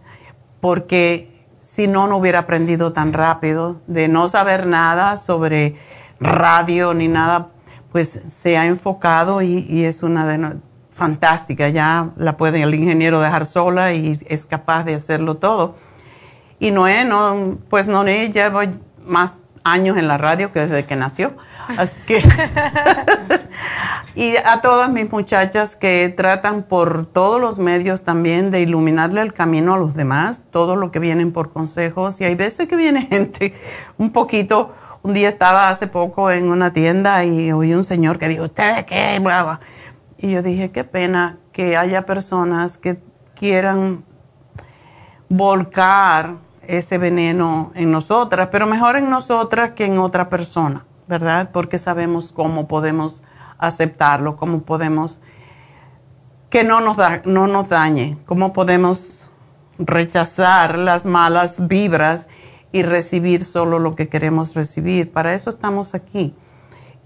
porque si no, no hubiera aprendido tan rápido, de no saber nada sobre radio ni nada pues se ha enfocado y, es una fantástica, ya la puede el ingeniero dejar sola y es capaz de hacerlo todo. Y Noé, no, pues Noé lleva más años en la radio que desde que nació, así que... y a todas mis muchachas que tratan por todos los medios también de iluminarle el camino a los demás, todo lo que vienen por consejos, y hay veces que viene gente un poquito un día estaba hace poco en una tienda y oí un señor que dijo, ¿ustedes qué? Y yo dije, qué pena que haya personas que quieran volcar ese veneno en nosotras, pero mejor en nosotras que en otra persona, ¿verdad? Porque sabemos cómo podemos aceptarlo, cómo podemos que no nos, da, no nos dañe, cómo podemos rechazar las malas vibras y recibir solo lo que queremos recibir. Para eso estamos aquí.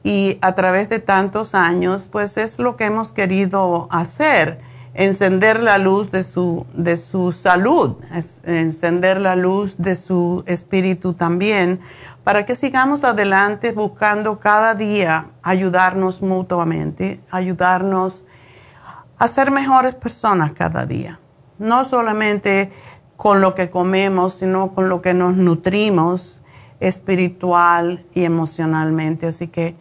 Y a través de tantos años, pues es lo que hemos querido hacer, encender la luz de su, de su salud, encender la luz de su espíritu también, para que sigamos adelante buscando cada día ayudarnos mutuamente, ayudarnos a ser mejores personas cada día. No solamente con lo que comemos, sino con lo que nos nutrimos espiritual y emocionalmente. Así que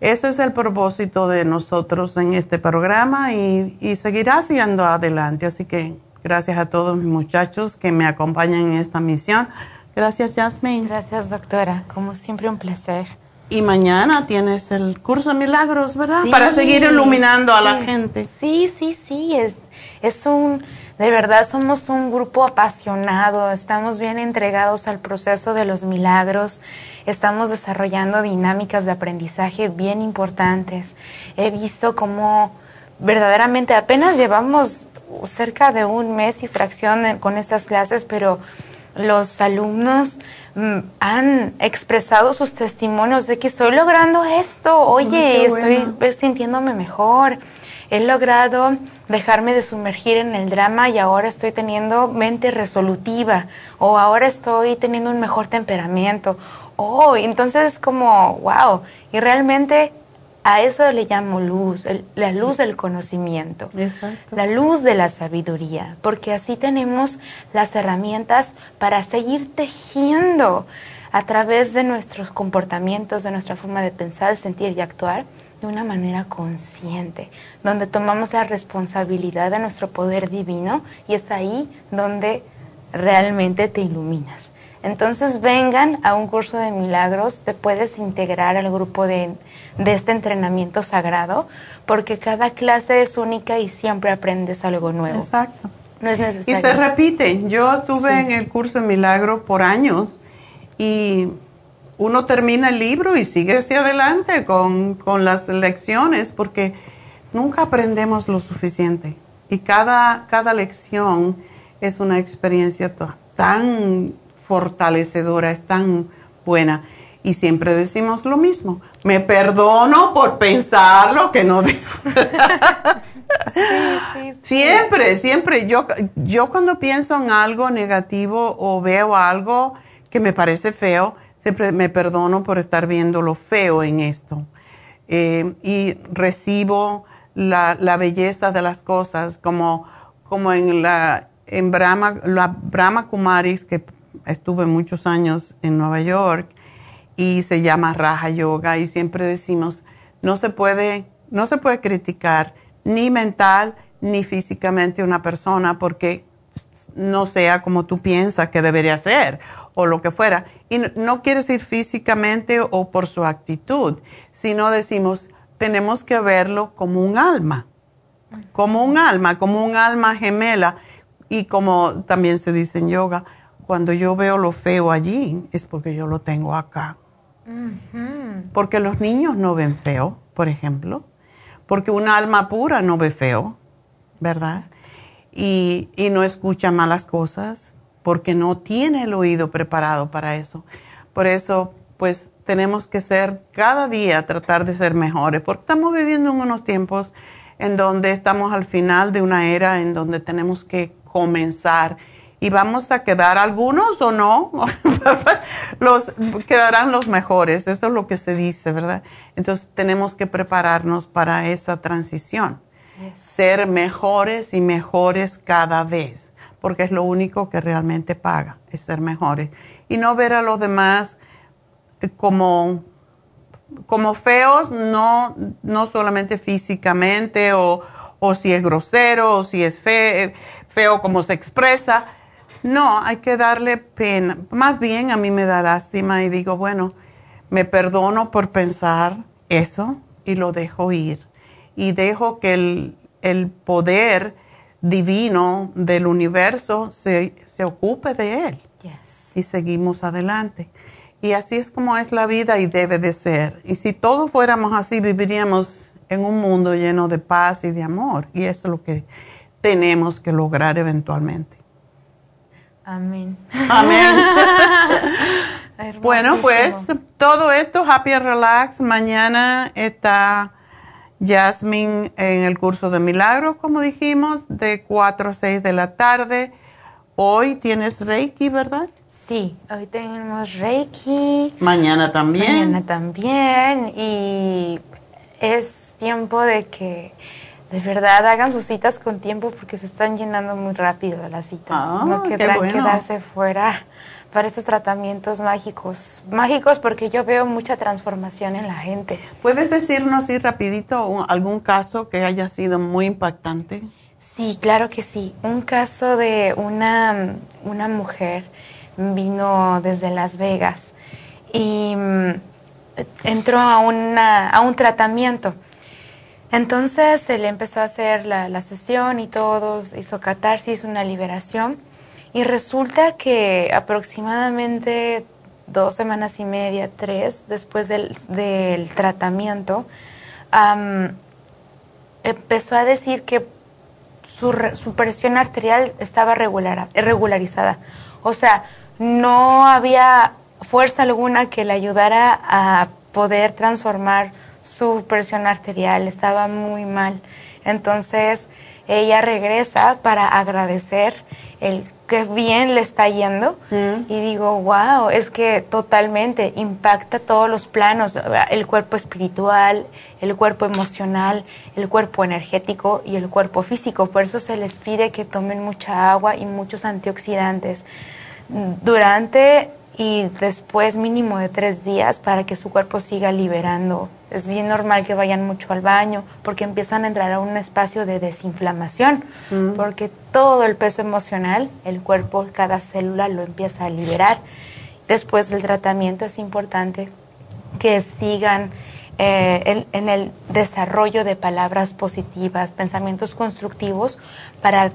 ese es el propósito de nosotros en este programa y, seguirá siendo adelante. Así que gracias a todos mis muchachos que me acompañan en esta misión. Gracias, Jasmine. Gracias, doctora. Como siempre, un placer. Y mañana tienes el curso de milagros, ¿verdad? Para seguir iluminando a la gente. Sí, sí, sí. Es, es un de verdad somos un grupo apasionado, estamos bien entregados al proceso de los milagros, estamos desarrollando dinámicas de aprendizaje bien importantes. He visto cómo verdaderamente apenas llevamos cerca de un mes y fracción con estas clases, pero los alumnos mm, han expresado sus testimonios de que estoy logrando esto, oye, estoy sintiéndome mejor. He logrado dejarme de sumergir en el drama y ahora estoy teniendo mente resolutiva. O ahora estoy teniendo un mejor temperamento. Oh, entonces es como, wow, y realmente a eso le llamo luz, la luz del conocimiento, la luz de la sabiduría, porque así tenemos las herramientas para seguir tejiendo a través de nuestros comportamientos, de nuestra forma de pensar, sentir y actuar de una manera consciente, donde tomamos la responsabilidad de nuestro poder divino y es ahí donde realmente te iluminas. Entonces vengan a un curso de milagros, te puedes integrar al grupo de, este entrenamiento sagrado, porque cada clase es única y siempre aprendes algo nuevo. Exacto. No es necesario. Y se repite. Yo estuve en el curso de milagros por años y uno termina el libro y sigue hacia adelante con, las lecciones porque nunca aprendemos lo suficiente. Y cada, cada lección es una experiencia tan fortalecedora, es tan buena. Y siempre decimos lo mismo. Me perdono por pensar lo que no digo. Siempre, siempre. Yo, yo cuando pienso en algo negativo o veo algo que me parece feo, siempre me perdono por estar viendo lo feo en esto. Eh, y recibo la, belleza de las cosas, como, como en la en Brahma, la Brahma Kumaris, que estuve muchos años en Nueva York, y se llama Raja Yoga, y siempre decimos, no se puede, no se puede criticar ni mental ni físicamente una persona, porque no sea como tú piensas que debería ser o lo que fuera. Y no quiere decir físicamente o por su actitud, sino decimos, tenemos que verlo como un alma, como un alma, como un alma gemela. Y como también se dice en yoga, cuando yo veo lo feo allí, es porque yo lo tengo acá. Porque los niños no ven feo, por ejemplo. Porque un alma pura no ve feo, ¿verdad? Y, y no escucha malas cosas porque no tiene el oído preparado para eso. Por eso, pues tenemos que ser cada día, tratar de ser mejores, porque estamos viviendo en unos tiempos en donde estamos al final de una era en donde tenemos que comenzar y vamos a quedar algunos o no, los quedarán los mejores, eso es lo que se dice, ¿verdad? Entonces tenemos que prepararnos para esa transición, ser mejores y mejores cada vez, porque es lo único que realmente paga, es ser mejores. Y no ver a los demás como como feos, no, no solamente físicamente o, o si es grosero o si es feo como se expresa, no, hay que darle pena. Más bien a mí me da lástima y digo, bueno, me perdono por pensar eso y lo dejo ir. Y dejo que el, poder divino del universo se, ocupe de él. Y seguimos adelante. Y así es como es la vida y debe de ser. Y si todos fuéramos así, viviríamos en un mundo lleno de paz y de amor. Y eso es lo que tenemos que lograr eventualmente. Amén. Amén. bueno, pues todo esto, Happy Relax. Mañana está Jasmine en el curso de milagros, como dijimos, de 4 a 6 de la tarde. Hoy tienes Reiki, ¿verdad? Sí, hoy tenemos Reiki. Mañana también. Mañana también. Y es tiempo de que de verdad, hagan sus citas con tiempo porque se están llenando muy rápido las citas. Ah, no querrán quedarse fuera para estos tratamientos mágicos. Mágicos porque yo veo mucha transformación en la gente. ¿Puedes decirnos así rapidito algún caso que haya sido muy impactante? Sí, claro que sí. Un caso de una, una mujer vino desde Las Vegas y mm, entró a, una, a un tratamiento entonces le empezó a hacer la, sesión y todo, hizo catarsis, una liberación. Y resulta que aproximadamente dos semanas y media, tres, después del, tratamiento, empezó a decir que su, su presión arterial estaba regular, regularizada. O sea, no había fuerza alguna que le ayudara a poder transformar su presión arterial estaba muy mal. Entonces ella regresa para agradecer el que bien le está yendo mm. y digo, wow, es que totalmente impacta todos los planos, el cuerpo espiritual, el cuerpo emocional, el cuerpo energético y el cuerpo físico. Por eso se les pide que tomen mucha agua y muchos antioxidantes. Durante y después mínimo de tres días para que su cuerpo siga liberando. Es bien normal que vayan mucho al baño porque empiezan a entrar a un espacio de desinflamación, mm. porque todo el peso emocional, el cuerpo, cada célula lo empieza a liberar. Después del tratamiento es importante que sigan eh, en el desarrollo de palabras positivas, pensamientos constructivos, para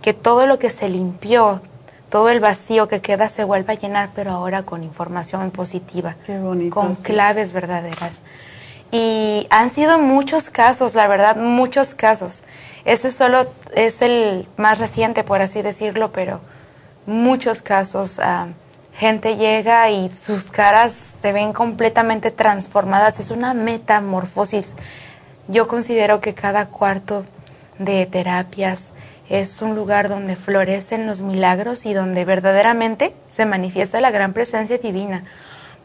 que todo lo que se limpió, todo el vacío que queda se vuelva a llenar, pero ahora con información positiva, con claves verdaderas. Y han sido muchos casos, la verdad, muchos casos. Ese solo es el más reciente, por así decirlo, pero muchos casos. Ah, gente llega y sus caras se ven completamente transformadas. Es una metamorfosis. Yo considero que cada cuarto de terapias es un lugar donde florecen los milagros y donde verdaderamente se manifiesta la gran presencia divina,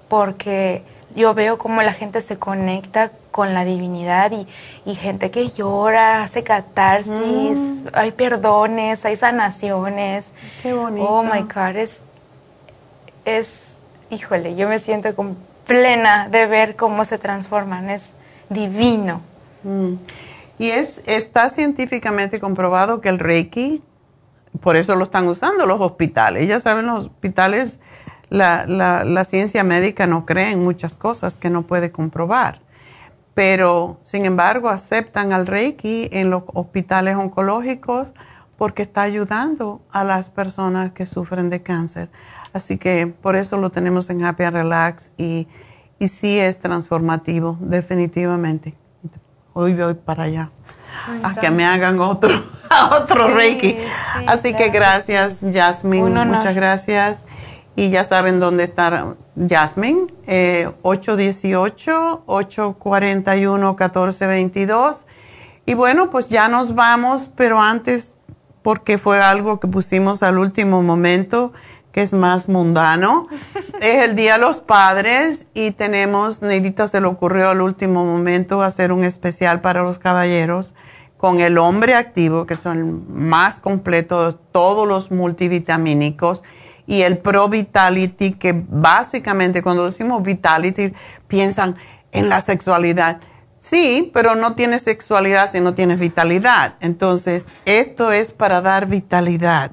porque yo veo cómo la gente se conecta con la divinidad y, gente que llora, hace catarsis, mm. hay perdones, hay sanaciones. Qué bonito. Oh my God, es, es, híjole, yo me siento plena de ver cómo se transforman, es divino. Mm. Y es, está científicamente comprobado que el Reiki por eso lo están usando los hospitales. Ya saben, los hospitales, la, la, la ciencia médica no cree en muchas cosas que no puede comprobar. Pero, sin embargo, aceptan al Reiki en los hospitales oncológicos porque está ayudando a las personas que sufren de cáncer. Así que por eso lo tenemos en Happy and Relax y, y sí es transformativo, definitivamente. Hoy voy para allá a que me hagan otro, otro Reiki. Así que gracias, Jasmine. Muchas gracias. Y ya saben dónde está Jasmine, eh, 818-841-1422. Y bueno, pues ya nos vamos, pero antes, porque fue algo que pusimos al último momento, que es más mundano, es el Día de los Padres y tenemos, Neidita se le ocurrió al último momento hacer un especial para los caballeros con el hombre activo, que son el más completo de todos los multivitamínicos, y el Pro Vitality, que básicamente cuando decimos Vitality piensan en la sexualidad. Sí, pero no tienes sexualidad si no tienes vitalidad. Entonces, esto es para dar vitalidad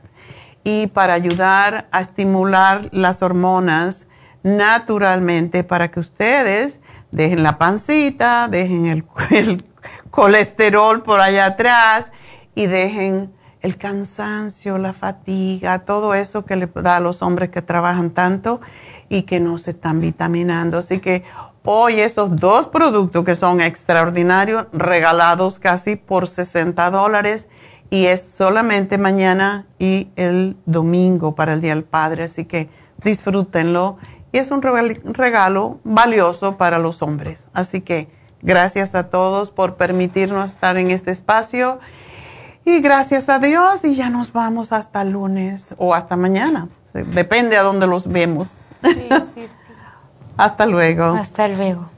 y para ayudar a estimular las hormonas naturalmente para que ustedes dejen la pancita, dejen el, colesterol por allá atrás y dejen el cansancio, la fatiga, todo eso que le da a los hombres que trabajan tanto y que no se están vitaminando. Así que hoy esos dos productos que son extraordinarios, regalados casi por 60 dólares y es solamente mañana y el domingo para el Día del Padre. Así que disfrútenlo y es un regalo valioso para los hombres. Así que gracias a todos por permitirnos estar en este espacio y gracias a Dios y ya nos vamos hasta lunes o hasta mañana. Depende a dónde los vemos. Sí, sí, sí. hasta luego. Hasta luego.